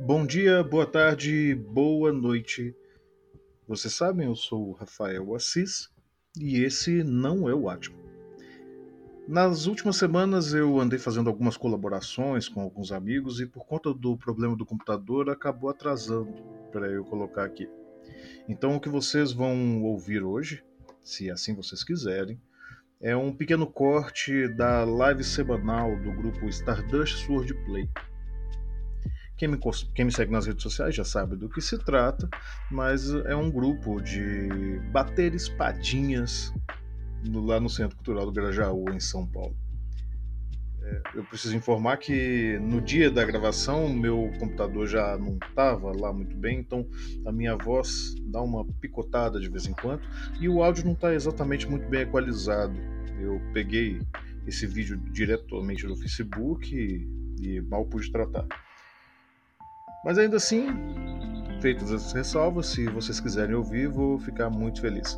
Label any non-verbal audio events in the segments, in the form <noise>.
Bom dia, boa tarde, boa noite. Vocês sabem, eu sou o Rafael Assis e esse não é o Atmo. Nas últimas semanas eu andei fazendo algumas colaborações com alguns amigos e por conta do problema do computador acabou atrasando para eu colocar aqui. Então o que vocês vão ouvir hoje, se assim vocês quiserem, é um pequeno corte da live semanal do grupo Stardust Sword Play. Quem me, quem me, segue nas redes sociais já sabe do que se trata, mas é um grupo de bater espadinhas lá no Centro Cultural do Grajaú, em São Paulo. É, eu preciso informar que no dia da gravação meu computador já não estava lá muito bem, então a minha voz dá uma picotada de vez em quando e o áudio não está exatamente muito bem equalizado. Eu peguei esse vídeo diretamente do Facebook e, e mal pude tratar. Mas ainda assim, feitas as ressalvas, se vocês quiserem ouvir, vou ficar muito feliz.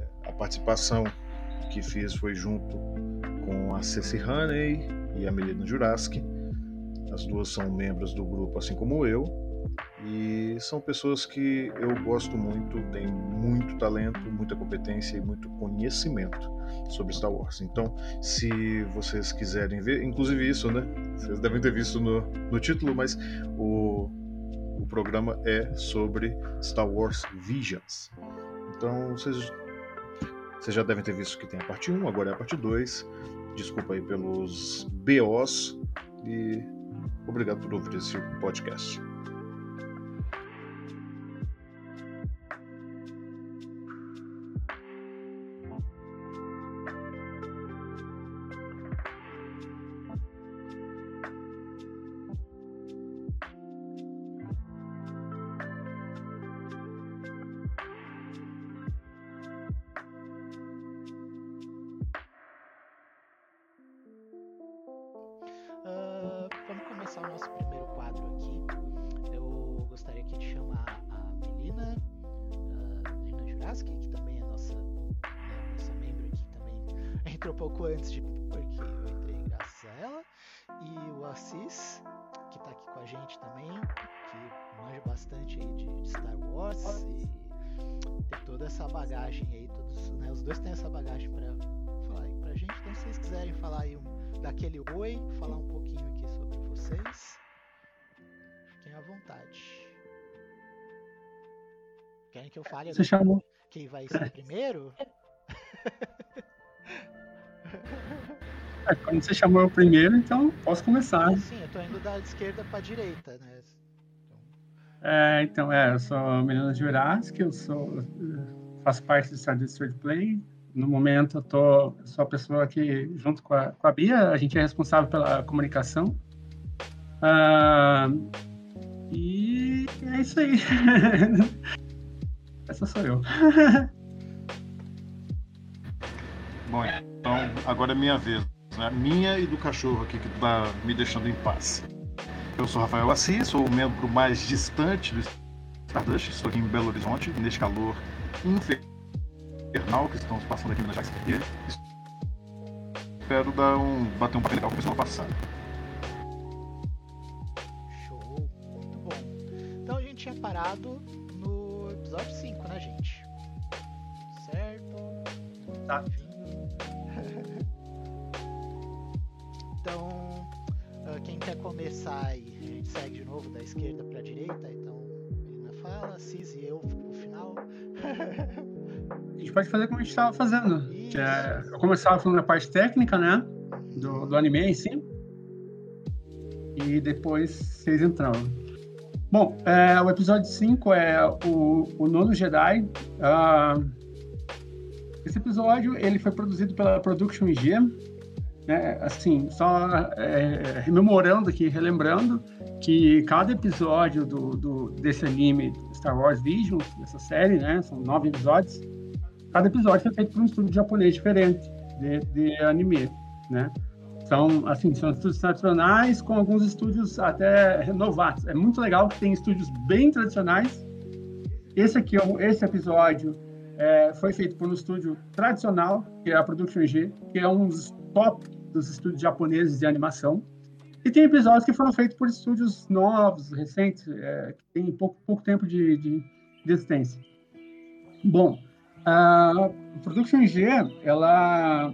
É, a participação que fiz foi junto com a Ceci Honey e a Melina Juraski. As duas são membros do grupo, assim como eu, e são pessoas que eu gosto muito, têm muito talento, muita competência e muito conhecimento sobre Star Wars. Então, se vocês quiserem ver, inclusive isso, né? Vocês devem ter visto no, no título, mas o, o programa é sobre Star Wars Visions. Então, vocês, vocês já devem ter visto que tem a parte 1, agora é a parte 2. Desculpa aí pelos BOs e obrigado por ouvir esse podcast. Você chamou. Quem vai ser primeiro? <laughs> É, quando você chamou eu primeiro, então posso começar. sim, eu tô indo da esquerda pra direita, né? É, então, é, eu sou Menino Jurassic, eu sou, faço parte do Stardust Sword Play. No momento, eu tô, sou a pessoa que, junto com a, com a Bia, a gente é responsável pela comunicação. Uh, e é isso aí. <laughs> Essa sou eu. <laughs> Bom, então agora é minha vez. Né? Minha e do cachorro aqui que tá me deixando em paz. Eu sou Rafael Assis, sou o membro mais distante do Stardust, estou aqui em Belo Horizonte, neste calor infernal que estamos passando aqui na Jax Espero dar um, bater um papel legal com o pessoal passado. Show, muito bom. Então a gente tinha parado episódio 5, Tá. <laughs> então, ah, quem quer começar aí? A gente segue de novo da esquerda pra direita, então Melina fala, Cis e eu no final. a gente pode fazer como a gente estava fazendo. Que é, eu começava falando da parte técnica, né? Do, do anime em si. E depois vocês entraram. Bom, é, o episódio 5 é o, o Nono Jedi. Uh, esse episódio ele foi produzido pela Production IG. Né? Assim, só é, rememorando aqui, relembrando que cada episódio do, do, desse anime Star Wars Visions, dessa série, né? São nove episódios. Cada episódio foi feito por um estúdio japonês diferente de, de anime, né? São, assim, são estúdios tradicionais com alguns estúdios até renovados. É muito legal que tem estúdios bem tradicionais. Esse aqui, esse episódio é, foi feito por um estúdio tradicional, que é a Production G, que é um dos top dos estúdios japoneses de animação. E tem episódios que foram feitos por estúdios novos, recentes, é, que tem pouco, pouco tempo de, de, de existência. Bom, a Production G, ela,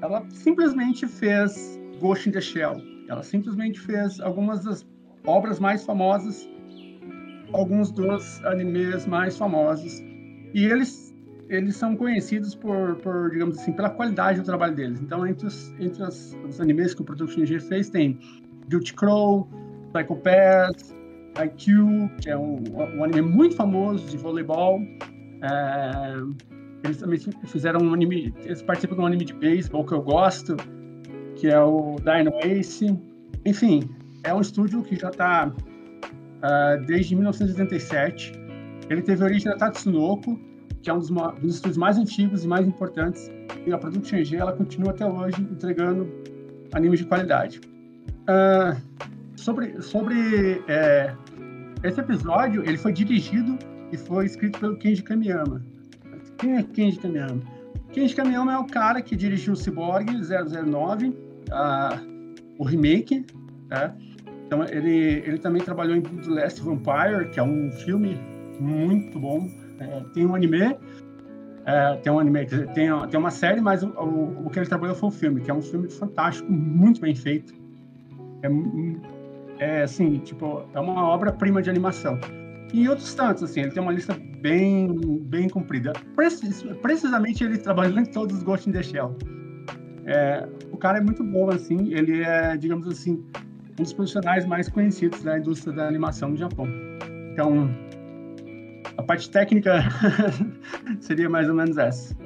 ela simplesmente fez Ghost in the Shell. Ela simplesmente fez algumas das obras mais famosas, alguns dos animes mais famosos. E eles, eles são conhecidos por, por, digamos assim, pela qualidade do trabalho deles. Então, entre os, entre os, animes que o Production G fez, tem Guilty Crow, Psycho Pass, IQ, que é um, um anime muito famoso de voleibol. É, eles também fizeram um anime, eles participam de um anime de beisebol que eu gosto, que é o Dino Ace. Enfim, é um estúdio que já está uh, é, desde 1987. Ele teve origem na Tatsunoko, que é um dos, dos, estúdios mais antigos e mais importantes. E a Production G ela continua até hoje entregando animes de qualidade. Uh, sobre sobre é, esse episódio, ele foi dirigido e foi escrito pelo Kenji Kamiyama. Quem é Kenji Kamiyama? Kenji Kamiyama é o cara que dirigiu o Cyborg 009, uh, o remake, né? Então ele, ele também trabalhou em The Last Vampire, que é um filme muito bom. É, tem um anime, é, tem um anime, tem, tem uma série, mas o, o, o, que ele trabalhou foi o filme, que é um filme fantástico, muito bem feito. É, é assim, tipo, é uma obra-prima de animação. E outros tantos, assim, ele tem uma lista bem, bem comprida. Precis, precisamente ele trabalhou em todos os Ghost in the Shell. É, o cara é muito bom, assim, ele é, digamos assim, um dos profissionais mais conhecidos da indústria da animação no Japão. Então, a parte técnica <laughs> seria mais ou menos essa.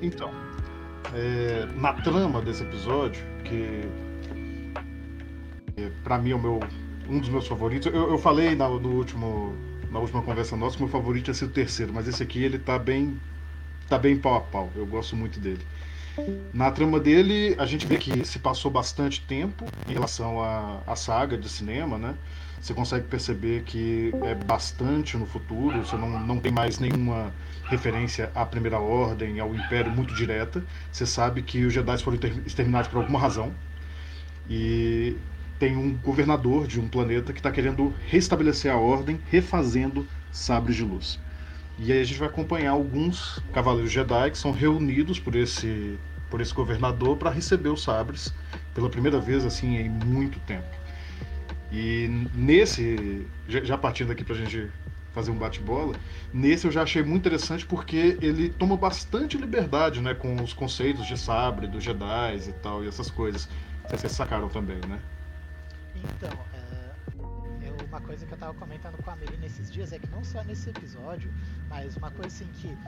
Então, é, na trama desse episódio, que é, para mim é o meu, um dos meus favoritos, eu, eu falei na, no último, na última conversa nossa que meu favorito ia ser o terceiro, mas esse aqui ele tá bem, tá bem pau a pau, eu gosto muito dele. Na trama dele, a gente vê que se passou bastante tempo em relação à, à saga de cinema, né? Você consegue perceber que é bastante no futuro, você não, não tem mais nenhuma referência à Primeira Ordem, ao Império muito direta. Você sabe que os Jedi foram exterminados por alguma razão. E tem um governador de um planeta que está querendo restabelecer a ordem, refazendo sabres de luz. E aí a gente vai acompanhar alguns cavaleiros Jedi que são reunidos por esse por esse governador para receber os sabres pela primeira vez assim em muito tempo. E nesse, já partindo aqui para a gente fazer um bate-bola, nesse eu já achei muito interessante porque ele toma bastante liberdade né, com os conceitos de sabre, dos Jedi e tal, e essas coisas. Vocês sacaram também, né? Então, uma coisa que eu tava comentando com a Meli nesses dias é que não só nesse episódio, mas uma coisa assim que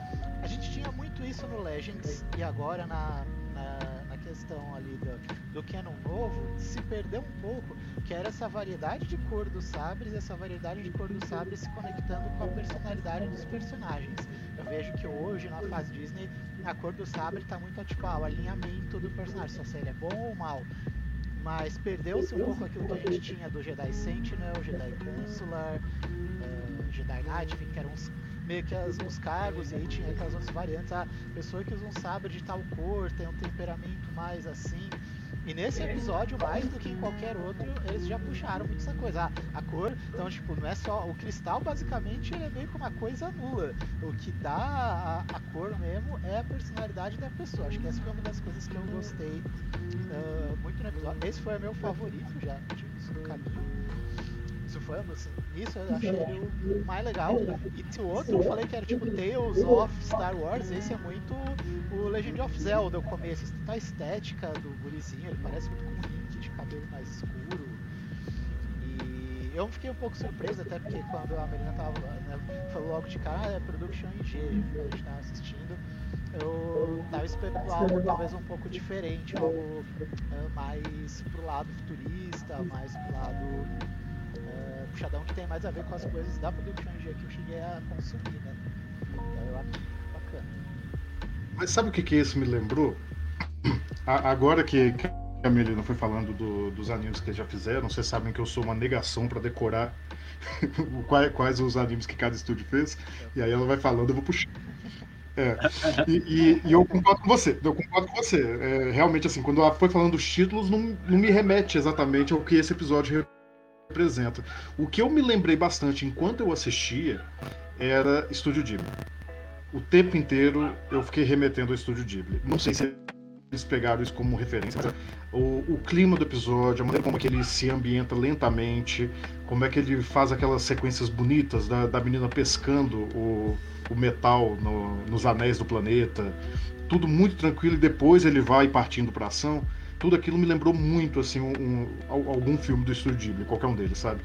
a gente tinha muito isso no Legends e agora na, na questão ali do, do canon novo se perdeu um pouco, que era essa variedade de cor dos sabres, essa variedade de cor dos sabres se conectando com a personalidade dos personagens. Eu vejo que hoje na fase Disney a cor do sabre está muito tipo ah, o alinhamento do personagem, se ele é bom ou mal. Mas perdeu-se um pouco aquilo que a gente tinha do Jedi Sentinel, Jedi Consular, uh, Jedi Knight, que eram uns meio que as, os cargos, e aí tinha aquelas outras variantes, a pessoa que usa um sabre de tal cor, tem um temperamento mais assim. E nesse episódio, mais do que em qualquer outro, eles já puxaram muito essa coisa. Ah, a cor, então, tipo, não é só. O cristal, basicamente, ele é meio que uma coisa nula. O que dá a, a cor mesmo é a personalidade da pessoa. Acho que essa foi uma das coisas que eu gostei uh, muito no episódio. Esse foi meu favorito já, isso no caminho. Isso foi, assim, isso eu achei o mais legal. E o outro eu falei que era tipo Tales of Star Wars, esse é muito o Legend of Zelda, o começo. Tá a estética do gurizinho, ele parece muito com um Link de cabelo mais escuro. E eu fiquei um pouco surpreso, até porque quando a Melina tava, né, falou logo de cara, ah, é Production IG, a gente tava assistindo eu tava esperando algo talvez um pouco diferente, algo uh, mais pro lado futurista, mais pro lado puxadão que tem mais a ver com as coisas da Production G que eu cheguei a consumir, né? Então eu acho bacana. Mas sabe o que, que isso me lembrou? Agora que a Melina foi falando do, dos animes que já fizeram, vocês sabem que eu sou uma negação para decorar <laughs> quais, quais, os animes que cada estúdio fez, e aí ela vai falando, eu vou puxar. É. E, e, e, eu concordo com você. Eu concordo com você. É, realmente, assim, quando foi falando dos títulos, não, não me remete exatamente ao que esse episódio representa. O que eu me lembrei bastante enquanto eu assistia era Estúdio Ghibli. O tempo inteiro eu fiquei remetendo ao Estúdio Ghibli. Não sei se eles pegaram isso como referência. O, o, clima do episódio, a maneira como é que ele se ambienta lentamente, como é que ele faz aquelas sequências bonitas da, da menina pescando o, o metal no, nos anéis do planeta, tudo muito tranquilo e depois ele vai partindo para ação. Tudo aquilo me lembrou muito assim um, um, algum filme do Estúdio Ghibli, qualquer um deles, sabe?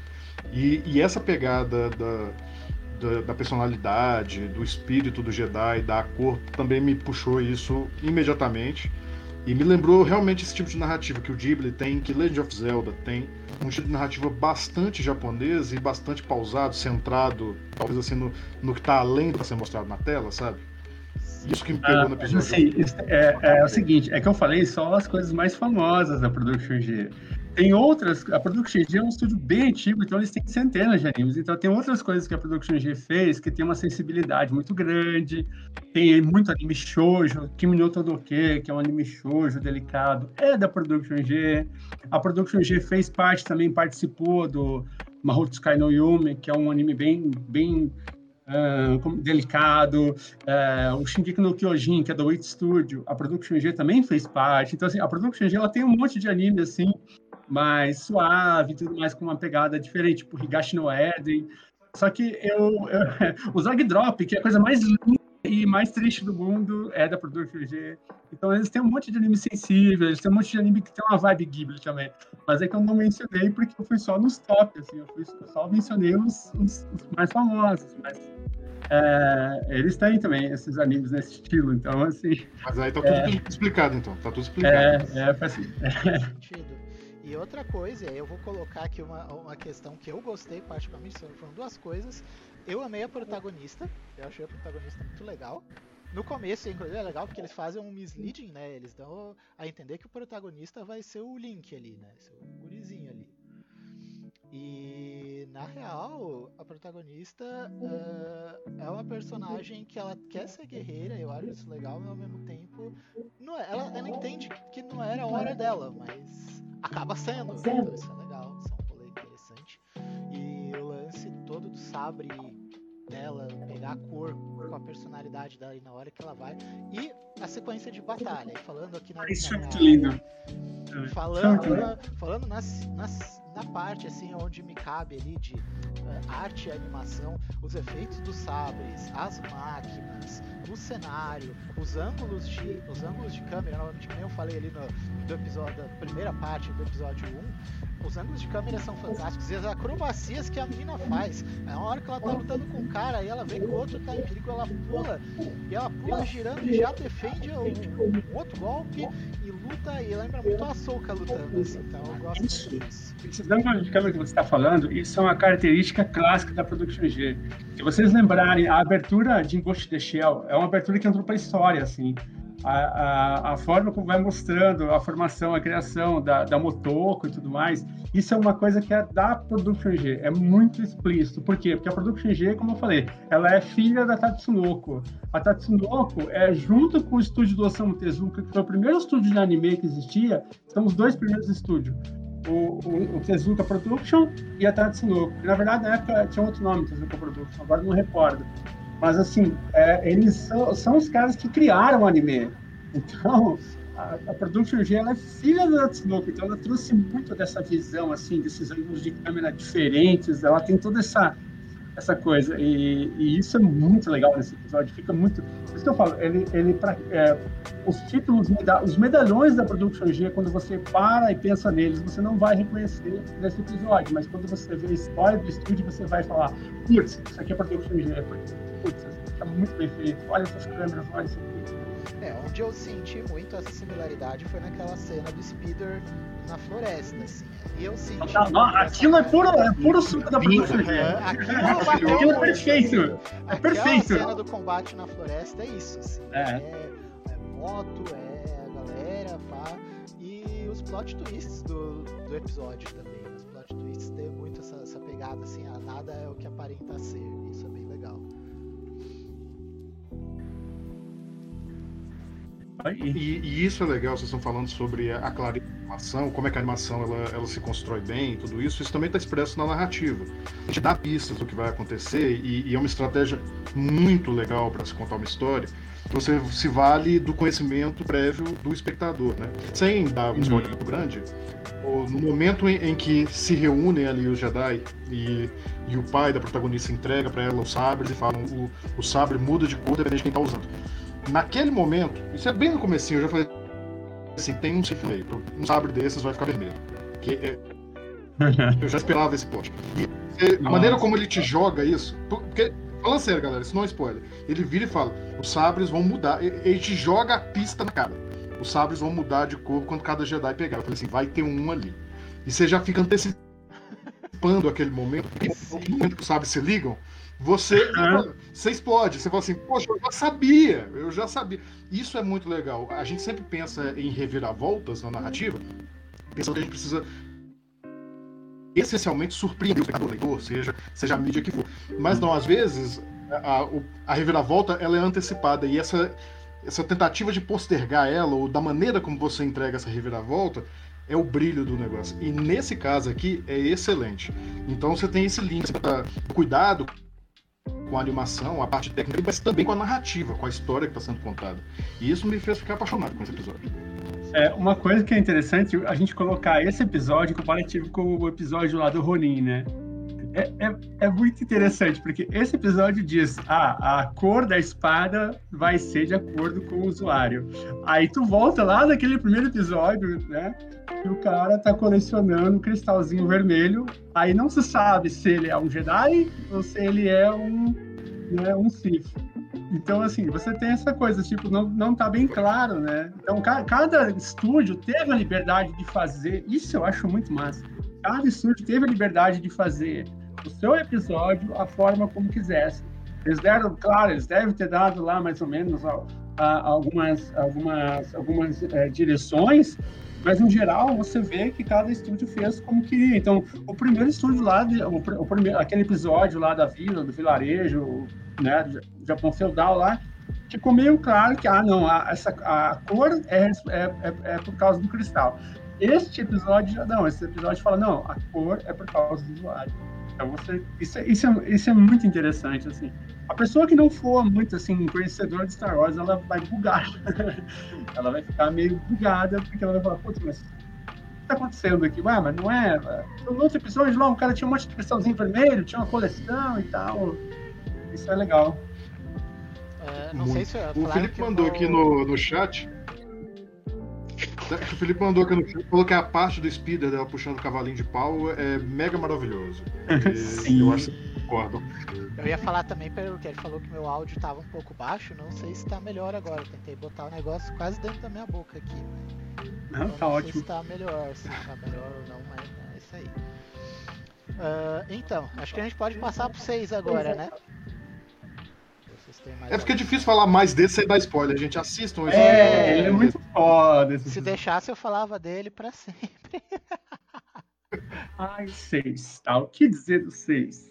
E, e essa pegada da, da, da, personalidade, do espírito do Jedi, da cor, também me puxou isso imediatamente. E me lembrou realmente esse tipo de narrativa que o Ghibli tem, que Legend of Zelda tem. Um tipo de narrativa bastante japonês e bastante pausado, centrado, talvez assim, no, no que está além do que ser mostrado na tela, sabe? Isso que me pegou ah, no episódio. Assim, é, é, o seguinte, é que eu falei só as coisas mais famosas da Production G. Tem outras, a Production G é um estúdio bem antigo, então eles têm centenas de animes. Então tem outras coisas que a Production G fez que tem uma sensibilidade muito grande. Tem muito anime shoujo, Kimi no Todoke, que é um anime shoujo delicado, é da Production G. A Production G fez parte também, participou do Mahotsukai no Yume, que é um anime bem, bem uh, delicado. Uh, o Shingeki no Kyojin, que é do Wait Studio, a Production G também fez parte. Então, assim, a Production G ela tem um monte de anime, assim, mais suave, tudo mais com uma pegada diferente, tipo Higashi no Eden. Só que eu, eu <laughs> o Zag Drop, que é a coisa mais linda e mais triste do mundo, é da Production G. Então eles têm um monte de anime sensível, eles têm um monte de anime que tem uma vibe Ghibli também. Mas é que eu não mencionei porque eu fui só nos top, assim, eu, fui, eu só mencionei os, os, os mais famosos, mas é, eles têm também esses animes nesse estilo, então assim. Mas aí tá tudo é, explicado, então. Tá tudo explicado. É, é, assim. É. E outra coisa, eu vou colocar aqui uma, uma questão que eu gostei particularmente, foram duas coisas. Eu amei a protagonista, eu achei a protagonista muito legal. No começo, inclusive, é legal porque eles fazem um misleading, né? Eles dão a entender que o protagonista vai ser o Link ali, né? Ser o gurizinho ali. E na real, a protagonista uh, é uma personagem que ela quer ser guerreira, eu acho isso legal, mas ao mesmo tempo não é, ela, ela entende que não era a hora dela, mas acaba sendo. Então isso é legal, isso é um rolê interessante. E o lance todo do sabre dela, pegar a cor com a personalidade dela e na hora que ela vai. E a sequência de batalha. E falando aqui na. Isso é muito lindo. Falando, na, falando nas, nas, na parte assim onde me cabe ali de uh, arte e animação, os efeitos dos sabres, as máquinas, o cenário, os ângulos de, os ângulos de câmera, novamente, como eu falei ali no do episódio, da primeira parte do episódio 1, os ângulos de câmera são fantásticos e as acrobacias que a menina faz. É uma hora que ela tá lutando com um cara e ela vê que o outro tá em perigo, ela pula e ela pula girando e já defende o, um outro golpe e luta e lembra muito a Soca lutando, assim, então eu gosto disso. Esses ângulos de câmera que você está falando, isso é uma característica clássica da Production G. Se vocês lembrarem, a abertura de Ghost the Shell é uma abertura que entrou para a história, assim. A, a, a, forma como vai mostrando a formação, a criação da, da Motoko e tudo mais, isso é uma coisa que é da Production G, é muito explícito. Por quê? Porque a Production G, como eu falei, ela é filha da Tatsunoko. A Tatsunoko é junto com o estúdio do Osamu Tezuka, que foi o primeiro estúdio de anime que existia, são os dois primeiros estúdios. O, o, o Tezuka Production e a Tatsunoko. Na verdade, na época tinha outro nome, Tezuka Production, agora não recordo. Mas, assim, é, eles são, são, os caras que criaram o anime. Então, a, a Production G é filha da Tatsunoko, então ela trouxe muito dessa visão, assim, desses ângulos de câmera diferentes, ela tem toda essa essa coisa. E, e, isso é muito legal nesse episódio. Fica muito. Isso que eu falo, ele, ele pra, é, os títulos, os medalhões da Production G, quando você para e pensa neles, você não vai reconhecer nesse episódio, mas quando você vê a história do estúdio, você vai falar: putz, isso aqui é Production G. Putz, está muito bem feito. Olha essas câmeras, olha isso aqui. É, onde eu senti muito essa similaridade foi naquela cena do Speeder na floresta, assim. E eu senti. Não, aquilo é puro, é puro suco da produção. É, aquilo, aquilo é perfeito. É perfeito. A cena do combate na floresta é isso, assim. É. é, é moto, é a galera, pá. E os plot twists do, do episódio também. Os plot twists têm muito essa, essa pegada, assim, a nada é o que aparenta ser. Isso é bem E, e, isso é legal, vocês estão falando sobre a clareza da animação, como é que a animação ela, ela se constrói bem, tudo isso, isso também está expresso na narrativa. A gente dá pistas do que vai acontecer e, e é uma estratégia muito legal para se contar uma história. Você se vale do conhecimento prévio do espectador, né? Sem dar um uhum. spoiler muito grande, no momento em, em, que se reúnem ali os Jedi e, e o pai da protagonista entrega para ela os sabres e falam o, o sabre muda de cor dependendo de quem está usando naquele momento, isso é bem no comecinho, eu já falei assim, tem um Sith um sabre desses vai ficar vermelho. Que é... <laughs> eu já esperava esse plot. E a maneira como ele te joga isso, porque, falando sério, galera, isso não é spoiler. Ele vira e fala, os sabres vão mudar, ele te joga a pista na cara. Os sabres vão mudar de cor quando cada Jedi pegar. Eu falei assim, vai ter um ali. E você já fica antecipando aquele momento, o momento que os sabres se ligam, você, <laughs> você explode. Você fala assim, poxa, eu já sabia, eu já sabia. Isso é muito legal. A gente sempre pensa em reviravoltas na narrativa, pensando que a gente precisa essencialmente surpreender o leitor, seja, seja a mídia que for. Mas não, às vezes, a, a reviravolta ela é antecipada e essa, essa tentativa de postergar ela, ou da maneira como você entrega essa reviravolta, é o brilho do negócio. E nesse caso aqui é excelente. Então você tem esse link, você tá, cuidado com a animação, a parte técnica, mas também com a narrativa, com a história que está sendo contada. E isso me fez ficar apaixonado com esse episódio. É, uma coisa que é interessante a gente colocar esse episódio comparativo com o episódio lá do Ronin, né? É, é, é, muito interessante, porque esse episódio diz: ah, a cor da espada vai ser de acordo com o usuário. Aí tu volta lá naquele primeiro episódio, né? Que o cara tá colecionando um cristalzinho vermelho. Aí não se sabe se ele é um Jedi ou se ele é um, né, um Sith. Então, assim, você tem essa coisa, tipo, não, não tá bem claro, né? Então, ca cada estúdio teve a liberdade de fazer, isso eu acho muito massa. Cada estúdio teve a liberdade de fazer o seu episódio a forma como quisesse. Eles deram, claro, eles devem ter dado lá mais ou menos algumas, algumas, algumas é, direções, mas no geral você vê que cada estúdio fez como queria. Então, o primeiro estúdio lá, de, o, o primeiro, aquele episódio lá da vila, do vilarejo, né, do Japão feudal lá, ficou meio claro que ah não, a, essa a cor é, é, é, é por causa do cristal. Este episódio já não, esse episódio fala não, a cor é por causa do usuário. Então você, isso, é, isso, é, isso é muito interessante, assim. A pessoa que não for muito, assim, conhecedora de Star Wars, ela vai bugar. <laughs> ela vai ficar meio bugada, porque ela vai falar, putz, mas o que está acontecendo aqui? Ué, mas não é... No outro episódio lá, o cara tinha um monte de cristalzinho vermelho, tinha uma coleção e tal. Isso é legal. É, não sei se o Felipe mandou vou... aqui no, no chat o Felipe mandou que no falou que a parte do speeder dela puxando o cavalinho de pau é mega maravilhoso. <laughs> Sim. Eu acho que concordo. Eu ia falar também pelo que ele falou que meu áudio estava um pouco baixo, não sei se está melhor agora. Eu tentei botar o negócio quase dentro da minha boca aqui. Não, então, tá não ótimo. Se está melhor, se está melhor ou não, mas é isso aí. Uh, então, acho que a gente pode passar pro 6 agora, né? É porque é difícil falar mais desse sem dar spoiler. A gente assista um É, ele é muito foda. Se deixasse, eu falava dele pra sempre. <laughs> Ai, seis. Tá? O que dizer do seis?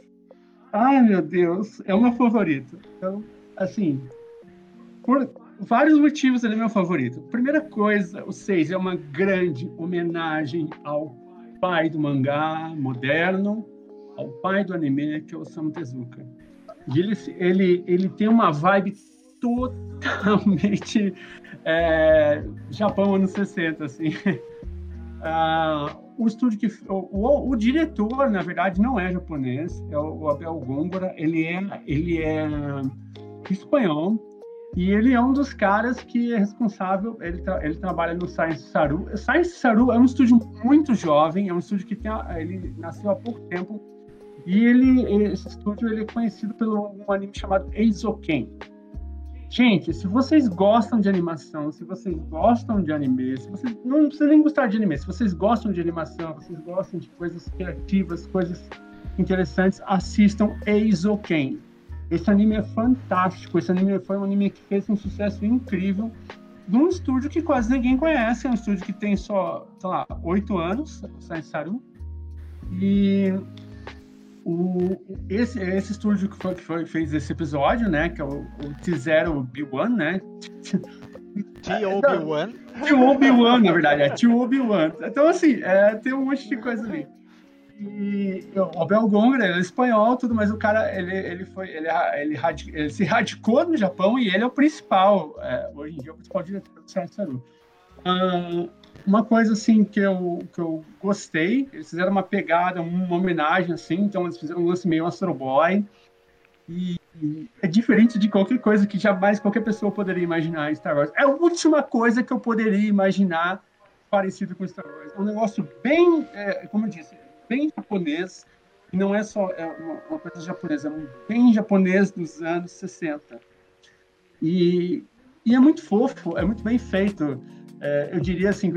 Ai, meu Deus. É o meu favorito. Então, assim, por vários motivos ele é meu favorito. Primeira coisa, o seis é uma grande homenagem ao pai do mangá moderno, ao pai do anime, que é o Osamu Tezuka. E ele, ele, tem uma vibe totalmente <laughs> é, Japão anos 60, assim. <laughs> Ah, o estúdio que o, o, o, diretor, na verdade, não é japonês, é o, o Abel Gongora. Ele é ele é espanhol e ele é um dos caras que é responsável. Ele, tra, ele trabalha no Science Saru. Science Saru é um estúdio muito jovem, é um estúdio que tem ele nasceu há pouco tempo e ele, esse estúdio ele é conhecido pelo um anime chamado Eizoken. Gente, se vocês gostam de animação, se vocês gostam de anime, se vocês não precisa nem gostar de anime, se vocês gostam de animação, vocês gostam de coisas criativas, coisas interessantes, assistam Eizoken. Esse anime é fantástico. Esse anime foi um anime que fez um sucesso incrível de um estúdio que quase ninguém conhece. É um estúdio que tem só, sei lá, oito anos, o Science Saru. E o, esse, esse estúdio que, foi, que foi, fez esse episódio, né? Que é o, o T0 B1, né? Tio Obi-Wan. Tio Obi-Wan, na verdade, é Tio Obi-Wan. Então, assim, é, tem um monte de coisa ali. E o Abel Gongra, ele é espanhol, tudo, mas o cara, ele, ele foi, ele, ele, ele se radicou no Japão e ele é o principal, é, hoje em dia, é o principal diretor do Sérgio Saru. Uh, uma coisa, assim, que eu, que eu gostei, eles fizeram uma pegada, uma homenagem, assim, então eles fizeram um lance meio Astro Boy, e é diferente de qualquer coisa que jamais qualquer pessoa poderia imaginar em Star Wars. É a última coisa que eu poderia imaginar parecido com Star Wars. É um negócio bem, é, como eu disse, bem japonês. Não é só é uma, uma, coisa japonesa, é um bem japonês dos anos 60. E, e é muito fofo, é muito bem feito. É, eu diria assim,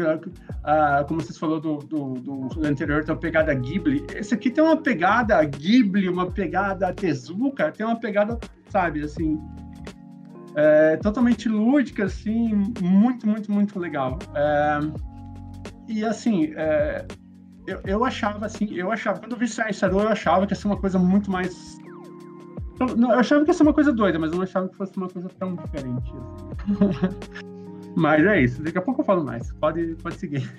a, a, como vocês falou do, do, do, anterior, tem uma pegada Ghibli. Esse aqui tem uma pegada Ghibli, uma pegada Tezuka, tem uma pegada, sabe, assim, é, totalmente lúdica, assim, muito, muito, muito legal. É, e assim, é, eu, eu achava assim, eu achava, quando eu vi Science eu achava que ia ser uma coisa muito mais. Não, eu achava que ia ser uma coisa doida, mas eu não achava que fosse uma coisa tão diferente. <laughs> Mas é isso. Daqui a pouco eu falo mais. Pode, pode seguir.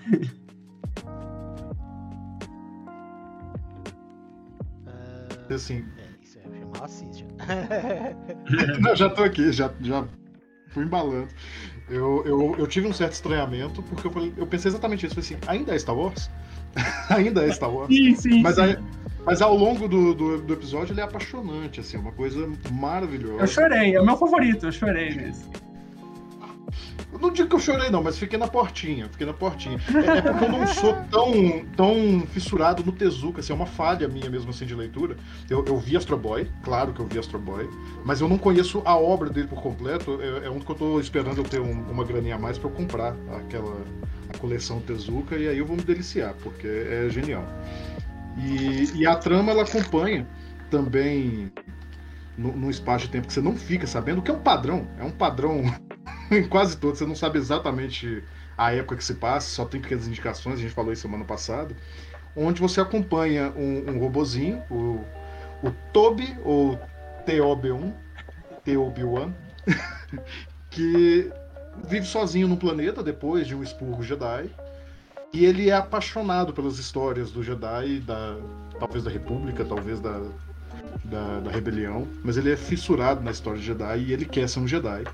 Uh, assim. É, isso é assiste. <laughs> Não, já tô aqui, já, já fui embalando. Eu, eu, eu tive um certo estranhamento, porque eu, falei, eu pensei exatamente isso. Falei assim, ainda é Star Wars? <laughs> ainda é Star Wars? Sim, sim. Mas, sim. Aí, mas ao longo do, do, do, episódio ele é apaixonante, assim, é uma coisa maravilhosa. Eu chorei, é o meu favorito, eu chorei mesmo. Não digo que eu chorei, não, mas fiquei na portinha. Fiquei na portinha. É, é, porque eu não sou tão, tão fissurado no Tezuka, assim, é uma falha minha mesmo assim de leitura. Eu, eu vi Astro Boy, claro que eu vi Astro Boy, mas eu não conheço a obra dele por completo. É, é um que eu tô esperando eu ter um, uma graninha a mais para eu comprar aquela a coleção Tezuka e aí eu vou me deliciar, porque é genial. E, e a trama ela acompanha também num espaço de tempo que você não fica sabendo, que é um padrão, é um padrão em <laughs> quase todos, você não sabe exatamente a época que se passa, só tem pequenas indicações, a gente falou isso semana passada, onde você acompanha um, um robozinho, o, o ou TOB1, TOB1, <laughs> que vive sozinho no planeta depois de um expurgo Jedi, e ele é apaixonado pelas histórias do Jedi, da, talvez da República, talvez da, da, da rebelião, mas ele é fissurado na história de Jedi e ele quer ser um Jedi.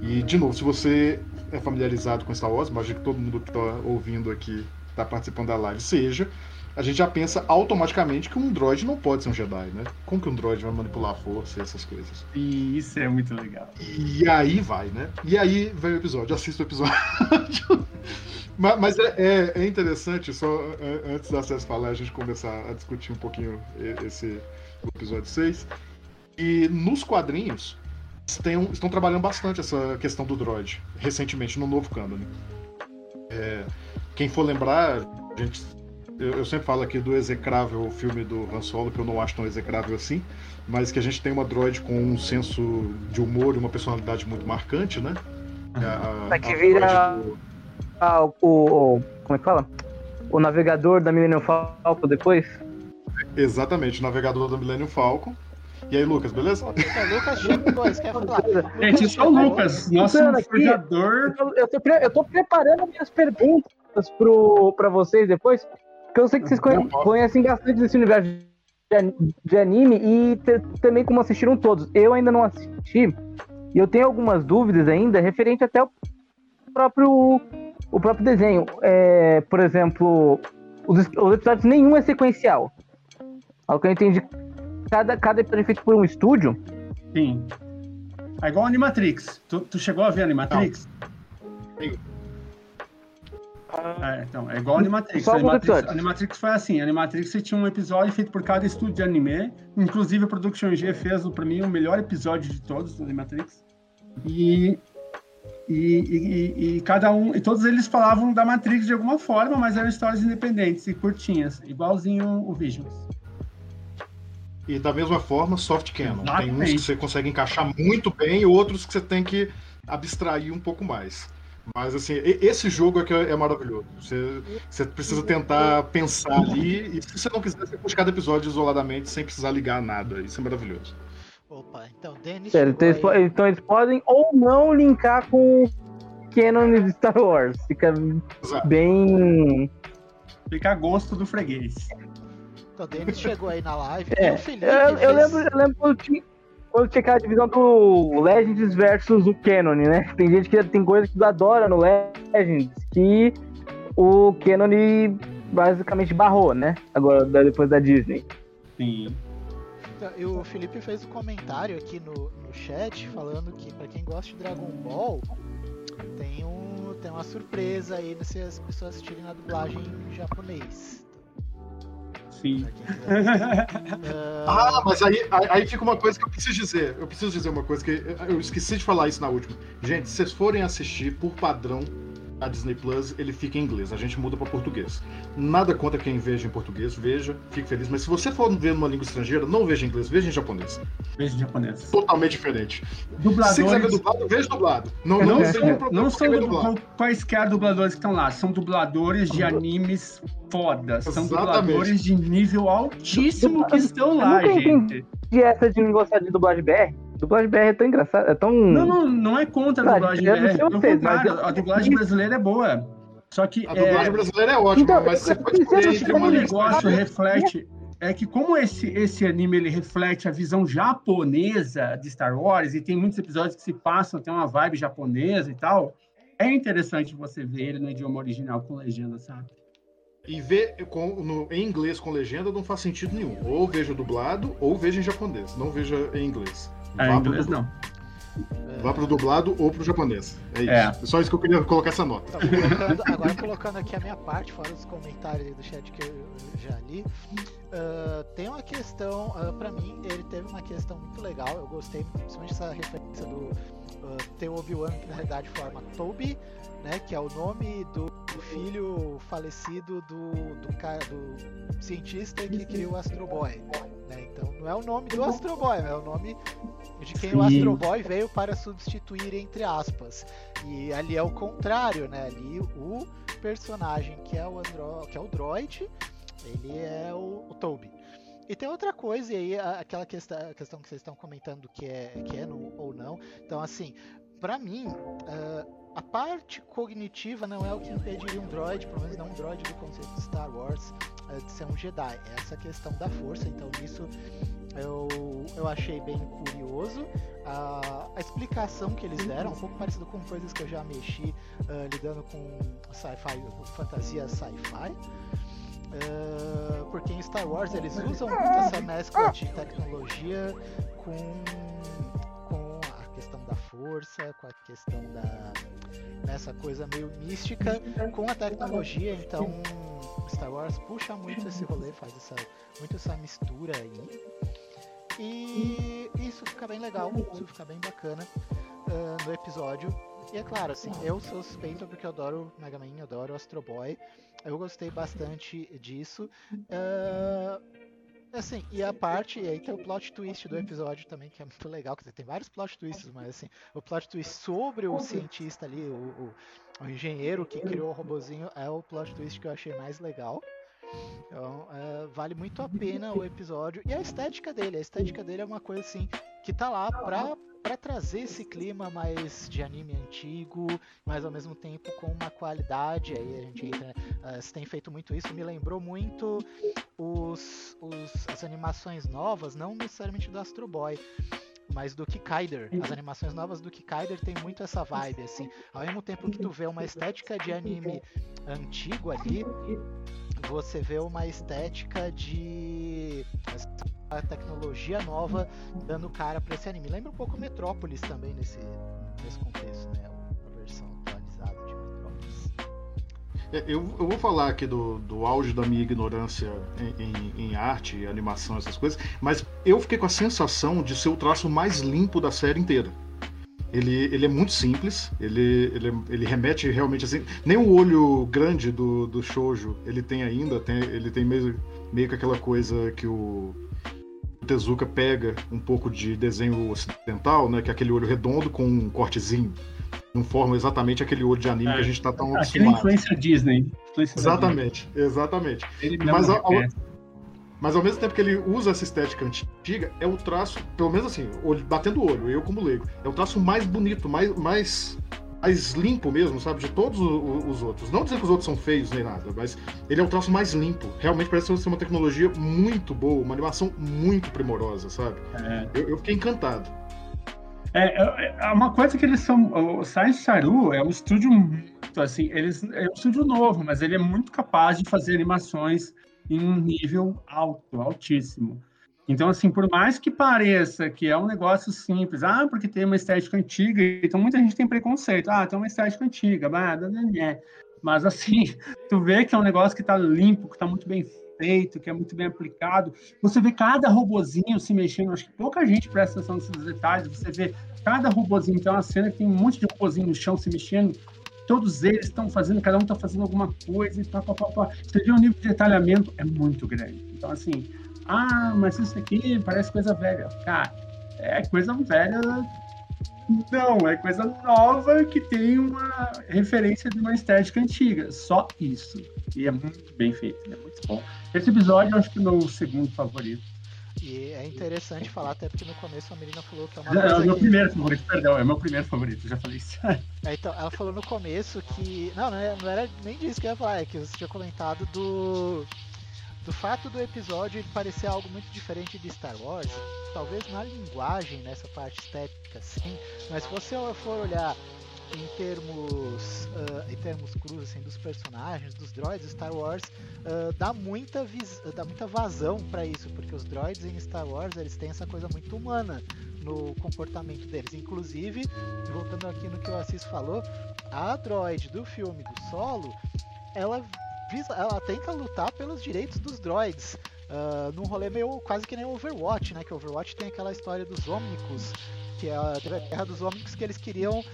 E, de novo, se você é familiarizado com Star Wars, imagino que todo mundo que está ouvindo aqui, está participando da live, seja, a gente já pensa automaticamente que um droid não pode ser um Jedi, né? Como que um droid vai manipular a força e essas coisas? E isso é muito legal. E aí vai, né? E aí vem o episódio, assista o episódio. <laughs> mas, mas é, é, é, interessante, só é, antes da César falar, a gente começar a discutir um pouquinho esse episódio 6. E nos quadrinhos, estão, estão trabalhando bastante essa questão do droid, recentemente, no novo canon. É, quem for lembrar, gente, eu, eu, sempre falo aqui do execrável filme do Han Solo, que eu não acho tão execrável assim, mas que a gente tem uma droid com um senso de humor e uma personalidade muito marcante, né? A, a, que vira do... ah, o, o, Como é que fala? O navegador da Millennium Falcon depois? Exatamente, o navegador da Millennium Falcon. E aí, Lucas, beleza? Lucas, Lucas quer falar? Gente, isso é o Lucas, nosso forjador. Eu, eu, tô, eu tô preparando minhas perguntas para vocês depois, porque eu sei que vocês conhecem, conhecem bastante desse universo de, de anime e te, também como assistiram todos. Eu ainda não assisti e eu tenho algumas dúvidas ainda referente até o próprio, o próprio desenho. É, por exemplo, os, os episódios nenhum é sequencial. Ao que eu entendi, cada, cada episódio é feito por um estúdio. Sim. É igual a Animatrix. Tu, tu chegou a ver a Animatrix? Sim. É, então, é igual a Animatrix. A Animatrix, Animatrix foi assim: a Animatrix tinha um episódio feito por cada estúdio de anime. Inclusive, a Production G fez, para mim, o melhor episódio de todos do Animatrix. E, e, e, e, cada um. E todos eles falavam da Matrix de alguma forma, mas eram histórias independentes e curtinhas, igualzinho o Visions. E da mesma forma, soft canon. Tem uns que você consegue encaixar muito bem e outros que você tem que abstrair um pouco mais. Mas assim, esse jogo é que é maravilhoso. Você, você precisa tentar pensar ali, e se você não quiser, você puxa cada episódio isoladamente sem precisar ligar nada. Isso é maravilhoso. Opa, então, Denis. então, eles, então eles podem ou não linkar com canon de Star Wars. Fica Exato. bem. Fica a gosto do freguês. Então, o Denis chegou aí na live. É, e o Felipe Eu, eu fez- lembro, eu lembro quando tinha, quando tinha aquela divisão do Legends versus o Canon, né? Tem gente que tem coisa que adora no Legends que o Canon basicamente barrou, né? Agora, depois da Disney. Sim. Então, E o Felipe fez um comentário aqui no, no chat falando que pra quem gosta de Dragon Ball, tem, um, tem uma surpresa aí se as pessoas assistirem na dublagem em japonês. <laughs> Ah, mas aí, aí fica uma coisa que eu preciso dizer. Eu preciso dizer uma coisa que eu esqueci de falar isso na última. Gente, se vocês forem assistir por padrão a Disney Plus, ele fica em inglês. A gente muda para português. Nada contra quem veja em português, veja, fique feliz. Mas se você for ver numa língua estrangeira, não veja em inglês, veja em japonês. Beijo japonês. Totalmente diferente. Se quiser ver Dubladores. dublado, veja dublado. Não, Eu não, não, são, problema não são du- dublado. quaisquer dubladores que estão lá, são dubladores de animes fodas. São Exatamente. dubladores de nível altíssimo que estão lá, Eu nunca gente. E essa de não gostar de dublagem BR? Dublagem BR é tão engraçada, é tão. Não, não, não é contra a dublagem BR. Pelo vocês, mas contrário, eu- a dublagem brasileira é boa. Só que A é, dublagem brasileira é ótima, Então, mas você pode escolher entre uma negócio reflete é que como esse, esse anime ele reflete a visão japonesa de Star Wars e tem muitos episódios que se passam, tem uma vibe japonesa e tal, é interessante você ver ele no idioma original com legenda, sabe? E ver com, no- em inglês com legenda não faz sentido nenhum. Ou veja dublado, ou veja em japonês. Não veja em inglês. É, Vá em pro inglês dublado. não. Vá pro dublado ou pro japonês. É isso. É. É só isso que eu queria colocar essa nota. Então, colocando- agora colocando aqui a minha parte, fora os comentários aí do chat que eu já li. ah, tem uma questão, ah, pra mim, ele teve uma questão muito legal. Eu gostei, principalmente dessa referência do ah, ter o Obi-Wan que na realidade forma Toby, né? Que é o nome do, filho falecido do, do, ca- do cientista que criou o Astro Boy. né? Então não é o nome do Astro Boy, é o nome de quem o Sim. Astro Boy veio para substituir, entre aspas. E ali é o contrário, né? Ali o personagem que é o Andro... que é o droid, ele é o, o Toby. E tem outra coisa, e aí aquela questão, a questão que vocês estão comentando que é, que é no- ou não. Então, assim, pra mim, ah, a parte cognitiva não é o que impediria um droid, pelo menos não um droid do conceito de Star Wars, ah, de ser um Jedi. É essa questão da força, então isso eu, eu achei bem curioso. A, a explicação que eles deram, um pouco parecido com coisas que eu já mexi ah, lidando com sci-fi, fantasia sci-fi. Ah, porque em Star Wars eles usam muito essa mescla de tecnologia com, da força, com a questão da nessa coisa meio mística com a tecnologia, então Star Wars puxa muito esse rolê, faz essa, muito essa mistura aí. E isso fica bem legal, isso fica bem bacana ah, no episódio. E é claro, assim, eu sou suspeito porque eu adoro Mega Man, adoro Astro Boy. Eu gostei bastante disso. Ah, assim, e a parte, e aí tem o plot twist do episódio também, que é muito legal. Quer dizer, tem vários plot twists, mas assim, o plot twist sobre o cientista ali, o, o- o engenheiro que criou o robozinho, é o plot twist que eu achei mais legal. Então, é, vale muito a pena o episódio. E a estética dele, a estética dele é uma coisa assim que tá lá pra, pra trazer esse clima mais de anime antigo, mas ao mesmo tempo com uma qualidade. Aí a gente entra. você tem feito muito isso, me lembrou muito os, os- as animações novas, não necessariamente do Astro Boy. Mas do Kikaider. As animações novas do Kikaider tem muito essa vibe, assim. Ao mesmo tempo que tu vê uma estética de anime antigo ali, você vê uma estética de a tecnologia nova dando cara pra esse anime. Lembra um pouco Metrópolis também nesse, nesse contexto, né? A versão atualizada de Metrópolis. É, Eu, eu vou falar aqui do, do auge da minha ignorância em, em- em arte, animação, essas coisas, mas eu fiquei com a sensação de ser o traço mais limpo da série inteira. Ele, ele é muito simples, ele, ele, ele remete realmente assim. Nem o olho grande do, do shoujo ele tem ainda, tem- ele tem meio, meio que aquela coisa que o Tezuka pega um pouco de desenho ocidental, né? Que é aquele olho redondo com um cortezinho. Não forma exatamente aquele olho de anime É. que a gente tá tão Aquela acostumado. influência Disney. Influência Exatamente, exatamente. Disney. Ele mesmo Mas ao, ao- mas ao mesmo tempo que ele usa essa estética antiga, é o traço, pelo menos assim, olho- batendo o olho, eu como leigo, é o traço mais bonito, mais, mais mais limpo mesmo, sabe? De todos os outros. Não dizer que os outros são feios nem nada, mas ele é o traço mais limpo. Realmente parece ser uma tecnologia muito boa, uma animação muito primorosa, sabe? É. Eu, eu, fiquei encantado. É, é, é uma coisa que eles são. O Science Saru é um estúdio muito assim. Eles, é um estúdio novo, mas ele é muito capaz de fazer animações em um nível alto, altíssimo. Então, assim, por mais que pareça que é um negócio simples, ah, porque tem uma estética antiga, então muita gente tem preconceito, ah, tem uma estética antiga, bah, é. mas assim, <laughs> tu vê que é um negócio que está limpo, que está muito bem feito, que é muito bem aplicado. Você vê cada robozinho se mexendo, acho que pouca gente presta atenção nesses detalhes, você vê cada robozinho, então uma cena que tem um monte de robozinho no chão se mexendo, todos eles estão fazendo, cada um está fazendo alguma coisa, e pá, pá. Você vê o nível de detalhamento é muito grande. Então, assim, ah, mas isso aqui parece coisa velha. Cara, é coisa velha. Não, é coisa nova que tem uma referência de uma estética antiga. Só isso. E é muito bem feito, é muito bom. Esse episódio eu acho que é o meu segundo favorito. E é interessante falar, até porque no começo a menina falou que é uma é, coisa. É o meu que... primeiro favorito, perdão, é o meu primeiro favorito, já falei isso. <laughs> É, então, ela falou no começo que. Não, não era nem disso que eu ia falar, é que você tinha comentado do do fato do episódio parecer algo muito diferente de Star Wars, talvez na linguagem, nessa parte estética, sim, mas se você for olhar em termos uh, em termos crus assim, dos personagens, dos droids, Star Wars uh, dá muita dá muita vazão para isso, porque os droids em Star Wars eles têm essa coisa muito humana no comportamento deles. Inclusive, voltando aqui no que o Assis falou, a droid do filme do Solo, ela ela tenta lutar pelos direitos dos droids. Uh, num rolê meio quase que nem Overwatch, né? Que Overwatch tem aquela história dos Omnicus, que é a guerra dos Omnicus que eles queriam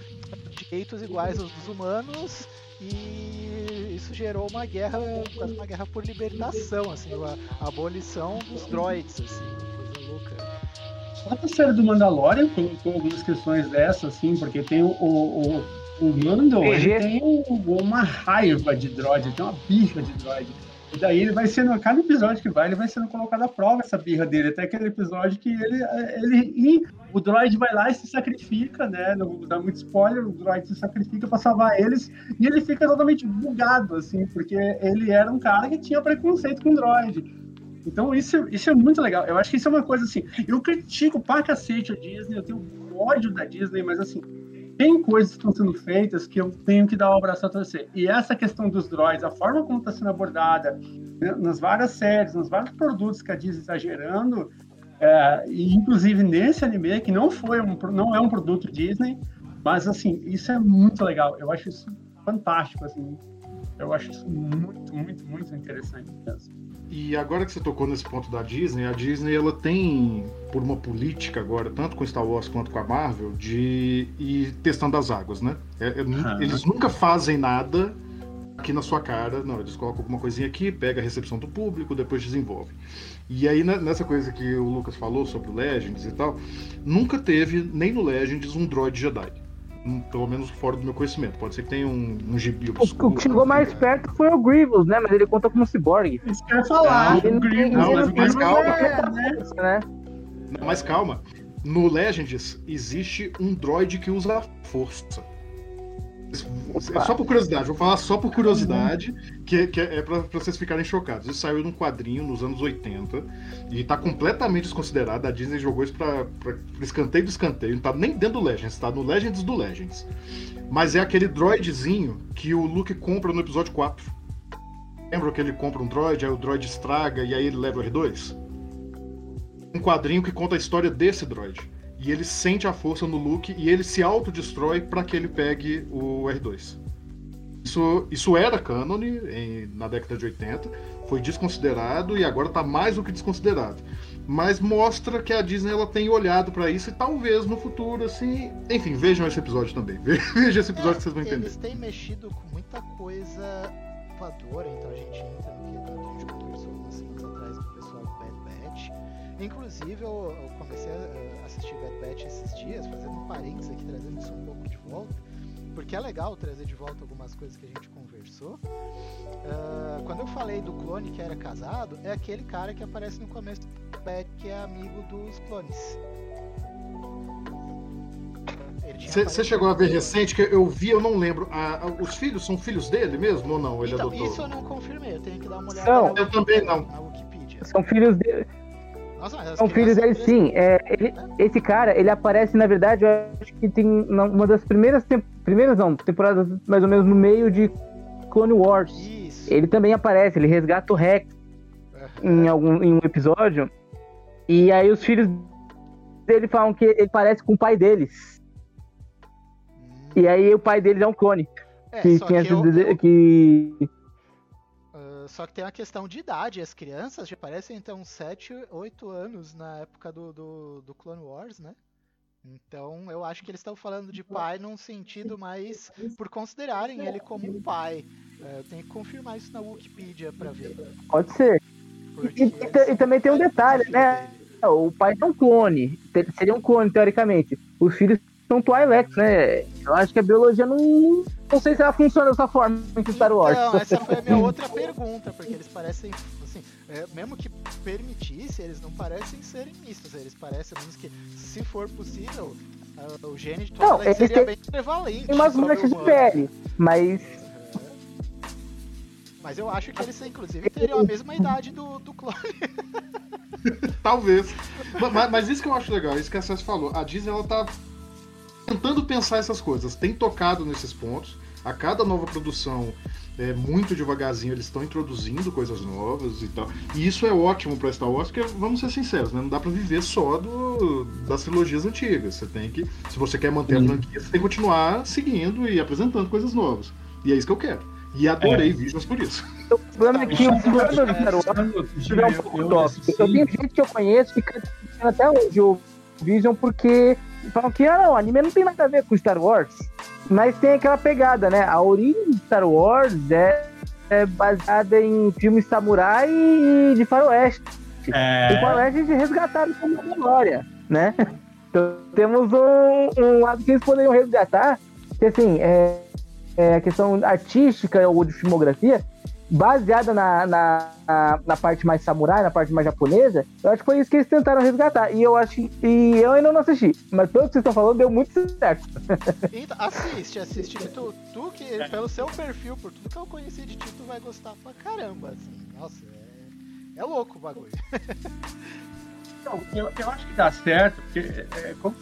direitos iguais aos dos humanos e isso gerou uma guerra, quase uma guerra por libertação, assim, a, abolição dos droids, assim, coisa louca. A série do Mandalorian com algumas questões dessas, assim, porque tem o, o Mando, ele tem uma raiva de droid, tem uma birra de droid. E daí ele vai sendo, cada episódio que vai, ele vai sendo colocado à prova essa birra dele. Até aquele episódio que ele, ele e o droid vai lá e se sacrifica, né? Não vou dar muito spoiler, o droid se sacrifica para salvar eles e ele fica totalmente bugado, assim, porque ele era um cara que tinha preconceito com droid. Então isso, isso é muito legal. Eu acho que isso é uma coisa assim. Eu critico pra cacete a Disney, eu tenho ódio da Disney, mas assim, tem coisas que estão sendo feitas que eu tenho que dar um abraço a torcer. E essa questão dos droids, a forma como está sendo abordada né, nas várias séries, nos vários produtos que a Disney está gerando, é, e inclusive nesse anime, que não, foi um, não é um produto Disney, mas assim, isso é muito legal. Eu acho isso fantástico, assim. Eu acho isso muito, muito, muito interessante mesmo. E agora que você tocou nesse ponto da Disney, a Disney ela tem, por uma política agora, tanto com Star Wars quanto com a Marvel, de ir testando as águas, né? É, é, uhum. Eles nunca fazem nada aqui na sua cara, não, eles colocam alguma coisinha aqui, pega a recepção do público, depois desenvolve. E aí, nessa coisa que o Lucas falou sobre o Legends e tal, nunca teve, nem no Legends, um droid Jedi pelo menos fora do meu conhecimento. Pode ser que tenha um, um gibi obscuro. O que chegou mais perto foi o Grievous, né? Mas ele conta como cyborg. Isso que eu ia falar. Não, Grievous, não, mas, mas calma. É, né? Não, mas calma. No Legends existe um droid que usa a força. É só por curiosidade, vou falar só por curiosidade, que, que é para vocês ficarem chocados. Isso saiu num quadrinho nos anos 80 e tá completamente desconsiderado. A Disney jogou isso pra, pra, pra escanteio do escanteio. Não tá nem dentro do Legends, tá no Legends do Legends. Mas é aquele droidzinho que o Luke compra no episódio 4. Lembra que ele compra um droid, aí o droid estraga e aí ele leva o R2? Um quadrinho que conta a história desse droid e ele sente a força no Luke e ele se autodestrói para que ele pegue o R2. Isso, isso era canon em, na década de 80, foi desconsiderado e agora está mais do que desconsiderado. Mas mostra que a Disney ela tem olhado para isso e talvez no futuro, assim. Enfim, vejam esse episódio também. <laughs> Vejam esse episódio é, que vocês vão entender. Eles têm mexido com muita coisa voadora, então a gente entra no que a gente conversou umas semanas atrás com o pessoal do Bad Batch. Inclusive, eu, eu comecei a assistir Bad Batch esses dias, fazendo um parênteses aqui, trazendo isso um pouco de volta, porque é legal trazer de volta algumas coisas que a gente conversou. Uh, quando eu falei do clone que era casado, é aquele cara que aparece no começo do Bad, que é amigo dos clones. Você chegou a ver recente, que eu vi, eu não lembro. Ah, os filhos são filhos dele mesmo ou não? Ele então, adotou? isso eu não confirmei, eu tenho que dar uma olhada Não. na, Eu também não. na Wikipedia. São filhos dele. Nossa, as São filhos dele, sim. É, ele- né? esse cara, ele aparece, na verdade, eu acho que tem uma das primeiras, primeiras não, temporadas mais ou menos no meio de Clone Wars. Isso. Ele também aparece, ele resgata o Rex em algum em um episódio. E aí os filhos dele falam que ele parece com o pai deles. Hum, E aí o pai deles é um clone. é, Que que eu- eu- que só que tem uma questão de idade. As crianças já parecem então 7, 8 anos na época do, do, do Clone Wars, né? Então eu acho que eles estão falando de pai num sentido mais por considerarem ele como um pai. É, eu tenho que confirmar isso na Wikipedia pra ver. Pode ser. E, e e também tem um detalhe, né? O pai é um clone. Seria um clone, teoricamente. Os filhos são Twi'leks, né? Eu acho que a biologia não. Não sei se ela funciona dessa forma em Star Wars. Então, essa foi a minha outra pergunta, porque eles parecem, assim, é, mesmo que permitisse, eles não parecem serem mistos, eles parecem, menos que, se for possível, o gene de Não, Twilight eles seria têm- bem prevalente. Tem umas manchas de pele, mas. Mas eu acho que eles, inclusive, teriam a mesma idade do, do clone. <laughs> Talvez. Ma- ma- Mas, isso que eu acho legal, isso que a César falou. A Disney, ela tá tentando pensar essas coisas, tem tocado nesses pontos. A cada nova produção, é, muito devagarzinho, eles estão introduzindo coisas novas e tal. E isso é ótimo pra Star Wars, porque, vamos ser sinceros, né? não dá pra viver só do, das trilogias antigas. Você tem que, se você quer manter a Sim. franquia, você tem que continuar seguindo e apresentando coisas novas. E é isso que eu quero. E adorei Visions por isso. O problema é que o fã do Star Wars Eu, é um pouco tóxico. Eu tenho gente que eu conheço que critica até hoje o Vision porque falam que ah, não, o anime não tem nada a ver com Star Wars. Mas tem aquela pegada, né? A origem de Star Wars é, é baseada em filmes samurai e de faroeste. O É, faroeste de resgataram como memória, né? <laughs> Então temos um, um lado que eles poderiam resgatar, que assim, é, é a questão artística ou de filmografia, baseada na, na, na, na parte mais samurai, na parte mais japonesa, eu acho que foi isso que eles tentaram resgatar. E eu acho que- e eu ainda não assisti, mas pelo que vocês estão falando, deu muito certo. <laughs> Então, assiste, assiste. que Tu, tu que, pelo seu perfil, por tudo que eu conheci de ti, tu vai gostar pra caramba, assim. Nossa, é, é louco o bagulho. <laughs> Então, eu, eu acho que dá certo, porque é, como,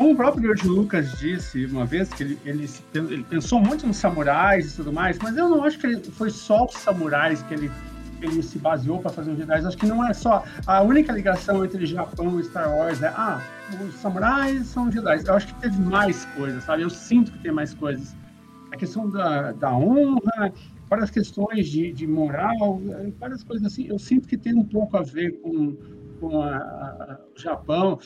como o próprio George Lucas disse uma vez, que ele, ele, ele pensou muito nos samurais e tudo mais, mas eu não acho que ele, foi só os samurais que ele, ele se baseou para fazer os Jedi. Acho que não é só a única ligação entre Japão e Star Wars é, ah, os samurais são Jedi. Eu acho que teve mais coisas, sabe? Eu sinto que tem mais coisas. A questão da, da honra, várias questões de, de moral, eh, várias coisas assim. Eu sinto que tem um pouco a ver com com a, a- o Japão.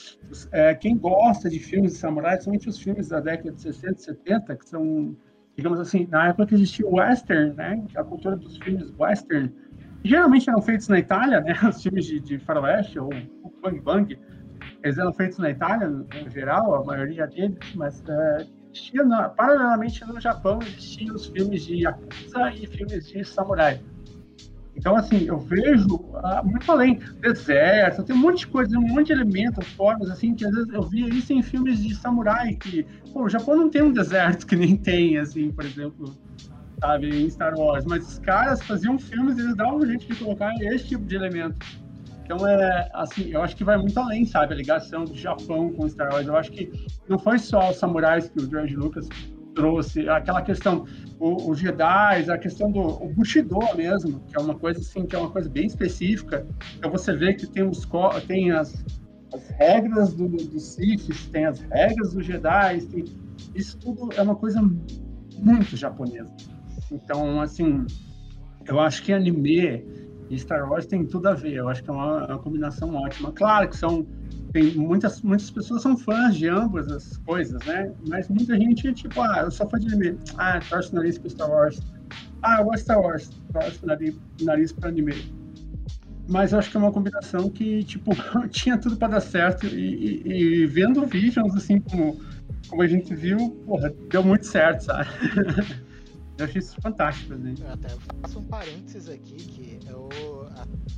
É, quem gosta de filmes de samurai, principalmente os filmes da década de 60 e 70, que são, digamos assim, na época que existia o western, né? A cultura dos filmes western, que geralmente eram feitos na Itália, né? <laughs> Os filmes de, de faroeste ou bang bang, eles eram feitos na Itália, no geral, a maioria deles, mas é, na- paralelamente no Japão existiam os filmes de Yakuza e filmes de samurai. Então, assim, eu vejo ah, muito além. Deserto, tem um monte de coisa, um monte de elementos, formas, assim, que às vezes eu via isso em filmes de samurai, que, pô, o Japão não tem um deserto <laughs> que nem tem, assim, por exemplo, sabe, em Star Wars, mas os caras faziam filmes eles davam um jeito de colocar esse tipo de elemento. Então, é, assim, eu acho que vai muito além, sabe, a ligação do Japão com Star Wars. Eu acho que não foi só os samurais que o George Lucas trouxe, aquela questão os Jedi, a questão do o Bushido mesmo, que é uma coisa assim, que é uma coisa bem específica. Então você vê que tem os tem as, as regras do, do Sith, tem as regras dos Jedi, tem, isso tudo é uma coisa muito japonesa. Então, assim, eu acho que anime e Star Wars tem tudo a ver. Eu acho que é uma, uma combinação ótima. Claro que são tem muitas muitas pessoas são fãs de ambas as coisas, né? Mas muita gente tipo, ah, eu sou fã de anime. Ah, torce o nariz pro Star Wars. Ah, eu gosto de Star Wars. Torce o nariz, nariz pro anime. Mas eu acho que é uma combinação que, tipo, <laughs> tinha tudo para dar certo. E, e, e vendo Visions, assim, como, como a gente viu, porra, deu muito certo, sabe? <laughs> Eu achei isso fantástico. Né? Eu até faço um parênteses aqui que eu,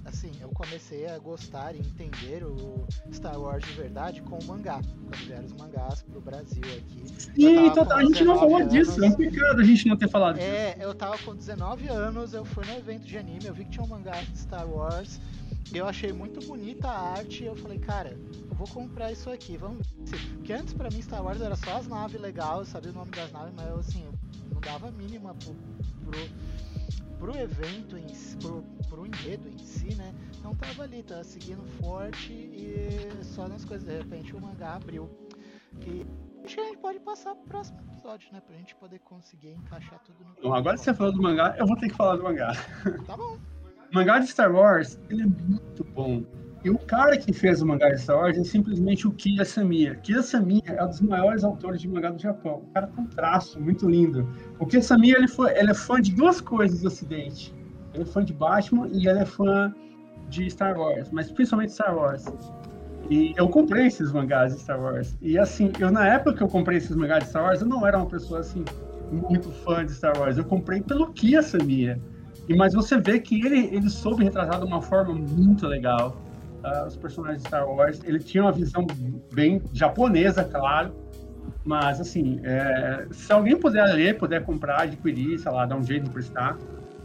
assim, eu comecei a gostar e entender o Star Wars de verdade com o mangá, quando vieram os mangás pro Brasil aqui. Sim, total, a gente não falou anos, disso, é um pecado a gente não ter falado disso. É, eu tava com 19 anos, eu fui no evento de anime, eu vi que tinha um mangá de Star Wars, eu achei muito bonita a arte e eu falei, cara, eu vou comprar isso aqui, vamos ver. Porque antes pra mim Star Wars era só as naves legais, eu sabia o nome das naves, mas eu assim, não dava mínima pro, pro, pro evento, em, pro, pro enredo em si, né? Então tava ali, tava seguindo forte e só nas coisas, de repente o mangá abriu. E acho que a gente pode passar pro próximo episódio, né? Pra gente poder conseguir encaixar tudo no. Bom, agora que você falou do mangá, eu vou ter que falar do mangá. Tá bom. O mangá de Star Wars, ele é muito bom. E o cara que fez o mangá de Star Wars é simplesmente o Kira Samia. Kira Samia é um dos maiores autores de mangá do Japão. O cara tem um traço muito lindo. O Kira Samia ele, foi, ele é fã de duas coisas do Ocidente. Ele é fã de Batman e ele é fã de Star Wars, mas principalmente Star Wars. E eu comprei esses mangás de Star Wars. E assim, eu na época que eu comprei esses mangás de Star Wars, eu não era uma pessoa assim muito fã de Star Wars. Eu comprei pelo Kia Samia. E mas você vê que ele ele soube retratar de uma forma muito legal uh, os personagens de Star Wars. Ele tinha uma visão bem japonesa, claro. Mas assim, é, se alguém puder ler, puder comprar, adquirir, sei lá, dar um jeito de prestar,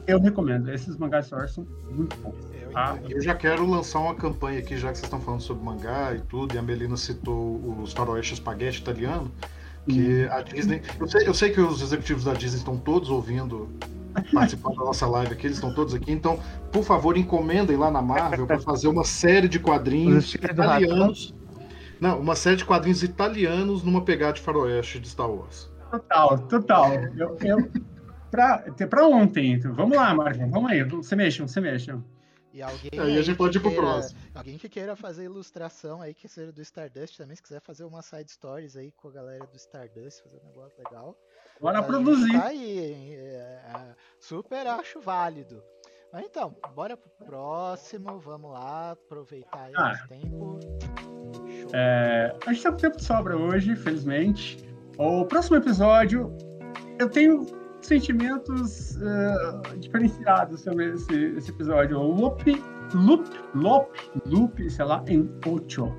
eu recomendo. Esses mangás de Star Wars são muito bons. Ah, eu já quero lançar uma campanha aqui, já que vocês estão falando sobre mangá e tudo, e a Melina citou os faroeste espaguete italiano, que a Disney. Eu sei, eu sei que os executivos da Disney estão todos ouvindo participando da nossa live aqui, eles estão todos aqui, então, por favor, encomendem lá na Marvel para fazer uma série de quadrinhos italianos. Não, uma série de quadrinhos italianos numa pegada de faroeste de Star Wars. Total, total. Eu, eu, pra, ontem, vamos lá, Marvel, vamos aí, você mexe, você mexe. E alguém aí, a gente pode ir pro queira, próximo. Alguém que queira fazer ilustração aí, que seja do Stardust também, se quiser fazer uma side stories aí com a galera do Stardust, fazer um negócio legal. Bora produzir. Tá aí, é, é, super acho válido. Mas então, bora pro próximo, vamos lá, aproveitar aí ah, tempo. É, a gente tá com tempo de sobra hoje, felizmente. O próximo episódio, eu tenho sentimentos uh, diferenciados sobre esse, esse episódio. Loop, loop, loop, loop, sei lá, em ocho.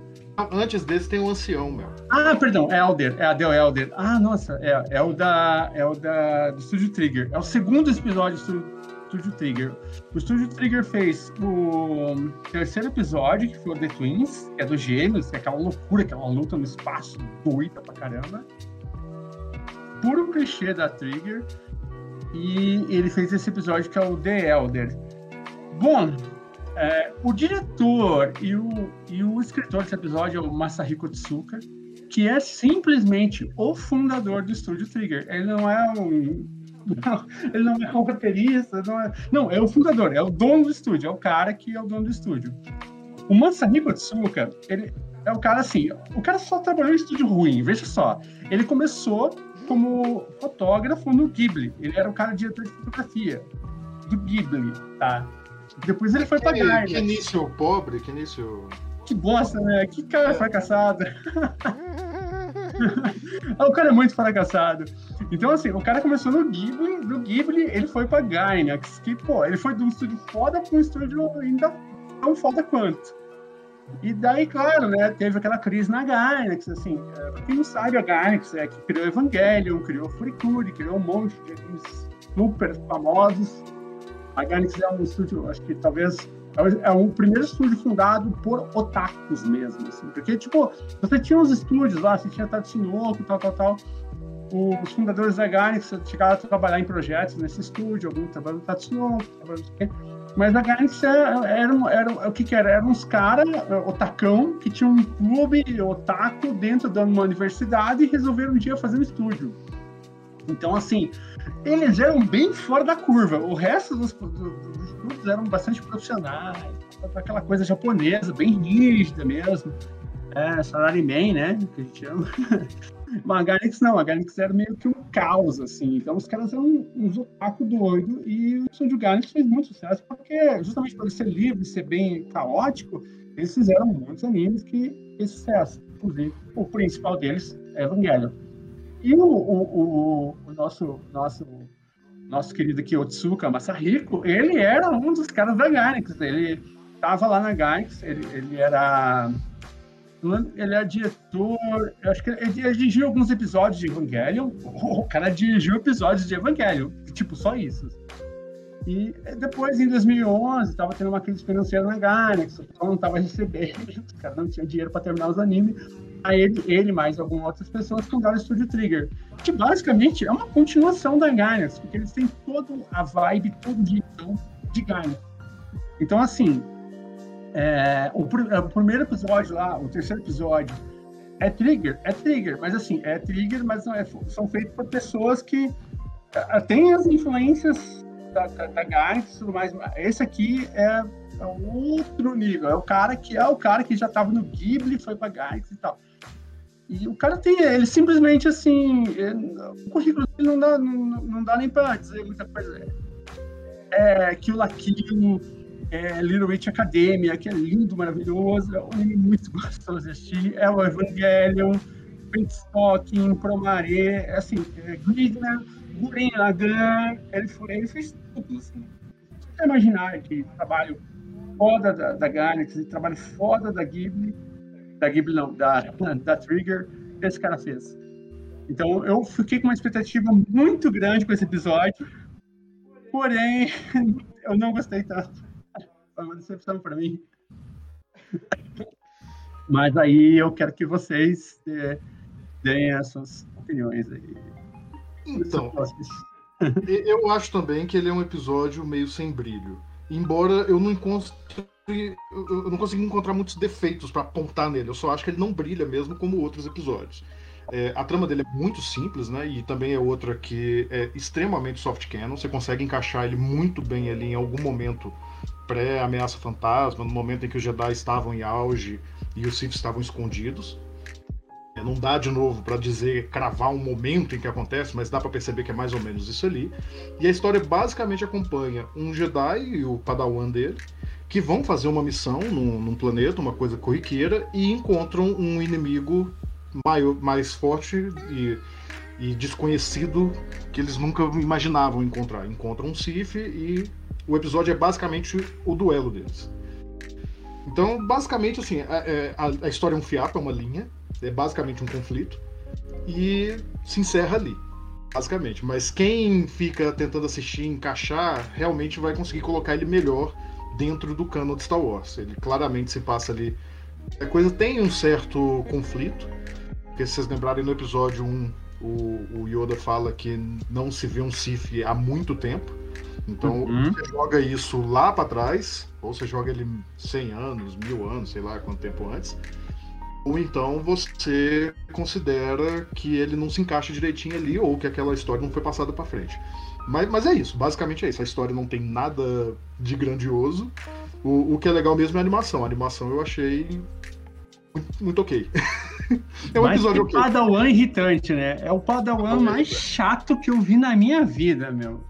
Antes desse tem um ancião, meu. Ah, perdão, Elder, é a Del Elder. Ah, nossa, é, é o da é o da do Studio Trigger. É o segundo episódio do Studio Trigger. O Studio Trigger fez o terceiro episódio, que foi o The Twins, que é dos gêmeos, que é aquela loucura, que é uma luta no espaço doida pra caramba. Puro clichê da Trigger. E ele fez esse episódio que é o The Elder. Bom, é, o diretor e o, e o escritor desse episódio é o Masahiko Tsuka, que é simplesmente o fundador do estúdio Trigger. Ele não é um. Não, ele não é um roteirista, não é. Não, é o fundador, é o dono do estúdio, é o cara que é o dono do estúdio. O Masahiko Tsuka, ele é o cara assim, o cara só trabalhou em estúdio ruim, veja só. Ele começou como fotógrafo no Ghibli. Ele era o cara diretor de fotografia do Ghibli, tá? Depois ele foi que, pra Garner. Que início pobre, que início. Que bosta, né? Que cara é. fracassado. <laughs> o cara é muito fracassado. Então, assim, o cara começou no Ghibli, do Ghibli ele foi pra Gainax, que, pô, ele foi de um estúdio foda pra um estúdio ainda tão foda quanto. E daí, claro, né, teve aquela crise na Gainax, assim, é, pra quem não sabe, a Gainax é que criou Evangelion, criou Furikuri, criou um monte de animes super famosos, a Gainax é um estúdio, acho que talvez é o primeiro estúdio fundado por otakus mesmo, assim, porque, tipo, você tinha uns estúdios lá, você tinha Tatsunoko, tal, tal, tal, os fundadores da Gainax chegaram a trabalhar em projetos nesse estúdio, alguns trabalham no Tatsunoko, mas a Gainax era, era, era, o que que era? Eram uns caras, eh, otacão, que tinham um clube otaku dentro de uma universidade e resolveram um dia fazer um estúdio. Então, assim, eles eram bem fora da curva. O resto dos, dos, grupos eram bastante profissionais, aquela coisa japonesa, bem rígida mesmo. É, Salaryman, né? Que a gente chama. <laughs> Mas a Garnix não, a Garnix era meio que um caos, assim. Então os caras eram uns otaku doido e o Studio Garnix fez muito sucesso, porque justamente por ser livre, ser bem caótico, eles fizeram muitos animes que fez sucesso. Inclusive, o principal deles é Evangelion. E o, o, o, o nosso, nosso nosso querido Kiyotsuka Masahiko, ele era um dos caras da Gainax. Ele estava lá na Gainax, ele, ele era ele é diretor, acho que ele, ele, dirigiu alguns episódios de Evangelion. <laughs> O cara dirigiu episódios de Evangelion, tipo, só isso. E depois, em 2011, estava tendo uma crise financeira na Gainax, o pessoal não estava recebendo, <laughs> os caras não tinham dinheiro para terminar os animes. Aí ele, ele mais algumas outras pessoas fundaram o Studio Trigger, que basicamente é uma continuação da Gainax, porque eles têm toda a vibe, todo o jeitão de Gainax. Então, assim, é, o, é, o, primeiro episódio lá, o terceiro episódio, é Trigger, é Trigger, mas assim, é Trigger, mas não é, são feitos por pessoas que uh, têm as influências da, da, da e tudo mais. Esse aqui é, é outro nível, é o cara que é o cara que já estava no Ghibli, foi para Gainax e tal. E o cara tem, ele simplesmente assim, ele, o currículo dele não dá, não, não dá nem para dizer muita coisa. É, é Kill la Kill, é Little Witch Academia, que é lindo, maravilhoso, é um anime muito <laughs> gostoso de assistir, é o Evangelion, Prince Promare, é assim, é Gridner, Guren Lagan, ele, ele fez tudo, assim. Você imaginar que trabalho foda da, da Galaxy, trabalho foda da Ghibli, da Ghibli não, da, <laughs> da Trigger, esse cara fez. Então eu fiquei com uma expectativa muito grande com esse episódio, porém <laughs> eu não gostei tanto. Foi uma decepção para mim. Mas aí eu quero que vocês é, deem as suas opiniões aí. Então, <laughs> eu acho também que ele é um episódio meio sem brilho. Embora eu não encontre eu não consegui encontrar muitos defeitos para apontar nele. Eu só acho que ele não brilha mesmo como outros episódios. É, a trama dele é muito simples, né? E também é outra que é extremamente soft canon. Você consegue encaixar ele muito bem ali em algum momento pré-ameaça fantasma, no momento em que os Jedi estavam em auge e os Sith estavam escondidos. É, não dá de novo para dizer, cravar um momento em que acontece, mas dá para perceber que é mais ou menos isso ali. E a história basicamente acompanha um Jedi e o Padawan dele, que vão fazer uma missão num, num planeta, uma coisa corriqueira, e encontram um inimigo maior, mais forte e, e desconhecido que eles nunca imaginavam encontrar. Encontram um Sith e o episódio é basicamente o duelo deles. Então, basicamente, assim, a, é, a, a história é um fiapo, é uma linha, é basicamente um conflito, e se encerra ali, basicamente. Mas quem fica tentando assistir, encaixar, realmente vai conseguir colocar ele melhor dentro do cano de Star Wars. Ele claramente se passa ali. A coisa tem um certo conflito, porque se vocês lembrarem no episódio 1, o, o Yoda fala que não se vê um Sith há muito tempo. Então uhum. você joga isso lá para trás, ou você joga ele 100 anos, mil anos, sei lá quanto tempo antes. Ou então você considera que ele não se encaixa direitinho ali, ou que aquela história não foi passada para frente. Mas, mas é isso, basicamente é isso. A história não tem nada de grandioso. O, o que é legal mesmo é a animação. A animação eu achei muito, muito ok. <laughs> é um Mas episódio ok. Padawan irritante, né? É o Padawan mais chato que eu vi na minha vida, meu.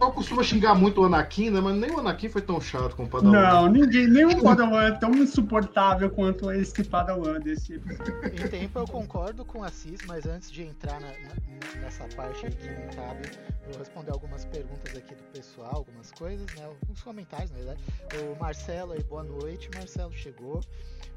Pessoal costuma xingar muito o Anakin, né? Mas nem o Anakin foi tão chato como o Padawan. Não, ninguém, nenhum Padawan é tão insuportável quanto esse Padawan desse episódio. Em tempo eu concordo com a Cis, mas antes de entrar na, na, nessa parte que não cabe, vou responder algumas perguntas aqui do pessoal, algumas coisas, né? Alguns comentários, na verdade. O Marcelo aí, boa noite. Marcelo chegou.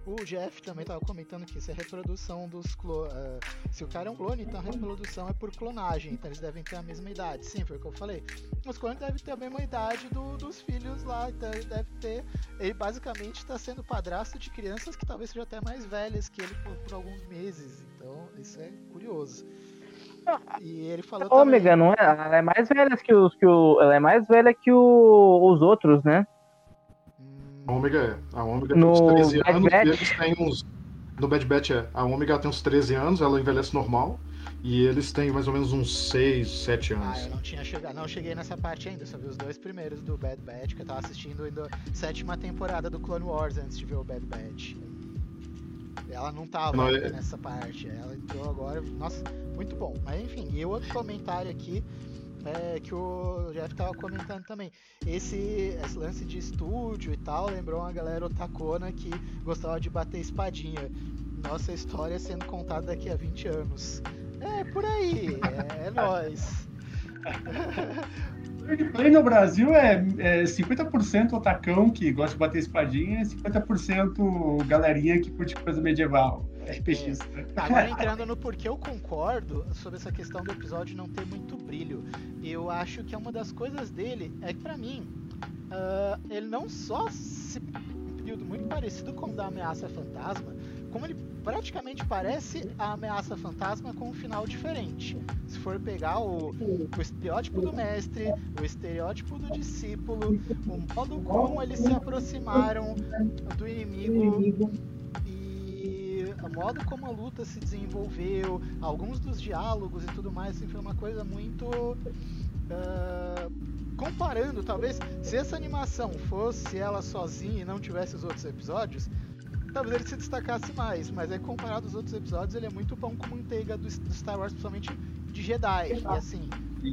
O Jeff também estava comentando que isso é reprodução dos clones. Uh, se o cara é um clone, então a reprodução é por clonagem, então eles devem ter a mesma idade. Sim, foi o que eu falei. Os clones devem ter a mesma idade do, dos filhos lá, então ele deve ter. Ele basicamente está sendo padrasto de crianças que talvez sejam até mais velhas que ele por, por alguns meses. Então isso é curioso. E ele falou. Ômega, também... não é? Ela é mais velha que os que o. Ela é mais velha que o, os outros, né? A Ômega é. A Ômega tem uns 13 Bad anos Batch. e eles têm uns. No Bad Batch é. A Ômega tem uns 13 anos, ela envelhece normal. E eles têm mais ou menos uns 6, 7 anos. Ah, eu não tinha chegado. Não cheguei nessa parte ainda, só vi os dois primeiros do Bad Batch, que eu tava assistindo ainda a sétima temporada do Clone Wars antes de ver o Bad Batch. Ela não tava não, é... nessa parte. Ela entrou agora. Nossa, muito bom. Mas enfim, e outro comentário aqui é, que o Jeff estava comentando também. Esse, esse, lance de estúdio e tal lembrou uma galera otacona que gostava de bater espadinha. Nossa história sendo contada daqui a 20 anos. É, por aí. É, é <laughs> nóis. <laughs> Play no Brasil é, é 50% otacão que gosta de bater espadinha e 50% galerinha que curte coisa medieval. RPGs. É, tá, agora entrando no porquê eu concordo sobre essa questão do episódio não ter muito brilho. Eu acho que é uma das coisas dele é que pra mim uh, ele não só se um período muito parecido com o da ameaça fantasma, como ele praticamente parece a ameaça fantasma com um final diferente. Se for pegar o, o estereótipo do mestre, o estereótipo do discípulo, o modo como eles se aproximaram do inimigo e o modo como a luta se desenvolveu, alguns dos diálogos e tudo mais, assim, foi uma coisa muito. Uh, comparando, talvez, se essa animação fosse ela sozinha e não tivesse os outros episódios, talvez ele se destacasse mais, mas aí comparado aos outros episódios, ele é muito bom como manteiga do, do Star Wars, principalmente de Jedi. E assim,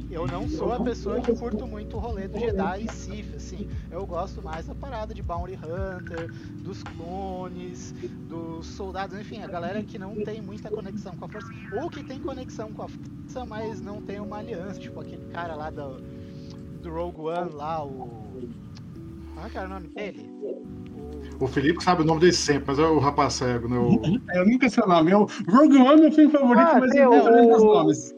eu não sou a pessoa que curto muito o rolê do Jedi e Sith, assim. Eu gosto mais da parada de Bounty Hunter, dos clones, dos soldados, enfim, a galera que não tem muita conexão com a força, ou que tem conexão com a força, mas não tem uma aliança, tipo aquele cara lá do, do Rogue One lá, o. Qual é, é o nome dele? O Felipe sabe o nome dele sempre, mas é o rapaz cego, né? O... Eu nunca sei o nome. Eu, Rogue One é meu filme favorito, ah, mas eu não lembro os nomes.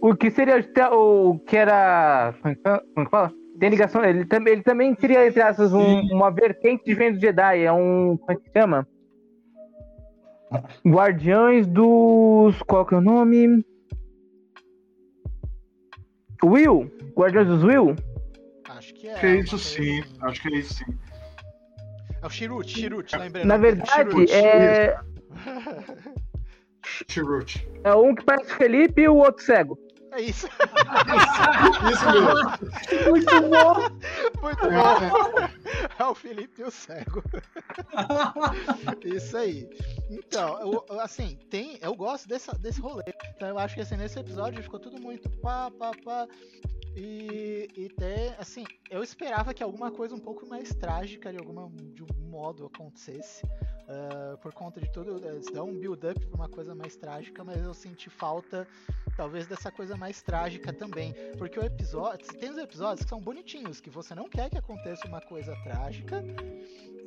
O que seria o que era. Como é que fala? Tem ligação. Ele, também, ele também seria, entre aspas, um, uma vertente de do Jedi. É um. Como é que chama? Guardiões dos. Qual que é o nome? Will? Guardiões dos Will? Acho que é. Que é isso sim. Assim. Acho que é isso sim. É o Chirute, Chirute, lembrei. Na verdade, é. Chirute. É um que parece Felipe e o outro cego. É isso. isso mesmo. Muito bom. Muito bom. É o Felipe e o cego. Isso aí. Então, eu, assim, tem, eu gosto dessa, desse rolê. Então eu acho que assim, nesse episódio ficou tudo muito pá, pá, pá. E, e até, assim, eu esperava que alguma coisa um pouco mais trágica de, alguma, de algum modo acontecesse. Uh, por conta de tudo, eles dão um build-up pra uma coisa mais trágica, mas eu senti falta, talvez, dessa coisa mais trágica também. Porque o episódio. Tem os episódios que são bonitinhos, que você não quer que aconteça uma coisa trágica.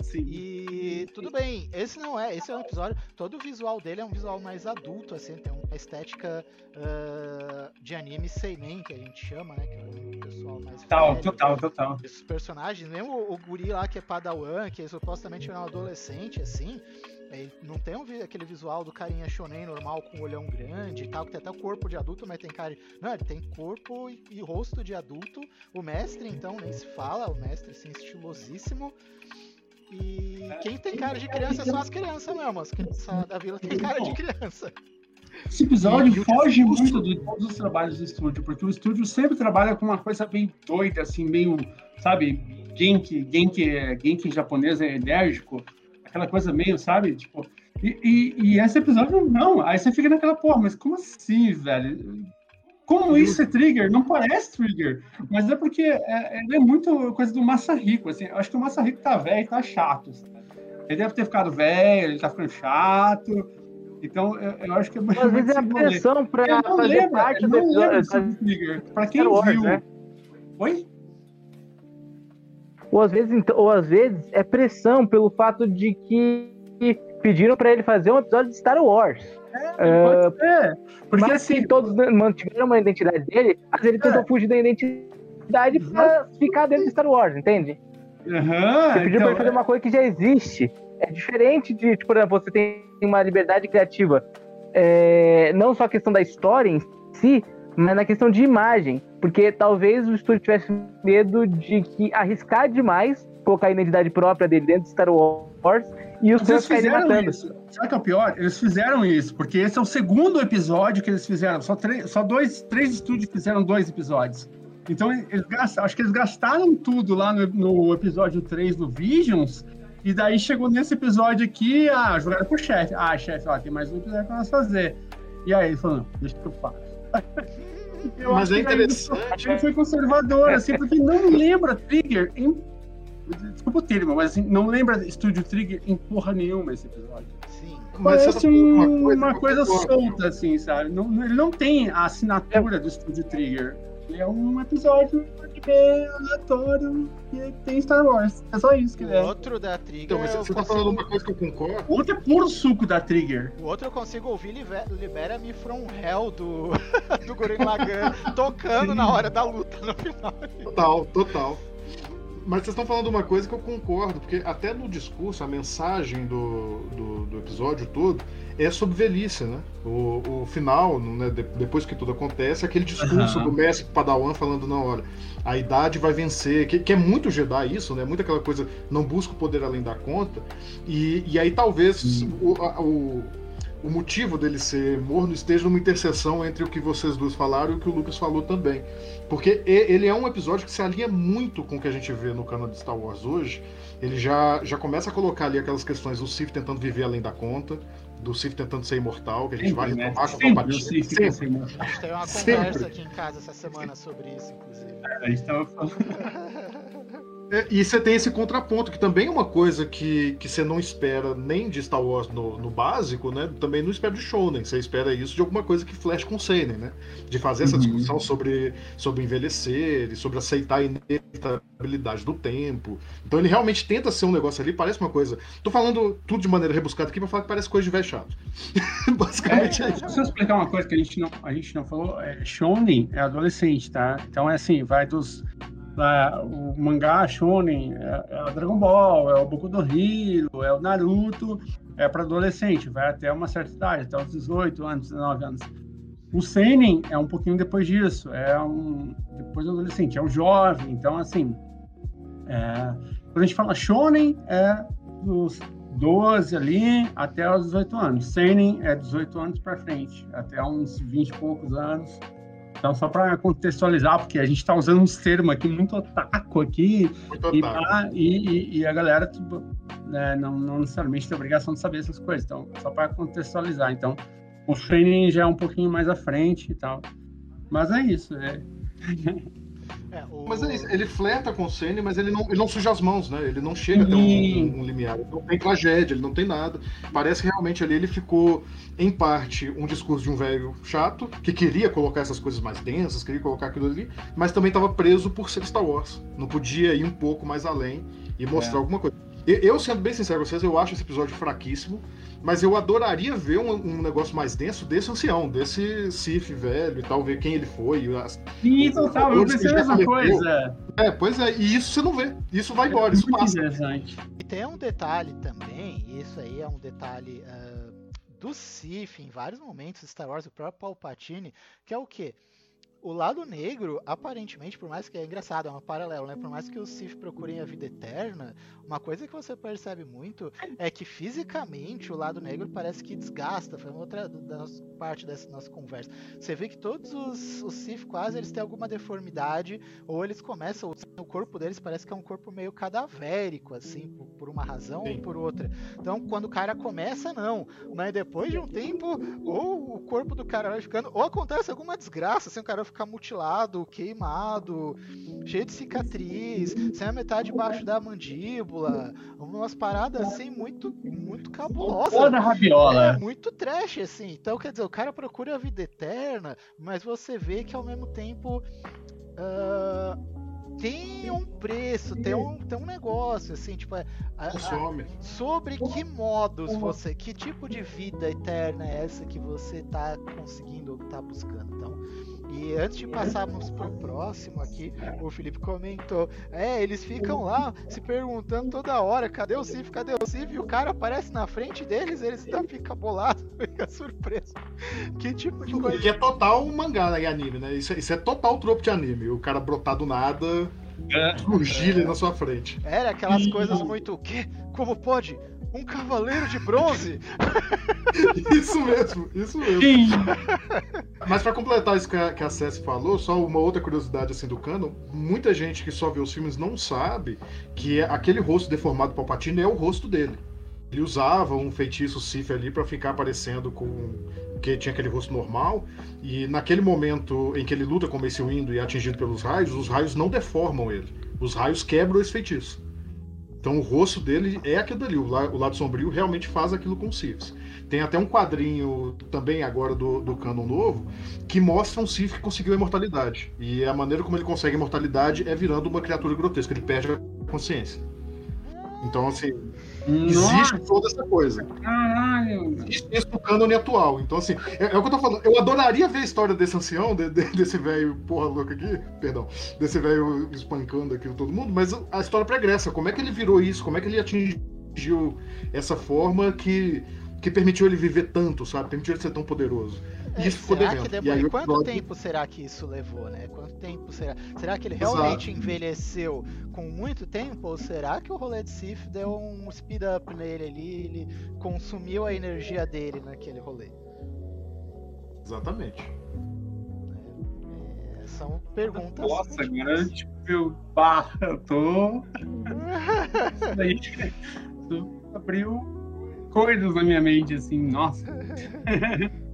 Sim. E tudo bem, esse não é, esse é um episódio. Todo o visual dele é um visual mais adulto, assim, tem uma estética uh, de anime seinen, que a gente chama, né? Que é o pessoal mais. Total, velho, total, total. Esses personagens, mesmo o, o guri lá que é Padawan, que supostamente é um adolescente, assim. Ele não tem um, aquele visual do carinha shonen normal com olhão grande e tal, que tem até o corpo de adulto, mas tem cara. Não, ele tem corpo e, e, rosto de adulto. O mestre, então, nem se fala, o mestre, assim, estilosíssimo. E quem tem cara de criança são as crianças mesmo. As crianças da vila tem cara de criança. Esse episódio foge muito de todos os trabalhos do estúdio, porque o estúdio sempre trabalha com uma coisa bem doida, assim, meio, sabe, Genki, Genki, Genki japonês é enérgico, aquela coisa meio, sabe, tipo. E, e, e, esse episódio, não. Aí você fica naquela, porra, mas como assim, velho? Como isso é trigger? Não parece trigger, mas é porque é, é, é muito coisa do Massa Rico. Assim, eu acho que o Massa Rico tá velho e tá chato. Assim. Ele deve ter ficado velho, ele tá ficando chato. Então, eu, eu acho que é muito. Às vezes é a pressão pra fazer lembra, parte do episódio. Trigger. Pra quem Wars, viu. Né? Oi? Ou às, vezes, então, ou às vezes é pressão pelo fato de que pediram para ele fazer um episódio de Star Wars. É, uh, Porque mas assim, se todos mantiveram uma identidade dele, vezes ele tentou é. fugir da identidade pra ficar dentro de Star Wars, entende? Uhum, você pediu então, pra ele fazer uma coisa que já existe. É diferente de, tipo, por exemplo, você tem uma liberdade criativa. É, não só a questão da história em si, mas na questão de imagem. Porque talvez o estúdio tivesse medo de que arriscar demais colocar a identidade própria dele dentro de Star Wars e os fãs fizeram matando. isso. Sabe o que é o pior? Eles fizeram isso, porque esse é o segundo episódio que eles fizeram. Só, três, só dois, três estúdios fizeram dois episódios. Então, eles gastaram, acho que eles gastaram tudo lá no, no, episódio 3 do Visions. E daí chegou nesse episódio aqui, ah, jogaram pro chefe. Ah, chefe, ó, tem mais um episódio pra nós fazer. E aí ele falou, deixa que eu faço. <laughs> Eu Mas é interessante. Ele foi conservador, assim, porque não lembra Trigger em Desculpa o termo, mas assim, não lembra Estúdio Trigger em porra nenhuma esse episódio. Sim. Mas Parece tá uma coisa, uma coisa solta, assim, sabe? Não, ele não tem a assinatura do Studio Trigger. Ele é um episódio anime aleatório que tem Star Wars. É só isso que ele é. O outro da Trigger. Então, você tá falando uma coisa que eu concordo? O outro é puro suco da Trigger. O outro eu consigo ouvir Libera-me from Hell do, <laughs> do Gurren Lagann tocando na hora da luta no final. Total, total. Mas vocês estão falando uma coisa que eu concordo, porque até no discurso, a mensagem do, do, do episódio todo é sobre velhice, né? O, o final, né, depois que tudo acontece, é aquele discurso uhum. do mestre Padawan falando, não, olha, a idade vai vencer, que, que, é muito Jedi isso, né? Muito aquela coisa, não busca o poder além da conta. E, e aí talvez uhum. o, a, o o motivo dele ser morno esteja numa interseção entre o que vocês dois falaram e o que o Lucas falou também. Porque ele é um episódio que se alinha muito com o que a gente vê no canal de Star Wars hoje. Ele já, já começa a colocar ali aquelas questões do Sith tentando viver além da conta, do Sith tentando ser imortal, que a gente sempre, vai né? retomar com o Palpatine. Sempre. sempre. A gente teve uma conversa aqui em casa essa semana sobre isso, inclusive. É, a gente tava falando. <laughs> É, e você tem esse contraponto, que também é uma coisa que, que você não espera nem de Star Wars no, no básico, né? Também não espera de Shonen. Você espera isso de alguma coisa que flash com Seinen, né? De fazer essa uhum. discussão sobre, sobre envelhecer e sobre aceitar a inevitabilidade do tempo. Então ele realmente tenta ser um negócio ali, parece uma coisa. Tô falando tudo de maneira rebuscada aqui pra falar que parece coisa de velho chato. <laughs> Basicamente é, é isso. Deixa eu explicar uma coisa que a gente não, a gente não falou. É, Shonen é adolescente, tá? Então é assim, vai dos é, o mangá shonen é, é o Dragon Ball, é o Boku no Hero, é o Naruto, é para adolescente, vai até uma certa idade, até os 18 anos, 19 anos. O seinen é um pouquinho depois disso, é um depois do adolescente, é o jovem, então assim, é, quando a gente fala shonen é dos 12 ali até os 18 anos. Seinen é 18 anos para frente, até uns 20 e poucos anos. Então, só para contextualizar, porque a gente está usando uns termos aqui muito otaku aqui, muito e, otaku. E, e, a galera tipo, né, não, não, necessariamente tem obrigação de saber essas coisas. Então, só para contextualizar. Então, o training já é um pouquinho mais à frente e tal. Mas é isso. É... <laughs> É, o... Mas é isso, ele flerta com o Senna, mas ele não, ele não suja as mãos, né? Ele não chega até um, um, um, limiar. Ele não tem tragédia, ele não tem nada. Parece que realmente ali ele ficou, em parte, um discurso de um velho chato, que queria colocar essas coisas mais densas, queria colocar aquilo ali, mas também estava preso por ser Star Wars. Não podia ir um pouco mais além e mostrar é. alguma coisa. Eu, sendo bem sincero com vocês, eu acho esse episódio fraquíssimo, mas eu adoraria ver um, um negócio mais denso desse ancião, desse Sif velho e tal, ver quem ele foi. As, Sim, total, eu pensei a mesma coisa. É, pois é, e isso você não vê. Isso vai embora, isso passa. E tem um detalhe também, isso aí é um detalhe uh, do Sif em vários momentos Star Wars, o próprio Palpatine, que é o quê? O lado negro, aparentemente, por mais que é engraçado, é um paralelo, né? Por mais que os Sith procurem a vida eterna, uma coisa que você percebe muito é que fisicamente o lado negro parece que desgasta. Foi uma outra da parte dessa nossa conversa. Você vê que todos os, os Sith quase eles têm alguma deformidade, ou eles começam, o corpo deles parece que é um corpo meio cadavérico, assim, por, por uma razão Sim. ou por outra. Então, quando o cara começa, não. Mas depois de um tempo, ou o corpo do cara vai ficando, ou acontece alguma desgraça, assim, o cara ficar mutilado, queimado, cheio de cicatriz, sem a metade embaixo da mandíbula, umas paradas assim muito, muito cabulosas. Toda rabiola. É muito trash, assim. Então, quer dizer, o cara procura a vida eterna, mas você vê que ao mesmo tempo. Uh, tem um preço, tem um, tem um negócio, assim, tipo, a, a, sobre que modos você, que tipo de vida eterna é essa que você tá conseguindo ou tá buscando. Então, e antes de passarmos pro próximo aqui, o Felipe comentou: é, eles ficam lá se perguntando toda hora: cadê o Cif? Cadê o Cif? E o cara aparece na frente deles, eles ainda ficam bolados, <laughs> fica surpreso. Que tipo de coisa. Que é total mangá, né? anime, né? Isso, isso é total tropo de anime. O cara brotar do nada. É. Surgir é. na sua frente. Era aquelas coisas muito. O quê? Como pode? Um cavaleiro de bronze? <laughs> isso mesmo, isso mesmo. Mas para completar isso que a, que a Cessi falou, só uma outra curiosidade assim do canon, muita gente que só vê os filmes não sabe que aquele rosto deformado do Palpatine é o rosto dele. Ele usava um feitiço Sith ali para ficar aparecendo com que tinha aquele rosto normal e naquele momento em que ele luta com Mace Windu e é atingido pelos raios, os raios não deformam ele. Os raios quebram esse feitiço. Então o rosto dele é aquilo dali, o, la- o lado sombrio realmente faz aquilo com o Sirius. Tem até um quadrinho também agora do, do canon novo que mostra um Sif que conseguiu a imortalidade. E a maneira como ele consegue a imortalidade é virando uma criatura grotesca, ele perde a consciência. Então, assim, existe Nossa, toda essa coisa. caralho. Existe isso no cânone atual. Então, assim, é, é o que eu tô falando. Eu adoraria ver a história desse ancião, de- de- desse velho porra louca aqui, perdão, desse velho espancando aqui todo mundo, mas a história pregressa, como é que ele virou isso? Como é que ele atingiu essa forma que, que permitiu ele viver tanto, sabe? Permitiu ele ser tão poderoso. E É, isso ficou será devendo. que E demorou? aí o Quanto episódio- tempo será que isso levou, né? Quanto tempo será? Será que ele Exato. realmente envelheceu com muito tempo? Ou será que o rolê de Sif deu um speed up nele ali, ele consumiu a energia dele naquele rolê? Exatamente. É, são perguntas. Nossa, difíceis. tipo, eu, pá, eu tô. <laughs> Isso. <laughs> Isso abriu coisas na minha mente, assim, nossa. <laughs>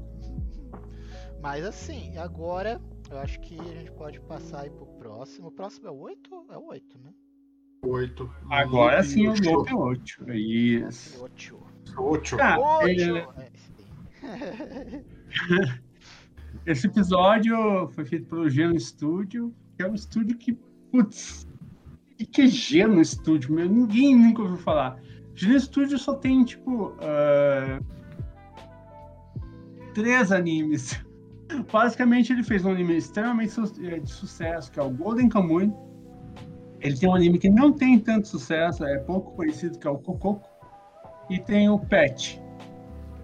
Mas assim, agora eu acho que a gente pode passar aí pro próximo. O próximo é o 8? É o 8, né? Oito. Agora E- sim o oito. Lope 8. Isso. 8. Oito. Cara, 8! é, <laughs> esse episódio foi feito pelo Geno Studio, que é um estúdio que, putz, o que é Geno Studio, meu? Ninguém nunca ouviu falar. Geno Studio só tem, tipo, ah, três animes. Basicamente, ele fez um anime extremamente su- eh, de sucesso, que é o Golden Kamuy. Ele tem um anime que não tem tanto sucesso, é pouco conhecido, que é o Kokoko. E tem o Pet.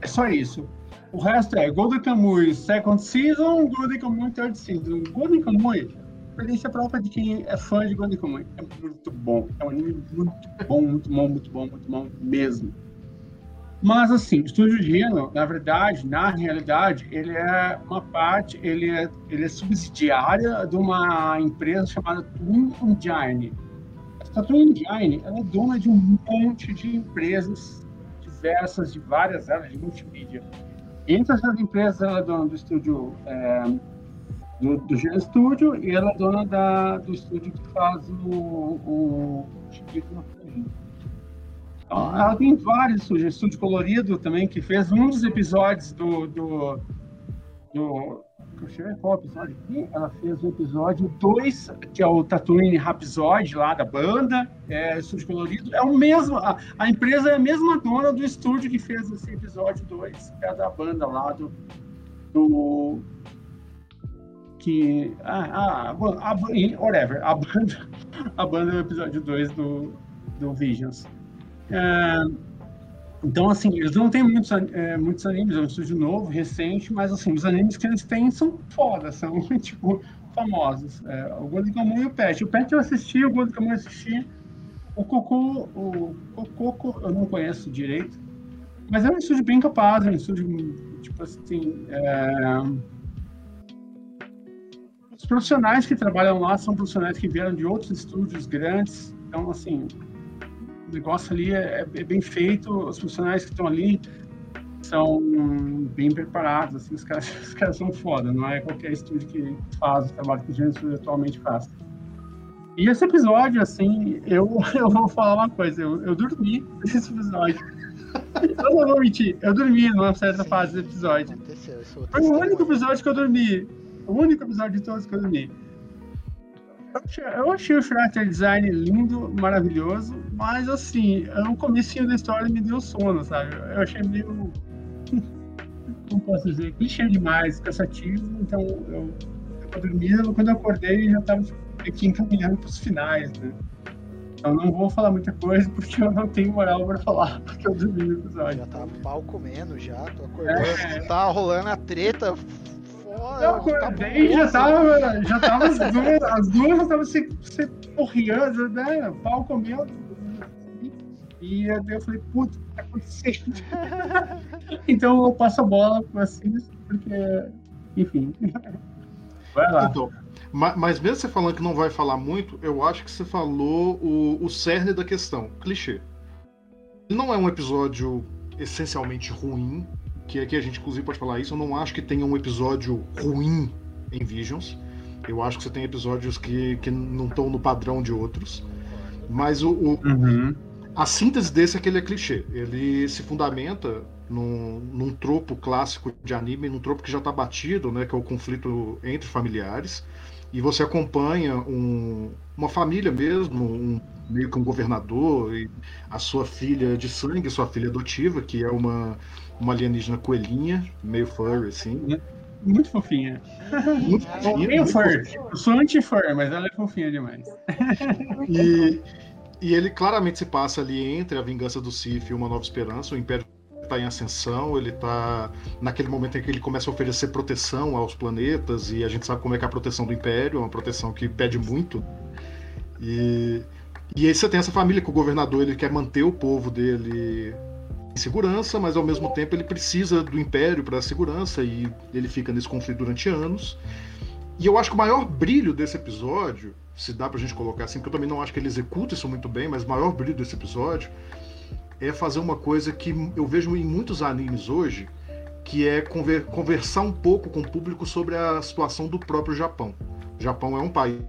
É só isso. O resto é Golden Kamuy Second Season, Golden Kamuy Third Season. Golden Kamuy, experiência própria de quem é fã de Golden Kamuy. É muito bom. É um anime muito bom, muito bom, muito bom, muito bom mesmo. Mas assim, o Estúdio Gino, na verdade, na realidade, ele é uma parte, ele é, ele é subsidiária de uma empresa chamada Twin Engine. Essa Twin Engine, ela é dona de um monte de empresas diversas, de várias áreas de multimídia. Entre essas empresas, ela é dona do estúdio é, do, do Studio e ela é dona da, do estúdio que faz o, o no Kyojin. Então, ela tem vários estúdios, estúdio colorido também, que fez um dos episódios do. do, do ver qual episódio aqui. Ela fez o episódio 2, que é o Tatooine Rhapsody lá da banda, é estúdio colorido. É o mesmo, a, a empresa é a mesma dona do estúdio que fez esse episódio 2, que é da banda lá do. do que. Ah, ah, a, a, whatever, a banda, <laughs> a banda do episódio 2 do, do Visions. É, então, assim, eles não têm muitos, é, muitos animes, é um estúdio novo, recente, mas, assim, os animes que eles têm são foda, são, <laughs> tipo, famosos. É, o Golden Kamuy e o Pet. O Pet eu assisti, o Golden Kamuy eu assisti. O Cocô, o Cococo eu não conheço direito, mas é um estúdio bem capaz, é um estúdio, tipo assim, é... Os profissionais que trabalham lá são profissionais que vieram de outros estúdios grandes, então, assim, o negócio ali é, é bem feito, os profissionais que estão ali são bem preparados, assim, os caras, <laughs> os caras são foda, não é qualquer estúdio que faz o trabalho que o Gênesis atualmente faz. E esse episódio, assim, eu, <laughs> eu vou falar uma coisa, eu, eu dormi nesse episódio. <laughs> Eu não vou mentir, eu dormi numa certa Sim, fase do episódio. Isso Foi o único episódio que eu dormi. O único episódio de todos que eu dormi. Eu achei, o character design lindo, maravilhoso, mas assim, o comecinho da história me deu sono, sabe? Eu achei meio. <laughs> Como posso dizer? Clichê demais, cansativo, então eu, eu dormi, quando eu acordei já estava aqui encaminhando para os finais, né? Eu não vou falar muita coisa <laughs> porque eu não tenho moral para falar, porque eu dormi no episódio. Já tá pau comendo já, tô acordando. É. Tá rolando a treta. Eu tá acordei já tava, já tava as duas, as duas já estavam se, se porreando, né? Pau comendo. E eu falei, puta, o que tá acontecendo? <laughs> então eu passo a bola pro Assis, porque, enfim. Vai lá. Então, ma- mas mesmo você falando que não vai falar muito, eu acho que você falou o, o cerne da questão, clichê. Não é um episódio essencialmente ruim, que aqui a gente inclusive pode falar isso, eu não acho que tenha um episódio ruim em Visions. Eu acho que você tem episódios que, que não estão no padrão de outros. Mas o, o- Uhum. a síntese desse é que ele é clichê. Ele se fundamenta num, num tropo clássico de anime, num tropo que já está batido, né, que é o conflito entre familiares. E você acompanha um, uma família mesmo, um, meio que um governador, e a sua filha de sangue, sua filha adotiva, que é uma, uma alienígena coelhinha, meio furry, assim. Muito fofinha. Muito fofinha. Meio fur. Eu sou anti-fur, mas ela é fofinha demais. E, e ele claramente se passa ali entre a vingança do Sif e uma nova esperança. O Império está em ascensão, ele está naquele momento em que ele começa a oferecer proteção aos planetas, e a gente sabe como é que é a proteção do Império, é uma proteção que pede muito. E, e aí você tem essa família que o governador ele quer manter o povo dele segurança, mas ao mesmo tempo ele precisa do Império para a segurança, e ele fica nesse conflito durante anos. E eu acho que o maior brilho desse episódio, se dá pra gente colocar assim, porque eu também não acho que ele executa isso muito bem, mas o maior brilho desse episódio é fazer uma coisa que eu vejo em muitos animes hoje, que é conver conversar um pouco com o público sobre a situação do próprio Japão. O Japão é um país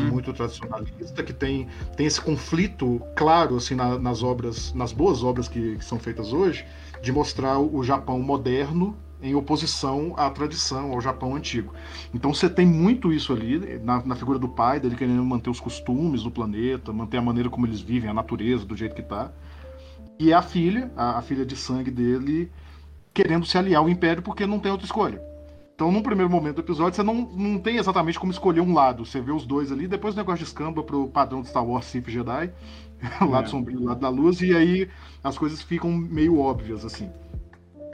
uhum. muito tradicionalista que tem, tem esse conflito claro assim na, nas obras, nas boas obras que, que, são feitas hoje, de mostrar o Japão moderno em oposição à tradição, ao Japão antigo. Então você tem muito isso ali na, na figura do pai, dele querendo manter os costumes do planeta, manter a maneira como eles vivem, a natureza do jeito que está. E a filha, a, a filha de sangue dele, querendo se aliar ao Império porque não tem outra escolha. Então, num primeiro momento do episódio, você não, não tem exatamente como escolher um lado. Você vê os dois ali, depois o negócio descamba pro padrão de Star Wars Sith Jedi, <laughs> o lado é. sombrio, o lado da luz, e aí as coisas ficam meio óbvias, assim.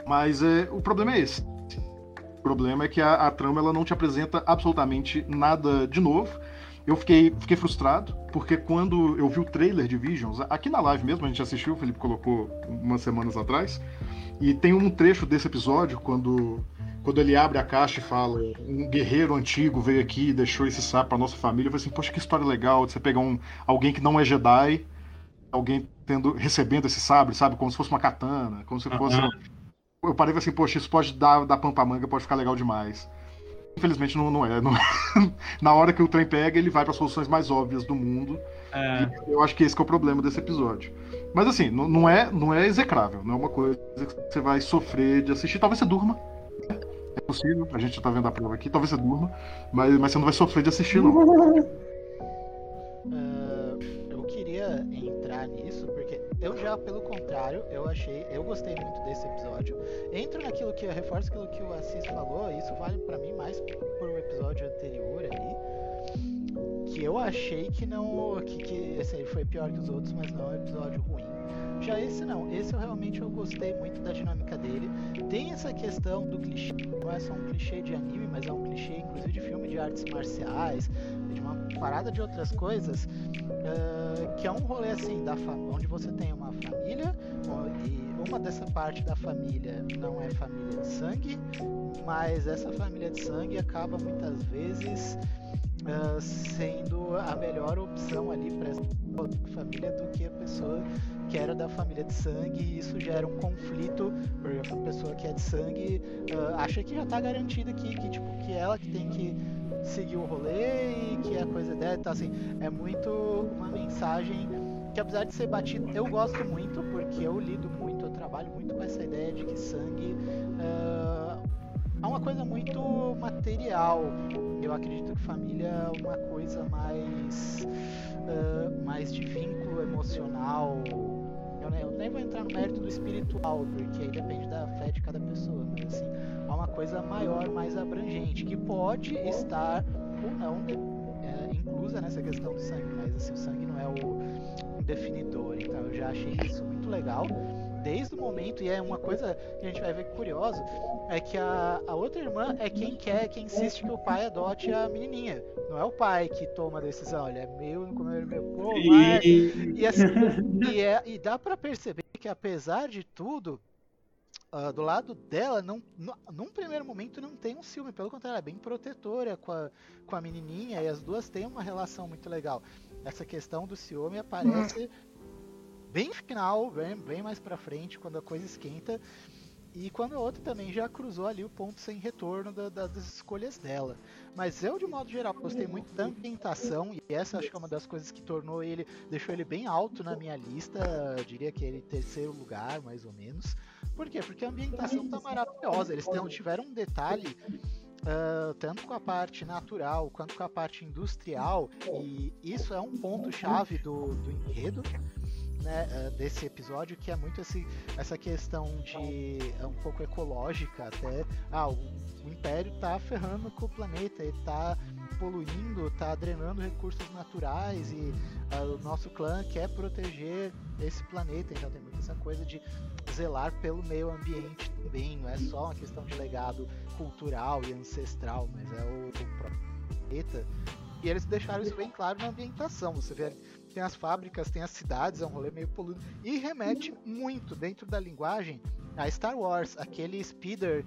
Mas é, o problema é esse. O problema é que a, a trama ela não te apresenta absolutamente nada de novo. Eu fiquei, fiquei frustrado, porque quando eu vi o trailer de Visions, aqui na live mesmo, a gente assistiu, o Felipe colocou umas semanas atrás, e tem um trecho desse episódio, quando, quando ele abre a caixa e fala: um guerreiro antigo veio aqui e deixou esse sapo pra nossa família. Eu falei assim: poxa, que história legal de você pegar um, alguém que não é Jedi, alguém tendo, recebendo esse sabre, sabe? Como se fosse uma katana, como se fosse. Uhum. Eu parei assim: poxa, isso pode dar, dar pampa manga, pode ficar legal demais. Infelizmente não, não é. Não... <laughs> Na hora que o trem pega, ele vai para soluções mais óbvias do mundo. É. eu acho que esse que é o problema desse episódio. Mas assim, não, não, é, não é execrável, não é uma coisa que você vai sofrer de assistir. Talvez você durma. Possível, a gente tá vendo a prova aqui, talvez você durma, mas, mas você não vai sofrer de assistir, não. Uh, <laughs> eu queria entrar nisso, porque eu já, pelo contrário, eu achei, eu gostei muito desse episódio. Entro naquilo que eu reforço aquilo que o Assis falou, isso vale para mim mais por um episódio anterior ali, que eu achei que não, que, que esse foi pior que os outros, mas não é um episódio ruim. Já esse não, esse eu realmente eu gostei muito da dinâmica dele. Tem essa questão do clichê, não é só um clichê de anime, mas é um clichê inclusive de filme de artes marciais, de uma parada de outras coisas, uh, que é um rolê assim, da onde você tem uma família, e uma dessa parte da família não é família de sangue, mas essa família de sangue acaba muitas vezes uh, sendo a melhor opção ali para essa família do que a pessoa que era da família de sangue e isso gera um conflito porque a pessoa que é de sangue uh, acha que já está garantida que, que tipo que ela que tem que seguir o rolê e que a coisa dela então assim é muito uma mensagem que apesar de ser batido eu gosto muito porque eu lido muito eu trabalho muito com essa ideia de que sangue uh, é uma coisa muito material eu acredito que família é uma coisa mais uh, mais de vínculo emocional. Eu, né, nem vou entrar no mérito do espiritual, porque aí depende da fé de cada pessoa, mas assim, é uma coisa maior, mais abrangente, que pode estar ou não de, é, inclusa nessa questão do sangue, mas assim, o sangue não é o definidor, então eu já achei isso muito legal desde o momento, e é uma coisa que a gente vai ver curioso, é que a, a outra irmã é quem quer, quem insiste que o pai adote a menininha. Não é o pai que toma a decisão, ele é meu, ele é meu, pô. E, assim, e, é, e dá para perceber que apesar de tudo, Uh, do lado dela, não, no, num primeiro momento não tem um ciúme, pelo contrário, é bem protetora com a, com a menininha e as duas têm uma relação muito legal. Essa questão do ciúme aparece bem final, bem, bem mais pra frente, quando a coisa esquenta. e quando a outra também já cruzou ali o ponto sem retorno da, da, das escolhas dela. Mas eu, de modo geral, gostei muito da ambientação, e essa acho que é uma das coisas que tornou ele, deixou ele bem alto na minha lista, eu diria que ele terceiro lugar, mais ou menos. Por quê? Porque a ambientação tá maravilhosa, eles tiveram um detalhe Uh, tanto com a parte natural quanto com a parte industrial, e isso é um ponto-chave do, do enredo, né, uh, desse episódio, que é muito esse, essa questão de é um pouco ecológica até. Ah, o, o Império tá ferrando com o planeta, ele tá poluindo, tá drenando recursos naturais e uh, o nosso clã quer proteger esse planeta, então tem muito essa coisa de zelar pelo meio ambiente também, não é só uma questão de legado cultural e ancestral, mas é o, o próprio planeta. E eles deixaram isso bem claro na ambientação. Você vê tem as fábricas, tem as cidades, é um rolê meio poluído. E remete muito dentro da linguagem a Star Wars, aquele speeder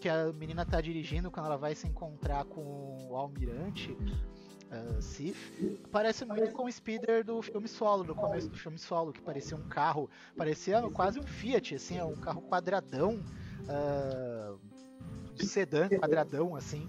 que a menina tá dirigindo quando ela vai se encontrar com o almirante. Uh, Sith parece muito com o speeder do filme Solo, do começo do filme Solo, que parecia um carro, parecia quase um Fiat, assim, é um carro quadradão, uh, sedã quadradão, assim,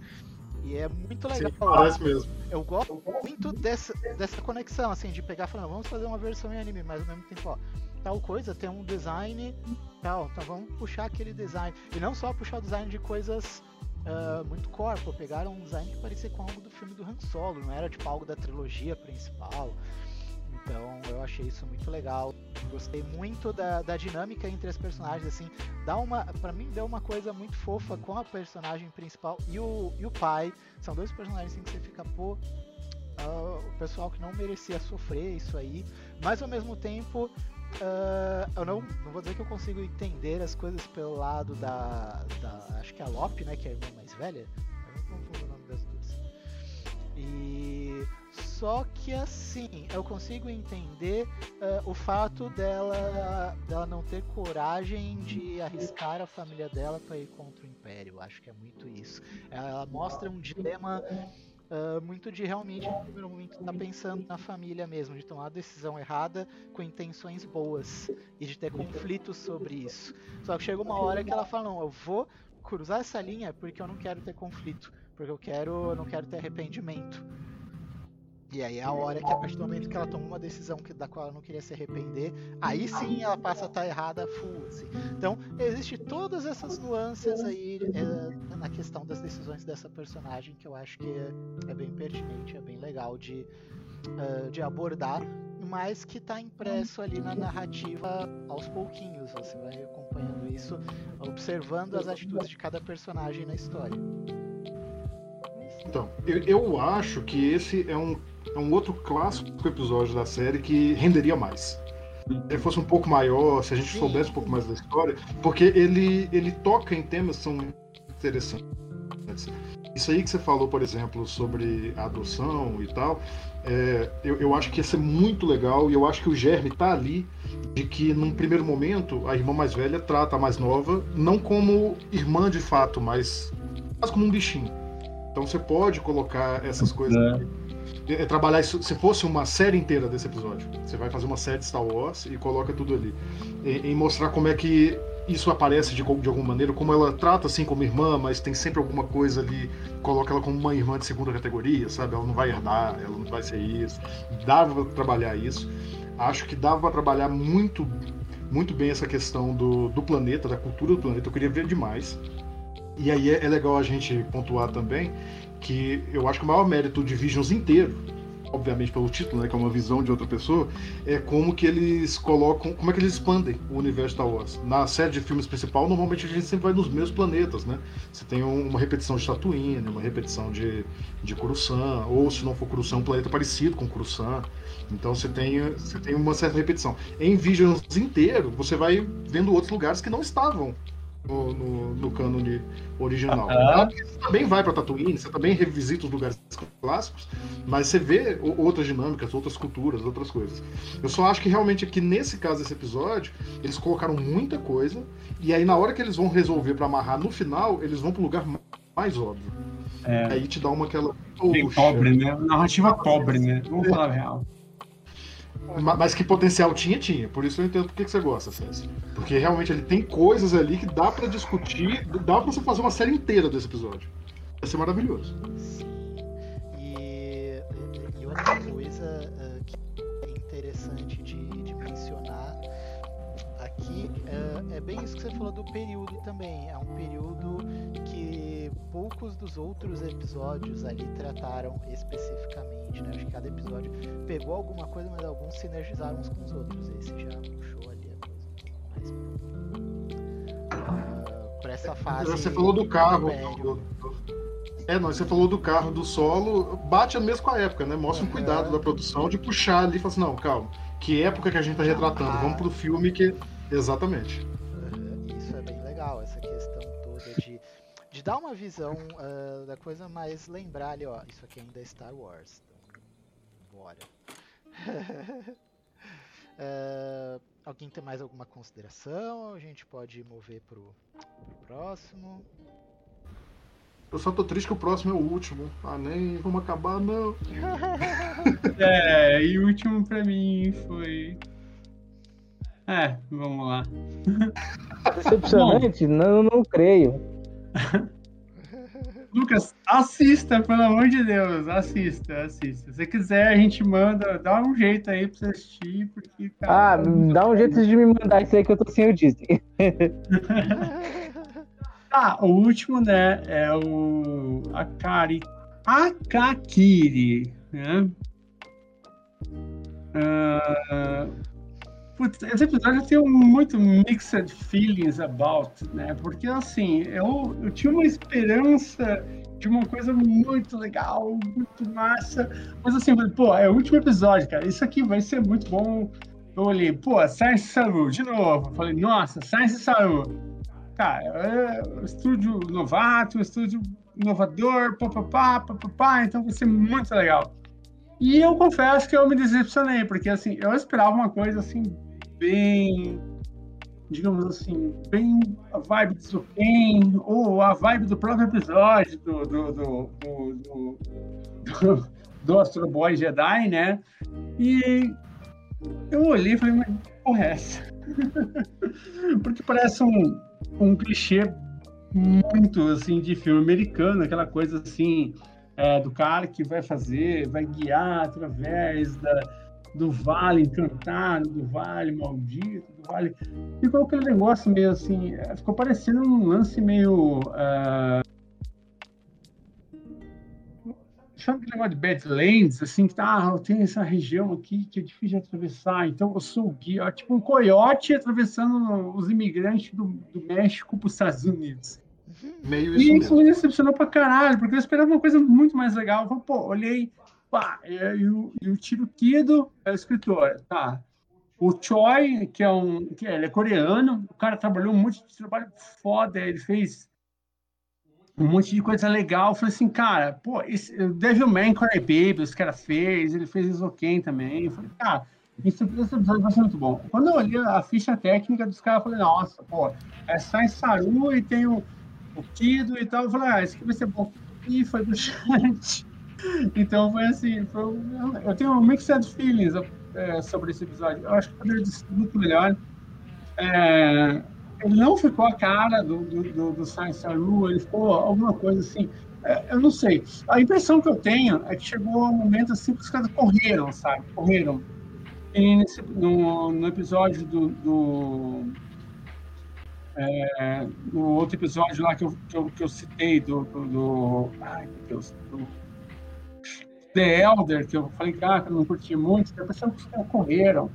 e é muito legal. Sim, parece mesmo. Eu gosto muito dessa, dessa conexão, assim, de pegar e falar, vamos fazer uma versão em anime, mas ao mesmo tempo, ó, tal coisa tem um design tal, então vamos puxar aquele design. E não só puxar o design de coisas uh, muito corpo, pegaram um design que parecia com algo do filme do Han Solo, não era tipo algo da trilogia principal. Então eu achei isso muito legal. Gostei muito da, da dinâmica entre as personagens, assim, dá uma, para mim deu uma coisa muito fofa com a personagem principal e o, e o pai. São dois personagens assim, que você fica, pô, uh, o pessoal que não merecia sofrer isso aí, mas ao mesmo tempo uh, eu não, não vou dizer que eu consigo entender as coisas pelo lado da, da acho que é a Lope, né, que é a irmã mais velha. Eu não confundo o nome das duas. E só que assim, eu consigo entender uh, o fato dela, dela não ter coragem de arriscar a família dela para ir contra o Império. Acho que é muito isso. Ela mostra um dilema uh, muito de realmente, no primeiro momento, estar tá pensando na família mesmo, de tomar a decisão errada com intenções boas e de ter conflitos sobre isso. Só que chega uma hora que ela fala: não, eu vou cruzar essa linha porque eu não quero ter conflito, porque eu quero, eu não quero ter arrependimento. E aí é a hora que, a partir do momento que ela toma uma decisão que, da qual ela não queria se arrepender, aí sim ela passa a estar tá errada full. Assim. Então, existe todas essas nuances aí é, na questão das decisões dessa personagem que eu acho que é, é bem pertinente, é bem legal de, uh, de abordar, mas que está impresso ali na narrativa aos pouquinhos. Você vai acompanhando isso, observando as atitudes de cada personagem na história. Então, eu, eu acho que esse é um é um outro clássico episódio da série que renderia mais. Se ele fosse um pouco maior, se a gente soubesse um pouco mais da história, porque ele, ele toca em temas que são interessantes. Isso aí que você falou, por exemplo, sobre a adoção e tal, é, eu, eu acho que ia ser muito legal e eu acho que o germe tá ali de que, num primeiro momento, a irmã mais velha trata a mais nova não como irmã de fato, mas, mas como um bichinho. Então você pode colocar essas coisas. É é, trabalhar isso se fosse uma série inteira desse episódio. Você vai fazer uma série de Star Wars e coloca tudo ali. Em, mostrar como é que isso aparece de, de, alguma maneira, como ela trata assim como irmã, mas tem sempre alguma coisa ali, coloca ela como uma irmã de segunda categoria, sabe? Ela não vai herdar, ela não vai ser isso. Dava pra trabalhar isso. Acho que dava pra trabalhar muito, muito bem essa questão do, do planeta, da cultura do planeta. Eu queria ver demais. E aí é, é legal a gente pontuar também que eu acho que o maior mérito de Visions inteiro, obviamente pelo título, né, que é uma visão de outra pessoa, é como que eles colocam, como é que eles expandem o universo Star Wars. Na série de filmes principal, normalmente a gente sempre vai nos mesmos planetas, né? Você tem uma repetição de Tatooine, uma repetição de, de Coruscant, ou se não for Coruscant, um planeta parecido com Coruscant. Então você tem, você tem uma certa repetição. Em Visions inteiro, você vai vendo outros lugares que não estavam no, no, no cânone original. Você também vai para Tatooine, você também revisita os lugares clássicos, mas você vê outras dinâmicas, outras culturas, outras coisas. Eu só acho que realmente aqui nesse caso desse episódio, eles colocaram muita coisa, e aí na hora que eles vão resolver para amarrar no final, eles vão para o lugar mais óbvio. É. Aí te dá uma aquela. Bem pobre, né? Narrativa pobre, né? Vamos falar a real. Mas que potencial tinha, tinha. Por isso eu entendo por que você gosta, César. Porque realmente ele tem coisas ali que dá para discutir, dá para você fazer uma série inteira desse episódio. Vai ser maravilhoso. E, e outra coisa uh, que é interessante de, de mencionar aqui uh, é bem isso que você falou do período também. É um período poucos dos outros episódios ali trataram especificamente. Né? Acho que cada episódio pegou alguma coisa, mas alguns sinergizaram uns com os outros. Esse já puxou ali a coisa mais. Uh, por essa fase. Você falou do carro. Do, do, é, não, você falou do carro do solo, bate mesmo com a época, né? Mostra um cuidado da produção de puxar ali e falar assim, não, calma, que época que a gente tá retratando? Vamos pro filme que. Exatamente. Dar uma visão uh, da coisa, mas lembrar ali, ó, isso aqui ainda é Star Wars. Então, bora. uh, <laughs> alguém tem mais alguma consideração? A gente pode mover pro, pro próximo. Eu só tô triste que o próximo é o último. Ah, nem vamos acabar, não. <laughs> é, e o último pra mim foi. É, vamos lá. Decepcionante? <laughs> não, não creio. Lucas, assista, pelo amor de Deus, assista, assista. Se quiser, a gente manda, dá um jeito aí pra você assistir, porque. Cara, ah, dá um jeito de me mandar isso aí que eu tô sem o Disney. <laughs> Ah, o último, né, é o Akari Akakiri, né? Uh, putz, esse episódio eu tenho muito mixed feelings about, né? Porque assim, eu, eu tinha uma esperança de uma coisa muito legal, muito massa, mas assim, pô, é o último episódio, cara. Isso aqui vai ser muito bom. Eu olhei, pô, Science Saru, de novo. Falei, nossa, Science Saru cara, é um estúdio novato, um estúdio inovador, papapá, papapá, então vai ser muito legal. E eu confesso que eu me decepcionei, porque assim, eu esperava uma coisa assim, bem, digamos assim, bem a vibe do Zuken, ou a vibe do próprio episódio do, do, do, do, do, do Astro Boy Jedi, né? E eu olhei e falei, mas porra é essa? <laughs> porque parece um, um clichê muito assim de filme americano, aquela coisa assim é, do cara que vai fazer, vai guiar através da, do vale encantado, do vale maldito, do vale. Ficou aquele negócio meio assim, é, ficou parecendo um lance meio. Uh, sabe aquele negócio de Badlands, assim, que tá, ah, tem essa região aqui que é difícil de atravessar, então eu sou o guia, tipo um coiote atravessando os imigrantes do, do México para os Estados Unidos. Meio isso e isso me decepcionou pra caralho, porque eu esperava uma coisa muito mais legal. Eu falei, pô, olhei, pá, e, e, o, e o Tiro Kido é o escritor, tá. O Choi, que é um. Que é, ele é coreano, o cara trabalhou um monte de trabalho foda, ele fez um monte de coisa legal. Falei assim, cara, pô, esse Devilman Cry Baby, os caras fez, ele fez Isoken também. Eu falei, cara, esse, esse episódio vai ser muito bom. Quando eu olhei a ficha técnica dos caras, eu falei, nossa, pô, é Sai Saru e tem o, o Kido e tal. Eu falei, ah, esse aqui vai ser bom. E foi do <laughs> chat. Então foi assim, foi, eu tenho um mixed feelings é, sobre esse episódio. Eu acho que poderia ser muito melhor. É, ele não ficou a cara do, do, do, do Science Saru, ele ficou alguma coisa assim. É, eu não sei. A impressão que eu tenho é que chegou um momento assim que os caras correram, sabe? Correram. E nesse, no, no episódio do. do é, no outro episódio lá que eu, que eu, que eu citei, do, do, do, Ai, meu Deus. Do, The Elder, que eu falei, cara, que eu não curti muito, a impressão que os caras correram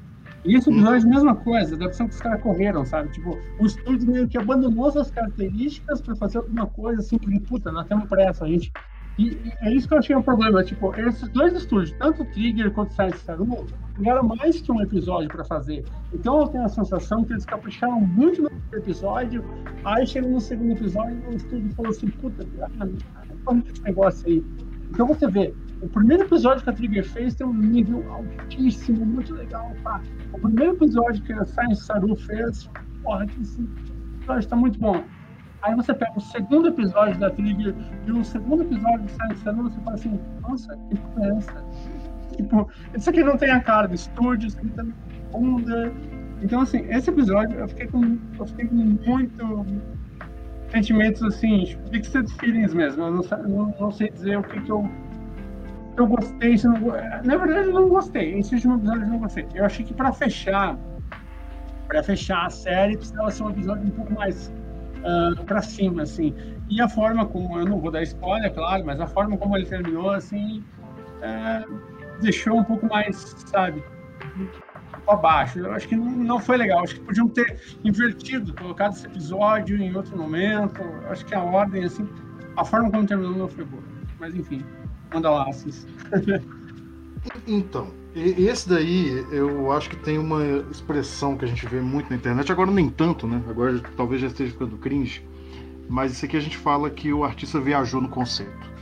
e esse episódio, uhum. mesma coisa, dá impressão que os caras correram, sabe? Tipo, o estúdio meio que abandonou suas características para fazer alguma coisa assim, porque, puta, nós temos pressa, a gente. E, e, é isso que eu achei um problema. Tipo, esses dois estúdios, tanto o Trigger quanto o Science Saru, tiveram mais que um episódio para fazer. Então eu tenho a sensação que eles capricharam muito no episódio, aí chegou no segundo episódio e o estúdio falou assim: puta, ah, esse negócio aí. Então você vê, o primeiro episódio que a Trigger fez tem um nível altíssimo, muito legal. Tá? O primeiro episódio que a Science Saru fez, porra, esse episódio está muito bom. Aí você pega o segundo episódio da Trigger e o segundo episódio de Science Saru, você fala assim, nossa, que diferença. <laughs> tipo, isso aqui não tem a cara do estúdio, isso aqui tá bunda. Então, assim, esse episódio eu fiquei com, eu fiquei com muito sentimentos assim, tipo, feelings mesmo. Eu não, não, não sei dizer o que, que eu eu gostei, se não, na verdade eu não gostei. Esse último episódio eu não gostei. Eu achei que para fechar, para fechar a série precisava ser um episódio um pouco mais uh, ah, para cima, assim. E a forma como, eu não vou dar spoiler, claro, mas a forma como ele terminou, assim, uh, deixou um pouco mais, sabe, para baixo. Eu acho que não, foi legal. Acho que podiam ter invertido, colocado esse episódio em outro momento. Eu acho que a ordem, assim, a forma como terminou não foi boa. Mas enfim, manda lá, Assis. <laughs> então, esse daí eu acho que tem uma expressão que a gente vê muito na internet, agora nem tanto, né? Agora talvez já esteja ficando cringe, mas isso aqui a gente fala que o artista viajou no conceito.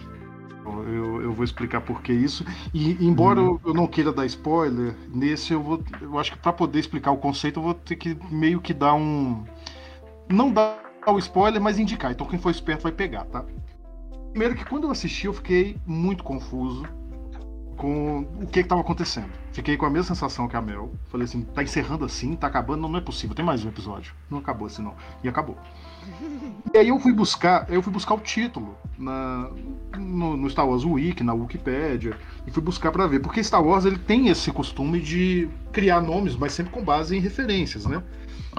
Eu, eu vou explicar por que isso. E embora uhum. eu, eu, não queira dar spoiler, nesse eu vou. Eu acho que para poder explicar o conceito, eu vou ter que meio que dar um. Não dar o spoiler, mas indicar. Então quem for esperto vai pegar, tá? Primeiro que quando eu assisti, eu fiquei muito confuso com o que estava acontecendo. Fiquei com a mesma sensação que a Mel. Falei assim, tá encerrando assim, tá acabando, não, não é possível, tem mais um episódio. Não acabou assim não. E acabou. E aí eu fui buscar, eu fui buscar o título na, no, no Star Wars Wiki, na Wikipedia, e fui buscar para ver, porque Star Wars ele tem esse costume de criar nomes, mas sempre com base em referências, né?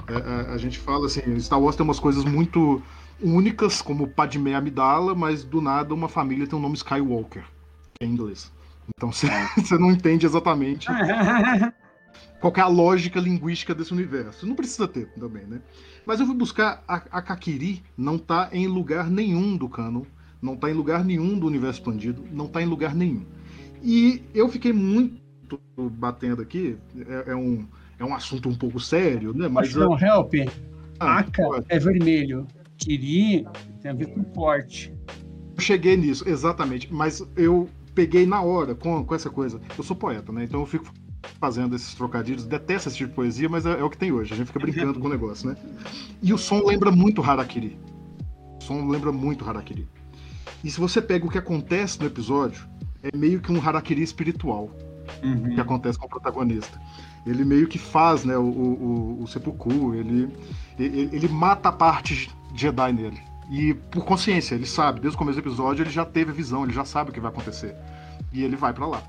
A, é, a, a gente fala assim, Star Wars tem umas coisas muito únicas, como Padmé Amidala, mas do nada uma família tem o um nome Skywalker, que é em inglês. Então você <laughs> não entende exatamente <laughs> qual é a lógica linguística desse universo. Não precisa ter também, né? Mas eu fui buscar a, a Kakiri, não tá em lugar nenhum do canon, não tá em lugar nenhum do universo expandido, não tá em lugar nenhum. E eu fiquei muito batendo aqui, é, é um, é um assunto um pouco sério, né? Mas não, help. Ah, Aka é vermelho. Kiri tem a ver com forte. Eu cheguei nisso, exatamente. Mas eu peguei na hora com, com essa coisa. Eu sou poeta, né? Então eu fico fazendo esses trocadilhos, detesto esse tipo de poesia, mas é, é, o que tem hoje. A gente fica brincando com o negócio, né? E o som lembra muito Harakiri. O som lembra muito Harakiri. E se você pega o que acontece no episódio, é meio que um Harakiri espiritual uhum. que acontece com o protagonista. Ele meio que faz, né, o, o, o seppuku, ele, ele, ele mata a parte Jedi nele. E por consciência, ele sabe, desde o começo do episódio, ele já teve a visão, ele já sabe o que vai acontecer. E ele vai para lá.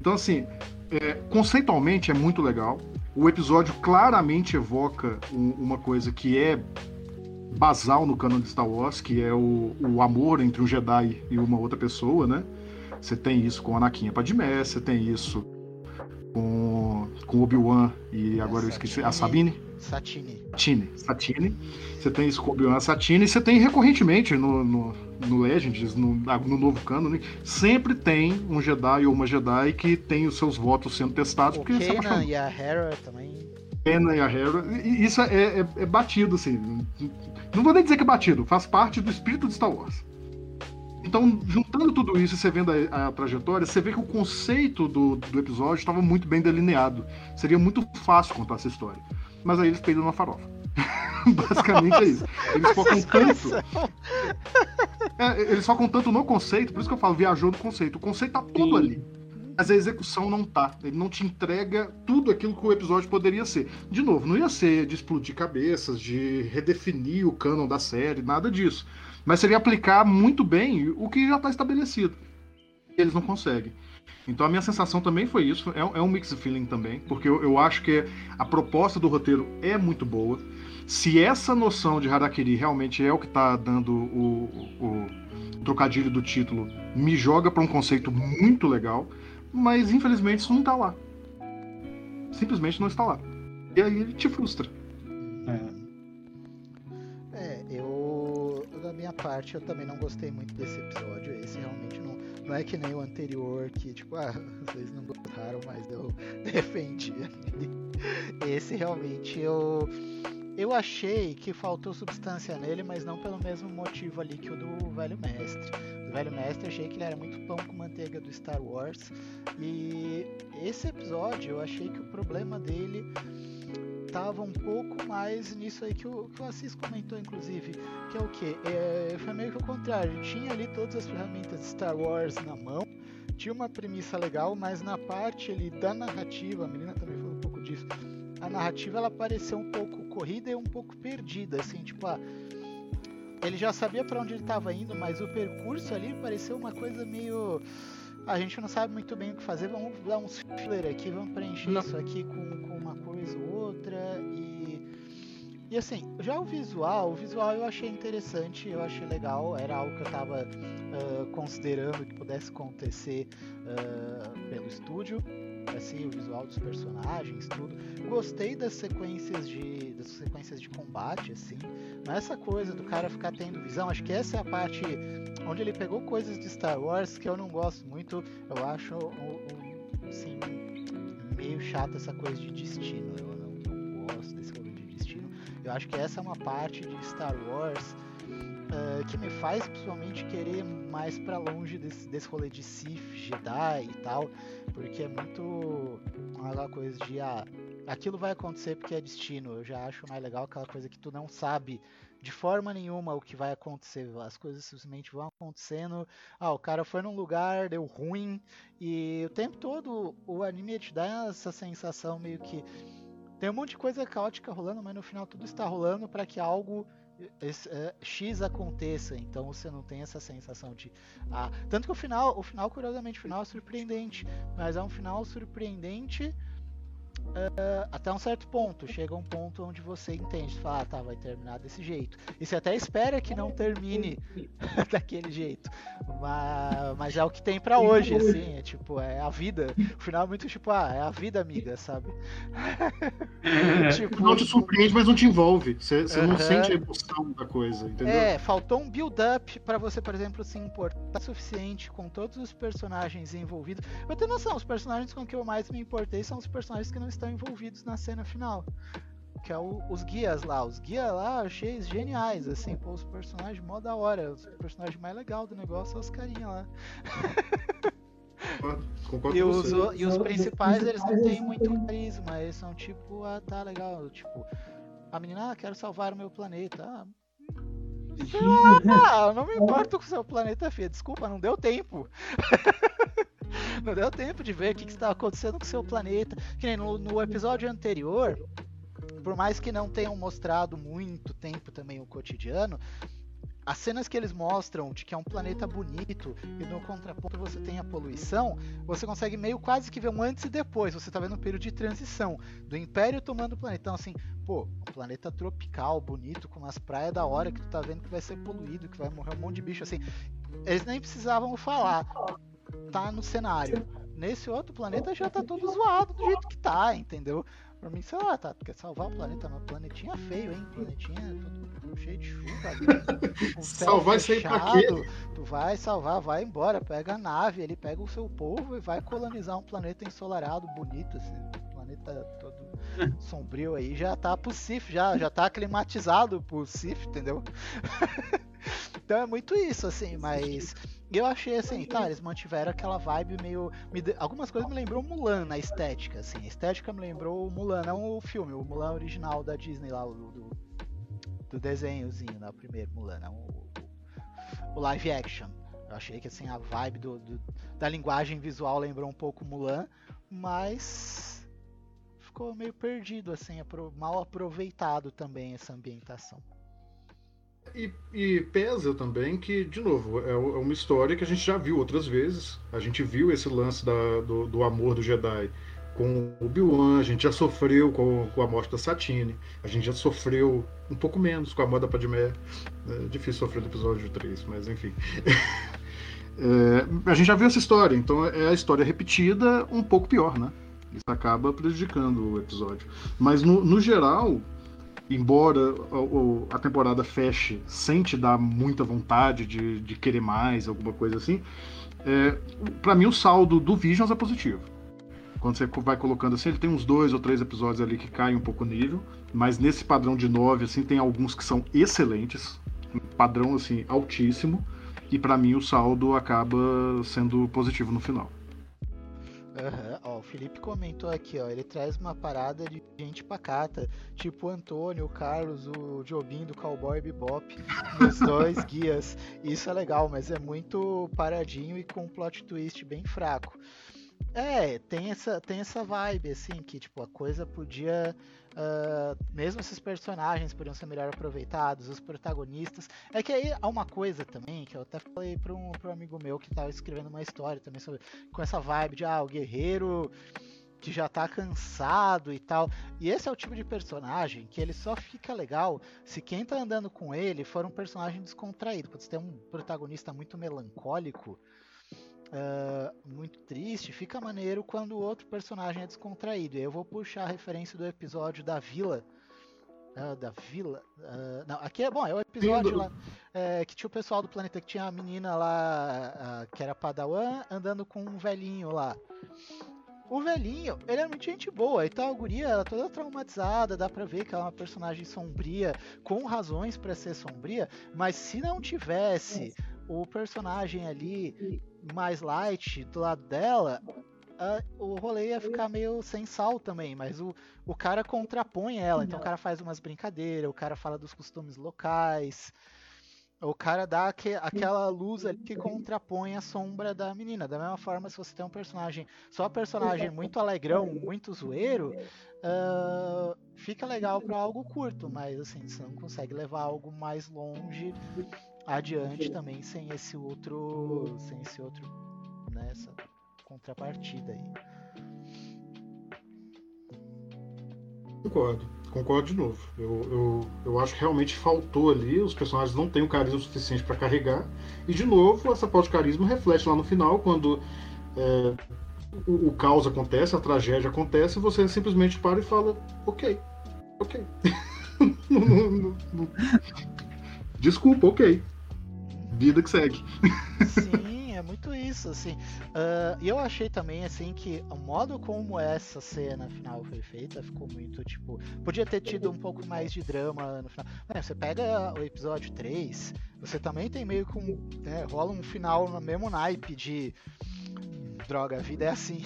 Então, assim, é, conceitualmente é muito legal. O episódio claramente evoca um, uma coisa que é basal no canon de Star Wars, que é o, o amor entre um Jedi e uma outra pessoa, né? Você tem isso com Anakin e Padmé, você tem isso com, com Obi-Wan e agora eu esqueci, a Sabine. Satine. Satine. Satine. Você tem Obi-Wan Satine e você tem recorrentemente no, no, no Legends, no, no novo canon, sempre tem um Jedi ou uma Jedi que tem os seus votos sendo testados. O porque Kanan e a Hera também. Kanan e a Hera. Isso é, é, é batido, assim. Não vou nem dizer que é batido, faz parte do espírito de Star Wars. Então, juntando tudo isso e você vendo a, a, trajetória, você vê que o conceito do, do episódio estava muito bem delineado. Seria muito fácil contar essa história. Mas aí eles peidam na farofa. <laughs> Basicamente é isso. Eles focam tanto. É, eles focam tanto no conceito, por isso que eu falo, viajou no conceito. O conceito tá todo Sim. ali. Mas a execução não tá. Ele não te entrega tudo aquilo que o episódio poderia ser. De novo, não ia ser de explodir cabeças, de redefinir o canon da série, nada disso. Mas seria aplicar muito bem o que já está estabelecido. Eles não conseguem. Então a minha sensação também foi isso. É, é um mixed feeling também, porque eu, eu, acho que a proposta do roteiro é muito boa. Se essa noção de Harakiri realmente é o que está dando o, o, o, trocadilho do título, me joga para um conceito muito legal, mas infelizmente isso não está lá. Simplesmente não está lá. E aí ele te frustra. É. minha parte, eu também não gostei muito desse episódio. Esse realmente não, não é que nem o anterior, que tipo, ah, <laughs> vocês não gostaram, mas eu <laughs> defendi. Esse realmente eu. Eu achei que faltou substância nele, mas não pelo mesmo motivo ali que o do Velho Mestre. O Velho Mestre achei que ele era muito pão com manteiga do Star Wars. E esse episódio eu achei que o problema dele estava um pouco mais nisso aí que o, que o Assis comentou, inclusive, que é o que? É, foi meio que o contrário, tinha ali todas as ferramentas de Star Wars na mão, tinha uma premissa legal, mas na parte ali da narrativa, a menina também falou um pouco disso. A narrativa ela pareceu um pouco corrida e um pouco perdida, assim, tipo, ah, ele já sabia para onde ele estava indo, mas o percurso ali pareceu uma coisa meio a gente não sabe muito bem o que fazer, vamos dar uns filler aqui, vamos preencher não. isso aqui com, com uma coisa ou outra e e assim, já o visual, o visual eu achei interessante, eu achei legal, era algo que eu estava uh, considerando que pudesse acontecer uh, pelo estúdio, assim, o visual dos personagens, tudo. Gostei das sequências de das sequências de combate, assim, mas essa coisa do cara ficar tendo visão, acho que essa é a parte onde ele pegou coisas de Star Wars que eu não gosto muito, eu acho, assim, meio chato essa coisa de destino, eu eu acho que essa é uma parte de Star Wars uh, que me faz principalmente querer mais para longe desse, desse rolê de Sith, Jedi e tal, porque é muito aquela coisa de ah, aquilo vai acontecer porque é destino. Eu já acho mais legal aquela coisa que tu não sabe de forma nenhuma o que vai acontecer. As coisas simplesmente vão acontecendo. Ah, o cara foi num lugar, deu ruim. E o tempo todo o anime te dá essa sensação meio que tem um monte de coisa caótica rolando, mas no final tudo está rolando para que algo é, X aconteça, então você não tem essa sensação de ah, tanto que o final, o final curiosamente, o final é surpreendente, mas é um final surpreendente uh, até um certo ponto. Chega um ponto onde você entende, fala, ah, tá, vai terminar desse jeito. E você até espera que não termine <laughs> daquele jeito. Mas, mas é o que tem para hoje, assim. É tipo, é a vida. O final é muito tipo, ah, é a vida, amiga, sabe? É, <laughs> tipo, não te surpreende, mas não te envolve. Você, você uh -huh. não sente a emoção da coisa, entendeu? É, faltou um build-up para você, por exemplo, se importar o suficiente com todos os personagens envolvidos. Eu tenho noção, os personagens com que eu mais me importei são os personagens que não estão envolvidos na cena final. Que é o, os guias lá. Os guias lá eu achei geniais, assim, pô, os personagens mó da hora. Os personagens mais legais do negócio são os carinha lá. Concordo e, os, e os principais, eles não têm muito carisma, eles são tipo, ah, tá legal, tipo, a menina, ah, quero salvar o meu planeta. Ah, ah, não me importo com o seu planeta, filha. Desculpa, não deu tempo. <laughs> não deu tempo de ver o que, que está acontecendo com o seu planeta. Que nem no, no episódio anterior, por mais que não tenham mostrado muito tempo também o cotidiano, as cenas que eles mostram de que é um planeta bonito e no contraponto você tem a poluição, você consegue meio quase que ver um antes e depois. Você tá vendo um período de transição do Império tomando o planeta. Então, assim, pô, um planeta tropical, bonito, com umas praias da hora que tu tá vendo que vai ser poluído, que vai morrer um monte de bicho, assim. Eles nem precisavam falar tá no cenário. Nesse outro planeta já tá todo zoado do jeito que tá, entendeu? Pra mim, sei lá, tá, quer salvar o planeta, mas planetinha feio, hein? Planetinha todo cheio de chuva. <laughs> Com salvar isso aí pra quê? Tu vai salvar, vai embora, pega a nave, ele pega o seu povo e vai colonizar um planeta ensolarado, bonito, assim, um planeta todo <laughs> sombrio aí, já tá pro Sif, já, já tá aclimatizado pro Sif, entendeu? <laughs> então é muito isso, assim, mas eu achei assim, tá, eles mantiveram aquela vibe meio. Me, algumas coisas me lembrou Mulan na estética, assim. A estética me lembrou Mulan, não o filme, o Mulan original da Disney lá, o do, do desenhozinho, o primeiro Mulan, não o, o live action. Eu achei que assim, a vibe do, do, da linguagem visual lembrou um pouco Mulan, mas ficou meio perdido, assim, mal aproveitado também essa ambientação. E, e, pesa também que, de novo, é, é, uma história que a gente já viu outras vezes. A gente viu esse lance da, do, do amor do Jedi com o Obi-Wan, a gente já sofreu com, com, a morte da Satine, a gente já sofreu um pouco menos com a morte da Padmé. É difícil sofrer no episódio 3, mas enfim. <laughs> é, a gente já viu essa história, então é a história repetida, um pouco pior, né? Isso acaba prejudicando o episódio. Mas no, no geral, embora a temporada feche sem te dar muita vontade de, de querer mais, alguma coisa assim, é, para mim o saldo do Visions é positivo. Quando você vai colocando assim, ele tem uns dois ou três episódios ali que caem um pouco o nível, mas nesse padrão de nove, assim, tem alguns que são excelentes, padrão assim altíssimo, e para mim o saldo acaba sendo positivo no final. Uhum. Ó, Felipe comentou aqui, ó, ele traz uma parada de gente pacata, tipo o Antônio, o Carlos, o Jobim do Cowboy Bebop, os dois <laughs> guias. Isso é legal, mas é muito paradinho e com um plot twist bem fraco. É, tem essa, tem essa vibe, assim, que tipo, a coisa podia. Uh, mesmo esses personagens podiam ser melhor aproveitados, os protagonistas. É que aí há uma coisa também, que eu até falei para um, um amigo meu que estava escrevendo uma história também sobre. Com essa vibe de ah, o guerreiro que já tá cansado e tal. E esse é o tipo de personagem que ele só fica legal se quem tá andando com ele for um personagem descontraído. Quando você tem um protagonista muito melancólico uh, muito triste, fica maneiro quando o outro personagem é descontraído. E eu vou puxar a referência do episódio da Vila. Uh, da Vila. Uh, não, aqui é bom, é o episódio lá é, que tinha o pessoal do planeta que tinha a menina lá que era Padawan andando com um velhinho lá. O velhinho, ele é muito gente boa, e tal, a guria, ela é toda traumatizada, dá pra ver que ela é uma personagem sombria, com razões para ser sombria, mas se não tivesse o personagem ali mais light do lado dela, o rolê ia ficar meio sem sal também, mas o, o cara contrapõe ela, então o cara faz umas brincadeiras, o cara fala dos costumes locais, o cara dá que, aquela luz ali que contrapõe a sombra da menina. Da mesma forma, se você tem um personagem, só personagem muito alegrão, muito zoeiro, uh, fica legal para algo curto, mas assim, você não consegue levar algo mais longe adiante também sem esse outro sem esse outro nessa né, contrapartida aí. Concordo concordo de novo. Eu, eu, eu acho que realmente faltou ali os personagens não têm o carisma suficiente para carregar. E de novo essa falta de carisma reflete lá no final quando é, o, o caos acontece a tragédia acontece e você simplesmente para e fala ok ok. <laughs> Desculpa, ok vida que segue. Sim, é muito isso, assim. Uh, e eu achei também, assim, que o modo como essa cena final foi feita ficou muito, tipo... Podia ter tido um pouco mais de drama no final. você pega o episódio 3, você também tem meio que um... Né, rola um final no mesmo naipe de... Droga, a vida é assim.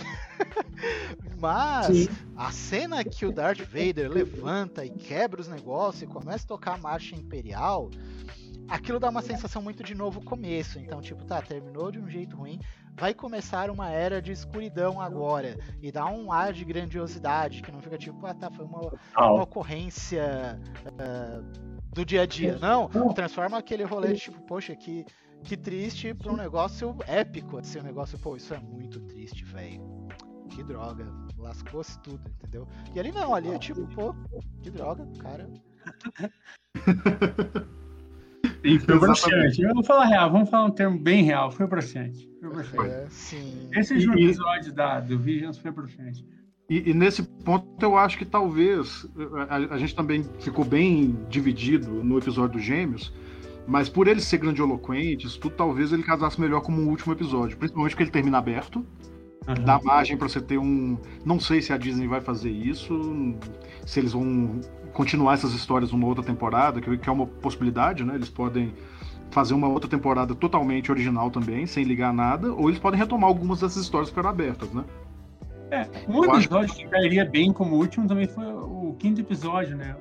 <laughs> Mas Sim. a cena que o Darth Vader levanta e quebra os negócios e começa a tocar a marcha imperial aquilo dá uma sensação muito de novo começo. Então, tipo, tá, terminou de um jeito ruim, vai começar uma era de escuridão agora. E dá um ar de grandiosidade, que não fica tipo, ah, tá, foi uma, uma ocorrência uh, do dia a dia. Não, transforma aquele rolê de tipo, poxa, que, que triste pra um negócio épico. Assim, um negócio, pô, isso é muito triste, velho. Que droga, lascou-se tudo, entendeu? E ali não, ali é tipo, pô, que droga, cara. <laughs> Sim, foi bruxante. Vamos falar real, vamos falar um termo bem real. Foi bruxante. Foi bruxante. É, sim. Esse último episódio da, do Visions foi bruxante. E, e, nesse ponto eu acho que talvez a, a, gente também ficou bem dividido no episódio dos Gêmeos, mas por ele ser grandioloquente, tudo talvez ele casasse melhor como um último episódio, principalmente porque ele termina aberto. Uhum. Dá margem para você ter um. Não sei se a Disney vai fazer isso, se eles vão continuar essas histórias numa outra temporada, que é uma possibilidade, né? Eles podem fazer uma outra temporada totalmente original também, sem ligar nada, ou eles podem retomar algumas dessas histórias que eram abertas, né? É, um episódio que cairia bem como último também foi o quinto episódio, né?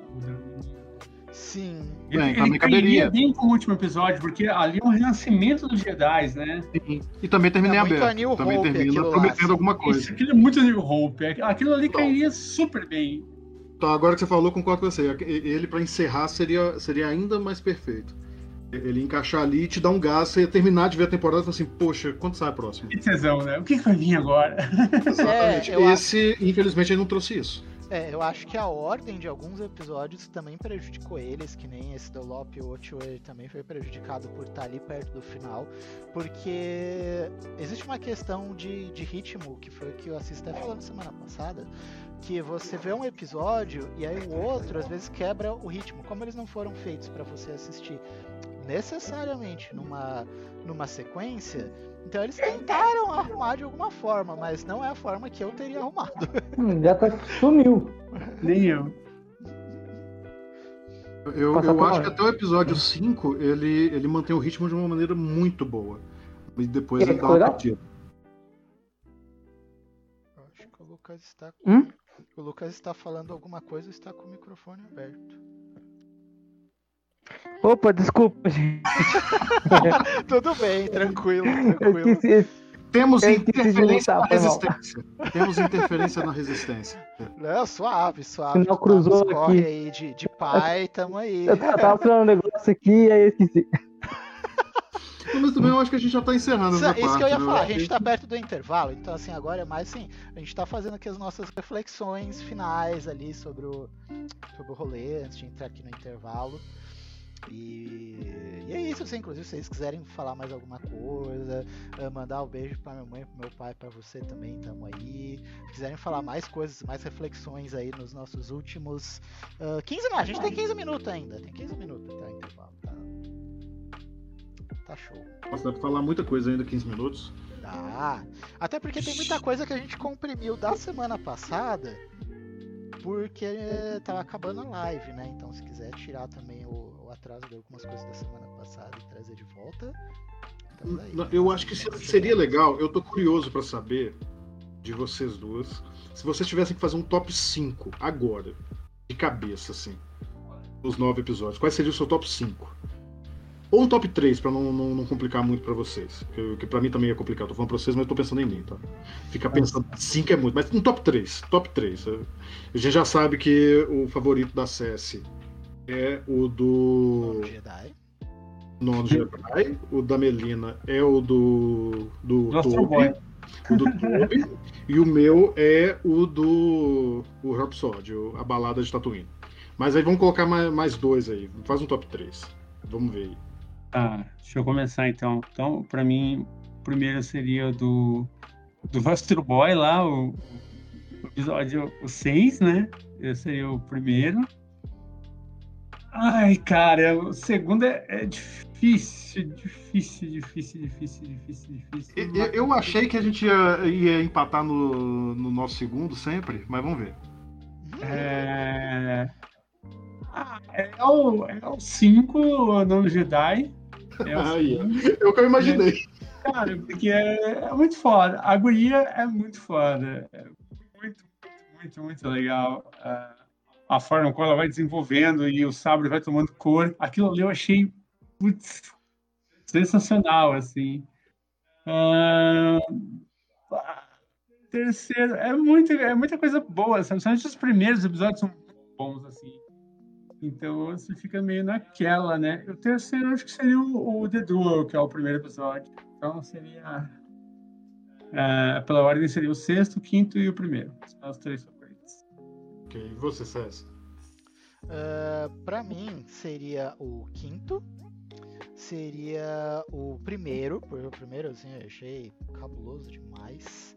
Sim. Ele, Bem, ele cairia bem com o último episódio, porque ali é um renascimento dos Jedi, né? Sim. E também terminei é aberto. Também Hope, termina prometendo lá, alguma coisa. Isso, aquilo é muito New Hope. Aquilo ali Bom. cairia super bem. Então, agora que você falou, concordo com você. Ele, para encerrar, seria, seria ainda mais perfeito. Ele encaixar ali te dar um gás, você terminar de ver a temporada e falar assim, poxa, quando sai a próxima? Que tesão, né? O que, que vai vir agora? <laughs> Exatamente. É, Esse, acho... infelizmente, ele não trouxe isso. É, eu acho que a ordem de alguns episódios também prejudicou eles, que nem esse do Lope Ocho, ele também foi prejudicado por estar ali perto do final, porque existe uma questão de, de ritmo, que foi o que eu assisti até falando semana passada, que você vê um episódio e aí o outro às vezes quebra o ritmo, como eles não foram feitos para você assistir necessariamente numa, numa sequência, então eles tentaram arrumar de alguma forma, mas não é a forma que eu teria arrumado. Hum, já tá sumiu. Nem eu. Eu, eu acho que até o episódio 5 ele, ele mantém o ritmo de uma maneira muito boa. E depois ele, dá uma partida. Lucas está Hum? O Lucas está falando alguma coisa e está com o microfone aberto. Opa, desculpa, gente. <laughs> Tudo bem, tranquilo, tranquilo. Temos interferência na resistência. Temos interferência na resistência. Não, suave, suave. Tá cruzou nos corre aqui. aí de, de pai, tamo aí. Eu tava falando um negócio aqui, aí eu esqueci. Mas também eu acho que a gente já tá encerrando Isso, essa isso parte. que eu ia né? falar, a gente tá perto do intervalo, então assim, agora é mais assim, a gente tá fazendo aqui as nossas reflexões finais ali sobre o, sobre o rolê, antes de entrar aqui no intervalo. E, e é isso, assim, inclusive se vocês quiserem falar mais alguma coisa, eh, mandar um beijo pra minha mãe, pro meu pai, pra você também, tamo aí. Se quiserem falar mais coisas, mais reflexões aí nos nossos últimos ah, 15 minutos, a gente tem 15 minutos ainda, tem 15 minutos até o intervalo, tá? Tá show. Nossa, dá pra falar muita coisa ainda, 15 minutos. Dá. Até porque tem muita coisa que a gente comprimiu da semana passada, porque tava acabando a live, né? Então se quiser tirar também o, o atraso de algumas coisas da semana passada e trazer de volta. aí. Não, Eu acho que se- seria legal, eu tô curioso pra saber de vocês duas, se vocês tivessem que fazer um top 5 agora, de cabeça, assim, os nove episódios, quais seria o seu top 5? Ou um top 3, pra não, não, não complicar muito pra vocês. Que, que pra mim também é complicado. Tô falando pra vocês, mas eu tô pensando em mim, tá? Ficar pensando, 5 é muito, mas um top 3. Top 3. A gente já sabe que o favorito da CS é o do. Nono Jedi. Nono Jedi. O da Melina é o do. Do, Boy. O do Toby. e o meu é o do. O Rhapsody, a balada de Tatooine. Mas aí vamos colocar mais, mais dois aí. Faz um top 3. Vamos ver aí. Tá, deixa eu começar então. Então, pra mim, o primeiro seria o do, do Astro Boy lá, o, o episódio 6, né? Esse seria o primeiro. Ai, cara, o segundo é, é difícil, difícil, difícil, difícil, difícil, difícil. Eu, eu- achei que a gente ia, ia empatar no, no nosso segundo sempre, mas vamos ver. É... Ah, é o 5, é o cinco, o Jedi. É o Aí, cinco. É que eu imaginei. Cara, porque é, é muito foda. A guria é muito foda. É muito, muito, muito, legal. Ah, a forma como ela vai desenvolvendo e o sabre vai tomando cor. Aquilo ali eu achei putz, sensacional, assim. Ah, ah, terceiro, é, muito, é muita coisa boa? Principalmente os primeiros episódios são bons, assim. Então você fica meio naquela, né? O terceiro acho que seria o, o The Duel, que é o primeiro episódio. Então seria. ah, pela ordem seria o sexto, o quinto e o primeiro. São os três favoritos. Ok, e você, César? Ah, pra mim seria o quinto. Seria o primeiro, porque o primeiro assim eu achei cabuloso demais.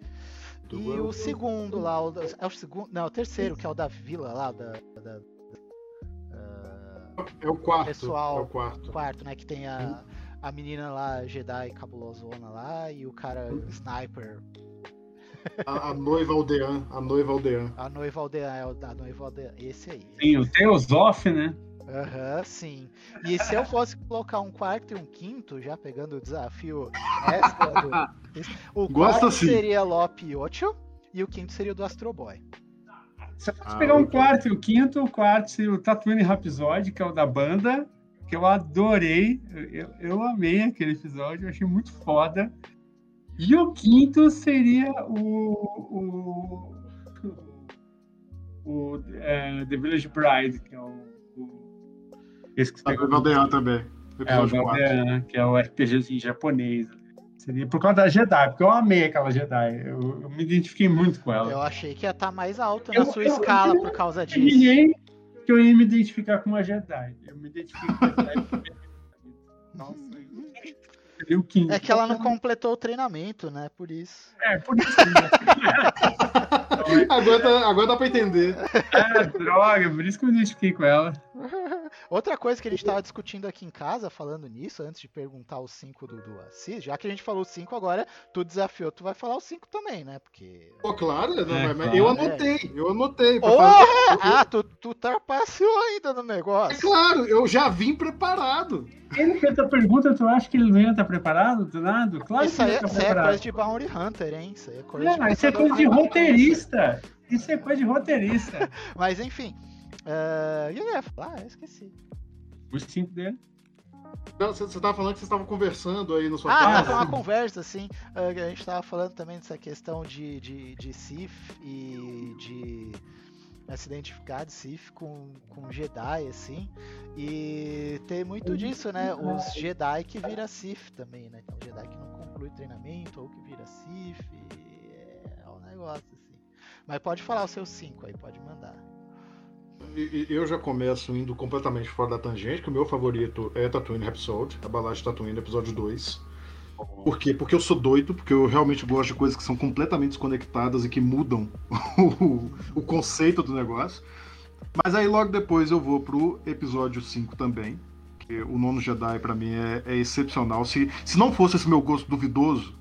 Do E o segundo lá, o, é o segundo, não, o terceiro, que é o da vila lá, da, da- É o quarto. Pessoal, é o quarto. quarto, né, que tem a, a menina lá, Jedi cabulosona lá, e o cara sniper, A, a noiva aldeã. A noiva aldeã. a noiva aldeã, é o da noiva aldeã, esse aí. Tem o Teosof, né? Aham, sim. E se eu fosse colocar um quarto e um quinto, já pegando o desafio extra do. <laughs> O Gosto quarto assim. seria Lope 8 e o quinto seria o do Astro Boy. Eu fosse Ah, pegar um quarto e o quinto, o quarto seria o Tatooine Rhapsody, que é o da banda, que eu adorei. Eu, eu amei aquele episódio, eu achei muito foda. E o quinto seria o. O, o é, The Village Bride, que é o. o esse que você A pegou. noiva aldeã também. É, o Episódio 4. Galdean, que é o RPGzinho japonês. Seria por causa da Jedi, porque eu amei aquela Jedi. Eu, eu me identifiquei muito com ela. Eu achei que ia estar mais alto Eu- na sua eu- escala eu- por causa disso. imaginei que eu ia me identificar com uma Jedi. Eu me identifiquei com a Jedi. Nossa, seria o quinto. É que ela não completou o treinamento, né? Por isso. É, por isso. <laughs> Agora, tá- agora dá pra entender. É, droga, por isso que eu me identifiquei com ela. <laughs> Outra coisa que a gente estava discutindo aqui em casa, falando nisso, antes de perguntar os 5 do, do Assis, já que a gente falou 5 agora, tu desafiou, tu vai falar os 5 também, né? Porque. Pô, claro, não, É, mas claro. eu anotei, eu anotei. Oh! fazer- <laughs> Ah, tu, tu trapaceou ainda no É negócio. claro, eu já vim preparado. Ele fez a pergunta, tu acha que ele não ia estar preparado do nada? Claro Isso que ele é, ia estar isso aí é coisa de Bounty Hunter, hein? Isso aí é coisa de Não, isso é coisa de roteirista. Isso é coisa de roteirista. <laughs> Mas enfim. Uh, e eu ia falar, ah, eu esqueci. Os cinco dele. Não, Você você tava falando que vocês estavam conversando aí na sua Ah, casa. foi uma sim. conversa, assim. uh, a gente tava falando também dessa questão de, de, de Sith e de se identificar de Sith com, com Jedi, assim. E tem muito disso, né? Os Jedi que vira Sith também, né? Então, Jedi que não conclui treinamento ou que vira e É um negócio, assim. Mas pode falar os seus cinco aí, pode mandar. Eu já começo indo completamente fora da tangente, que o meu favorito é Tatooine Rhapsody, a balada de Tatooine, episódio 2. Por quê? Porque eu sou doido, porque eu realmente gosto de coisas que são completamente desconectadas e que mudam <laughs> o, o conceito do negócio. Mas aí logo depois eu vou pro episódio 5 também, que o Nono Jedi pra mim é, é excepcional. Se, se não fosse esse meu gosto duvidoso,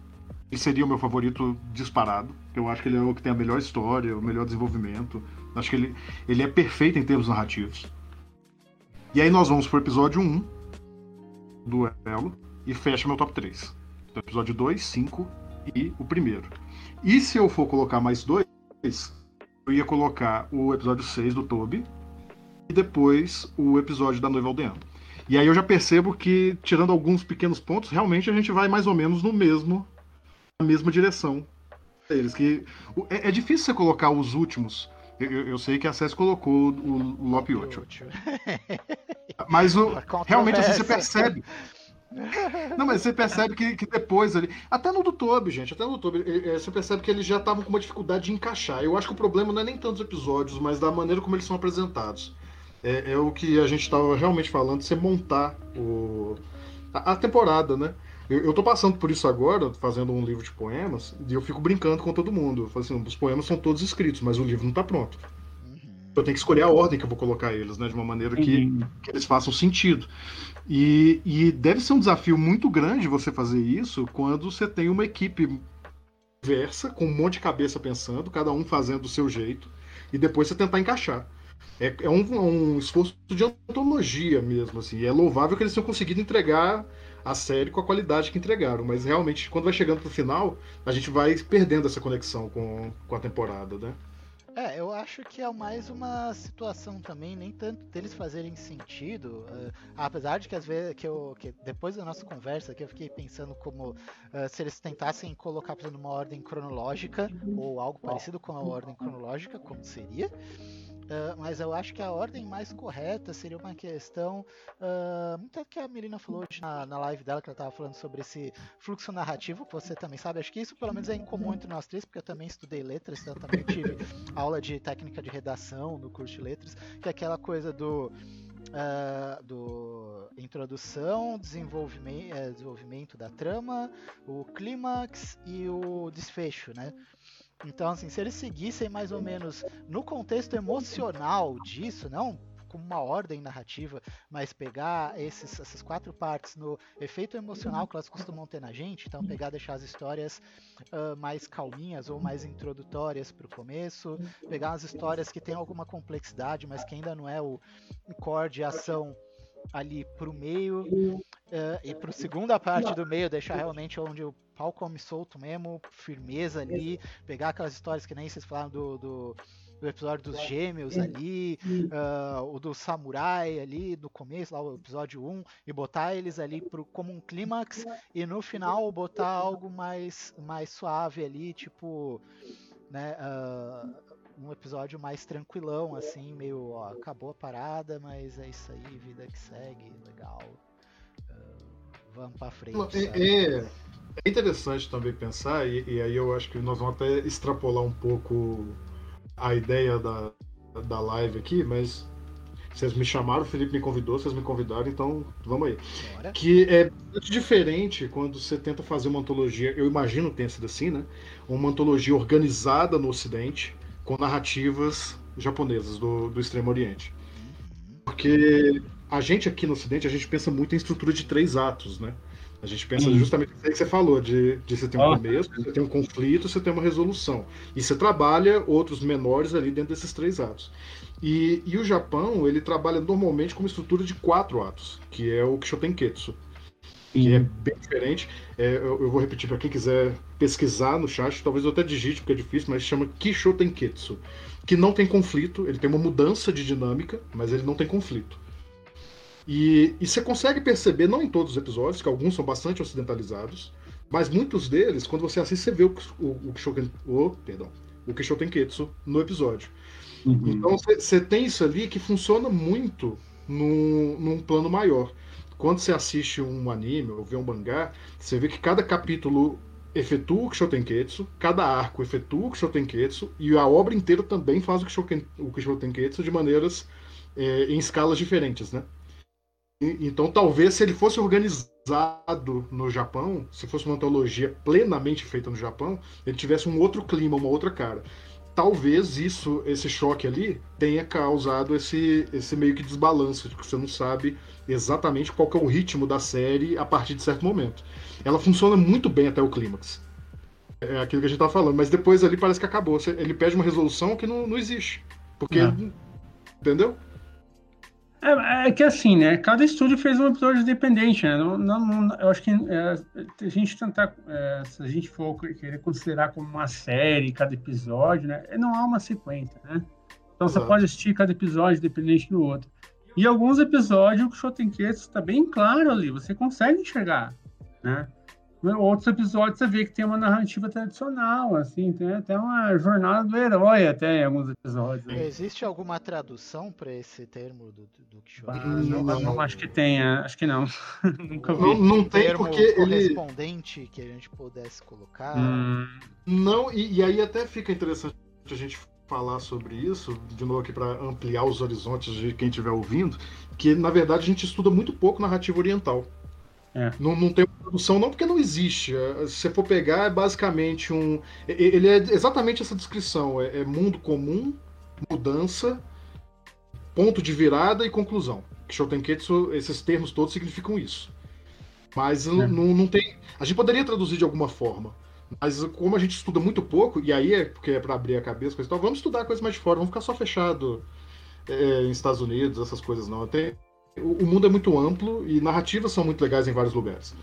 ele seria o meu favorito disparado. Eu acho que ele é o que tem a melhor história, o melhor desenvolvimento. Acho que ele, ele é perfeito em termos narrativos. E aí nós vamos pro episódio 1 do Elo e fecha meu top 3. Então, episódio 2, 5 e o primeiro. E se eu for colocar mais dois, eu ia colocar o episódio 6 do Toby e depois o episódio da Noiva Aldeana. E aí eu já percebo que, tirando alguns pequenos pontos, realmente a gente vai mais ou menos no mesmo, na mesma direção deles. Que é, é difícil você colocar os últimos. Eu, eu- sei que a SES colocou o, o Lop 8. <laughs> Mas o, realmente assim, você percebe. Não, mas você percebe que, que depois ali. Até no do Toby, gente, até no do Toby, eh, você percebe que eles já estavam com uma dificuldade de encaixar. Eu acho que o problema não é nem tantos episódios, mas da maneira como eles são apresentados. É, é o que a gente estava realmente falando, você montar o, a, a temporada, né? Eu, eu tô passando por isso agora, fazendo um livro de poemas, e eu fico brincando com todo mundo. Eu falo assim, os poemas são todos escritos, mas o livro não tá pronto. Uhum. Eu tenho que escolher a ordem que eu vou colocar eles, né? De uma maneira que Uhum. que eles façam sentido. E, e deve ser um desafio muito grande você fazer isso quando você tem uma equipe diversa, com um monte de cabeça pensando, cada um fazendo do seu jeito, e depois você tentar encaixar. É, é um, um esforço de antologia mesmo, assim. E é louvável que eles tenham conseguido entregar a série com a qualidade que entregaram, mas realmente, quando vai chegando pro final, a gente vai perdendo essa conexão com, com a temporada, né? É, eu acho que é mais uma situação também, nem tanto deles fazerem sentido, eh, apesar de que às vezes que eu que depois da nossa conversa que eu fiquei pensando como eh, se eles tentassem colocar por exemplo, numa ordem cronológica ou algo parecido com a ordem cronológica, como seria. Eh, mas eu acho que a ordem mais correta seria uma questão. ah, muito que a Melina falou na, na live dela, que ela estava falando sobre esse fluxo narrativo, que você também sabe. Acho que isso pelo menos é incomum entre nós três, porque eu também estudei letras, então eu também tive aula de técnica de redação no curso de letras, que é aquela coisa do. ah, do introdução, desenvolvimento, desenvolvimento da trama, o clímax e o desfecho, né? Então, assim, se eles seguissem mais ou menos no contexto emocional disso, não como uma ordem narrativa, mas pegar esses, essas quatro partes no efeito emocional que elas costumam ter na gente, então pegar deixar as histórias ah, mais calminhas ou mais introdutórias para o começo, pegar as histórias que têm alguma complexidade, mas que ainda não é o, o core de ação ali pro meio eh, e pro segunda parte do meio deixar realmente onde o pau come solto mesmo, firmeza ali, pegar aquelas histórias que nem vocês falaram do, do, do episódio dos gêmeos ali, ah, o do samurai ali no começo, lá o episódio 1, e botar eles ali pro, como um clímax e no final botar algo mais, mais suave ali, tipo, né, ah, um episódio mais tranquilão, assim, meio, ó, acabou a parada, mas é isso aí, vida que segue, legal. Ah, vamos pra frente. É, é- é interessante também pensar, e, e aí eu acho que nós vamos até extrapolar um pouco a ideia da, da live aqui, mas vocês me chamaram, o Felipe me convidou, vocês me convidaram, então vamos aí. Bora. Que é muito diferente quando você tenta fazer uma antologia, eu imagino que tenha sido assim, né? Uma antologia organizada no Ocidente, com narrativas japonesas do, do Extremo Oriente. Uhum. Porque a gente aqui no Ocidente, a gente pensa muito em estrutura de três atos, né? A gente pensa hum. justamente o que você falou, de, de você ter um oh. começo, você tem um conflito, você tem uma resolução. E você trabalha outros menores ali dentro desses três atos. E, e o Japão, ele trabalha normalmente com uma estrutura de quatro atos, que é o Kishotenketsu. Que é bem diferente. É, eu, eu, vou repetir para quem quiser pesquisar no chat, talvez eu até digite porque é difícil, mas chama Kishotenketsu. Que não tem conflito, ele tem uma mudança de dinâmica, mas ele não tem conflito. E, e você consegue perceber, não em todos os episódios, que alguns são bastante ocidentalizados, mas muitos deles, quando você assiste, você vê o, o, o, Kishoten, o, perdão, o Kishotenketsu no episódio. Uhum. Então você tem isso ali que funciona muito num, num plano maior. Quando você assiste um anime ou vê um mangá, você vê que cada capítulo efetua o Kishotenketsu, cada arco efetua o Kishotenketsu, e a obra inteira também faz o Kishotenketsu de maneiras é, em escalas diferentes, né? Então, talvez se ele fosse organizado no Japão, se fosse uma antologia plenamente feita no Japão, ele tivesse um outro clima, uma outra cara. Talvez isso, esse choque ali, tenha causado esse, esse meio que desbalanço, de que você não sabe exatamente qual é o ritmo da série a partir de certo momento. Ela funciona muito bem até o clímax. É aquilo que a gente tá falando, mas depois ali parece que acabou. Ele pede uma resolução que não, não existe. Porque. É. Entendeu? É, é, que assim, né? Cada estúdio fez um episódio independente, né? Não, não, eu acho que é, a gente tentar, é, se a gente for querer considerar como uma série cada episódio, né? Não há uma sequência, né? Então Exato. você pode assistir cada episódio independente do outro. E alguns episódios o Shotenketsu está bem claro ali, você consegue enxergar, né? Outros episódios você vê que tem uma narrativa tradicional, assim, tem até uma jornada do herói até em alguns episódios. Né? Existe alguma tradução para esse termo do, do Quixote? Ah, não, não, não, acho que tenha, acho que não. <laughs> Nunca vi. Não, não tem termo porque correspondente ele... que a gente pudesse colocar. Hum. Não, e, e aí até fica interessante a gente falar sobre isso, de novo aqui para ampliar os horizontes de quem estiver ouvindo, que na verdade a gente estuda muito pouco narrativa oriental. É. Não, não tem produção não porque não existe. É, se você for pegar, é basicamente um. Ele é exatamente essa descrição: é, é mundo comum, mudança, ponto de virada e conclusão. Shotenketsu, esses termos todos significam isso. Mas é. não, não tem. A gente poderia traduzir de alguma forma. Mas como a gente estuda muito pouco, e aí é porque é para abrir a cabeça, coisa tal, vamos estudar coisas mais de fora, vamos ficar só fechado é, em Estados Unidos, essas coisas não. Tem, o mundo é muito amplo e narrativas são muito legais em vários lugares.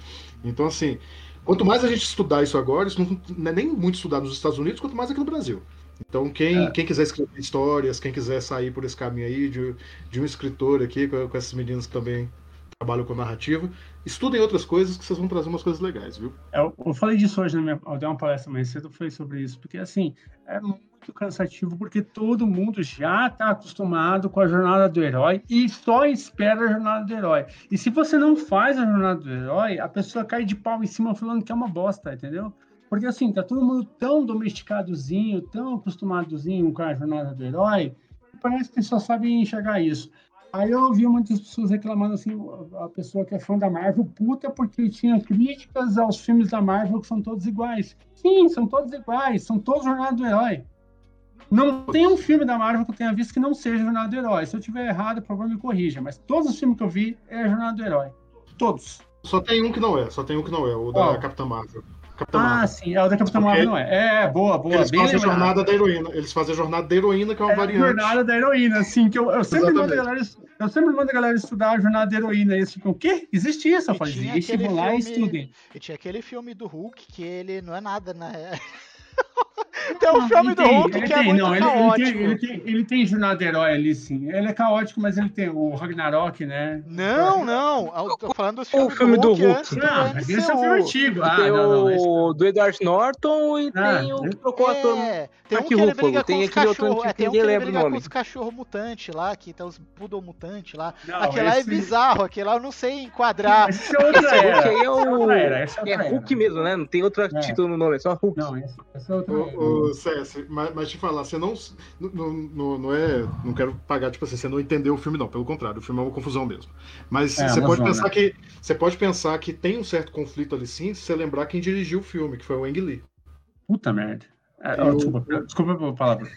Então, assim, quanto mais a gente estudar isso agora, isso não é nem muito estudado nos Estados Unidos, quanto mais aqui no Brasil. Então, quem, é. quem quiser escrever histórias, quem quiser sair por esse caminho aí, de, de um escritor aqui, com, com essas meninas que também trabalham com narrativa, estudem outras coisas que vocês vão trazer umas coisas legais, viu? Eu, eu falei disso hoje na minha. Eu dei uma palestra mais cedo, foi sobre isso, porque assim, é muito cansativo porque todo mundo já está acostumado com a jornada do herói e só espera a jornada do herói. E se você não faz a jornada do herói, a pessoa cai de pau em cima falando que é uma bosta, entendeu? Porque assim, tá todo mundo tão domesticadozinho, tão acostumadozinho com a jornada do herói, parece que só sabe enxergar isso. Aí eu ouvi muitas pessoas reclamando assim, a pessoa que é fã da Marvel, puta, porque tinha críticas aos filmes da Marvel que são todos iguais. Sim, são todos iguais, são todos jornada do herói. Não tem um filme da Marvel que eu tenha visto que não seja Jornada do Herói. Se eu tiver errado, por favor, me corrija. Mas todos os filmes que eu vi é Jornada do Herói. Todos. Só tem um que não é, só tem um que não é, o da oh. Capitã Marvel. Capitã ah, Marvel. sim, é o da Capitã Marvel não é. É, boa, boa. Eles fazem a jornada da heroína. Eles fazem a jornada da heroína, que é uma é variante. jornada da heroína, sim. Que eu, eu sempre mando a galera. Eu sempre mando a galera estudar a jornada da heroína. E eles ficam, o quê? Existe isso? Eu falei, existe, vão lá e estudem. E tinha aquele filme do Hulk que ele não é nada, né? <laughs> <laughs> Tem um filme do Hulk que é tem, é muito não, ele, caótico. Ele tem, ele, tem, ele tem jornada herói ali, sim. Ele é caótico, mas ele tem o Ragnarok, né? Não, não. Eu tô falando dos filmes o filme do Hulk. Do Hulk. Não, mas esse é um filme antigo. Ah, tem não, não, o do Edward Norton e ah, tem o que trocou é, ator. Tem um que ele briga tem com outro é, tem um que ele briga com os cachorros mutantes lá, que tem os poodle mutantes lá. Não, aquele lá é bizarro, aquele lá eu não sei enquadrar. Esse é outra era. Hulk aí é o... É Hulk mesmo, né? Não tem outro título no nome, é só Hulk. Não, esse é outro o CS, mas, mas, te falar, você não, não, não, não, é. Não quero pagar, tipo assim, você não entendeu o filme, não. Pelo contrário, o filme é uma confusão mesmo. Mas é, você pode zona. pensar que. Você pode pensar que tem um certo conflito ali sim, se você lembrar quem dirigiu o filme, que foi o Ang Lee. Puta merda. É, Eu... desculpa, desculpa a palavra.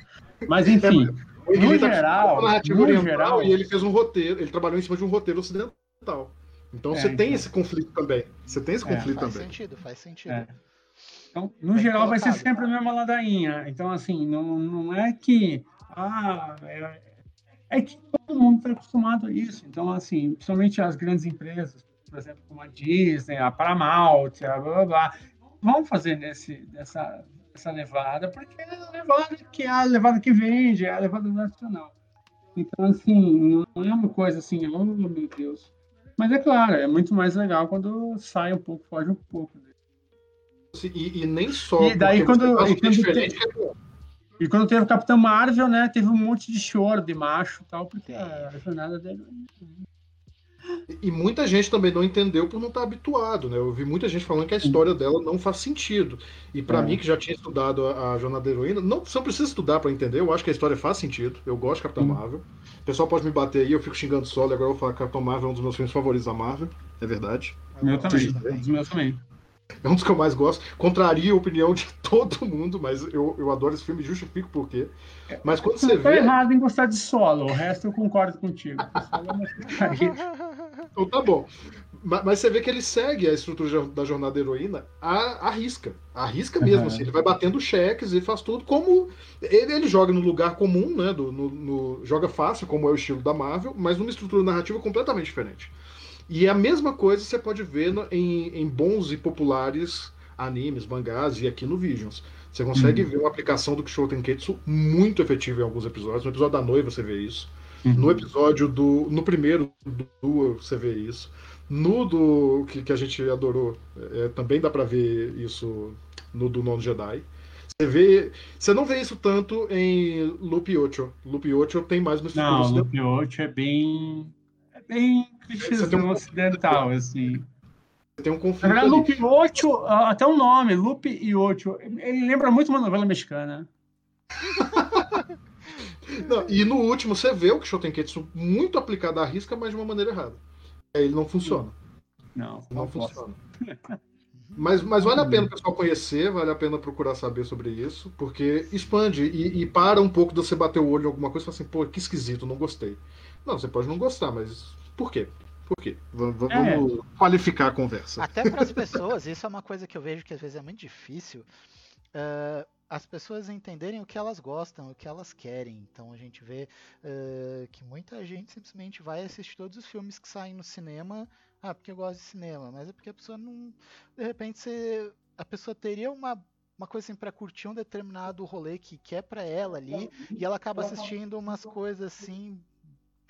Mas <laughs> enfim. É, no tá geral, no oriental, geral, e ele fez um roteiro, ele trabalhou em cima de um roteiro ocidental. Então é, você então... tem esse conflito também. Você tem esse é, conflito faz também. Faz sentido, faz sentido. Então, no Bem geral, vai ser sempre a mesma ladainha. Então, assim, não, não é que. Ah, é, é que todo mundo está acostumado a isso. Então, assim, principalmente as grandes empresas, por exemplo, como a Disney, a Paramount, a blá blá blá, vão fazer nesse, nessa, essa levada, porque é a levada que é a levada que vende, é a levada nacional. Então, assim, não é uma coisa assim, oh meu Deus. Mas é claro, é muito mais legal quando sai um pouco, foge um pouco. Né? E, e, nem só. E daí quando, e quando, teve, é e quando teve o Capitão Marvel, né, teve um monte de choro de macho e tal, porque a jornada dele. E muita gente também não entendeu por não estar habituado, né? Eu vi muita gente falando que a história dela não faz sentido. E para é. mim, que já tinha estudado a, a Jornada da Heroína, não, você não precisa estudar para entender. Eu acho que a história faz sentido. Eu gosto de Capitão Marvel. O pessoal pode me bater aí, eu fico xingando solo, agora eu vou falar que Capitão Marvel é um dos meus filmes favoritos da Marvel. É verdade. Meu também. Um dos meus também. É um dos que eu mais gosto. Contraria a opinião de <laughs> todo mundo, mas eu, eu adoro esse filme, justifico por quê. Mas quando você vê. errado em gostar de solo, o resto eu concordo contigo. <laughs> então tá bom. Mas, mas, você vê que ele segue a estrutura da jornada heroína a, a risca. A risca mesmo, uhum. assim. Ele vai batendo cheques e faz tudo como. Ele, ele joga no lugar comum, né? Do, no, no, joga fácil, como é o estilo da Marvel, mas numa estrutura narrativa completamente diferente. E a mesma coisa você pode ver no, em, em, bons e populares animes, mangás e aqui no Visions. Você consegue uhum. ver uma aplicação do Kisho Tenketsu muito efetiva em alguns episódios. No episódio da noiva você vê isso. Uhum. No episódio do. No primeiro do Duel você vê isso. No do. que, que a gente adorou, é, também dá para ver isso no do Nono Jedi. Você vê. Você não vê isso tanto em Loop 8. Loop 8 tem mais no Não, Loop 8 é bem bem clichêzão um ocidental, assim. Tem um conflito. Na verdade, Loop 8, até o nome, Loop e 8, ele lembra muito uma novela mexicana. <laughs> não, e no último você vê o Kishotenketsu muito aplicado à risca, mas de uma maneira errada. Ele não funciona. Não, não, não funciona. Mas, mas vale a pena o pessoal conhecer, vale a pena procurar saber sobre isso, porque expande e, e para um pouco de você bater o olho em alguma coisa e falar assim, pô, que esquisito, não gostei. Não, você pode não gostar, mas por quê? Por quê? V vamos é. qualificar a conversa. Até para as <laughs> pessoas, isso é uma coisa que eu vejo que às vezes é muito difícil. Uh, as pessoas entenderem o que elas gostam, o que elas querem. Então a gente vê uh, que muita gente simplesmente vai assistir todos os filmes que saem no cinema, ah, porque eu gosto de cinema, mas é porque a pessoa não. De repente você, a pessoa teria uma uma coisa assim para curtir um determinado rolê que quer para ela ali e ela acaba assistindo umas coisas assim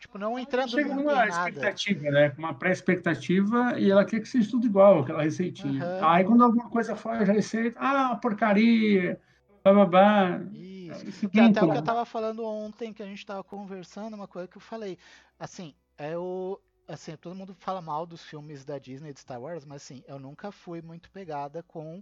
Tipo, não entrando Chega numa expectativa, né? Com uma pré-expectativa e ela quer que seja tudo igual, aquela receitinha. Uhum. Aí quando alguma coisa foge da receita, ah, porcaria, bababá. Isso. Isso que até o que eu tava falando ontem, que a gente tava conversando, uma coisa que eu falei. Assim, é o. Assim, todo mundo fala mal dos filmes da Disney de Star Wars, mas assim, eu nunca fui muito pegada com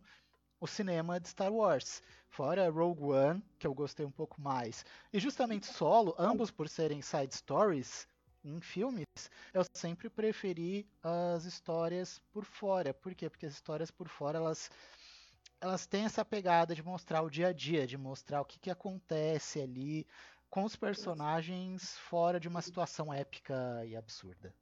o cinema de Star Wars. Fora Rogue One, que eu gostei um pouco mais. E justamente Solo, ambos por serem side stories em filmes, eu sempre preferi as histórias por fora. Por quê? Porque as histórias por fora, elas elas têm essa pegada de mostrar o dia a dia, de mostrar o que, que acontece ali com os personagens fora de uma situação épica e absurda.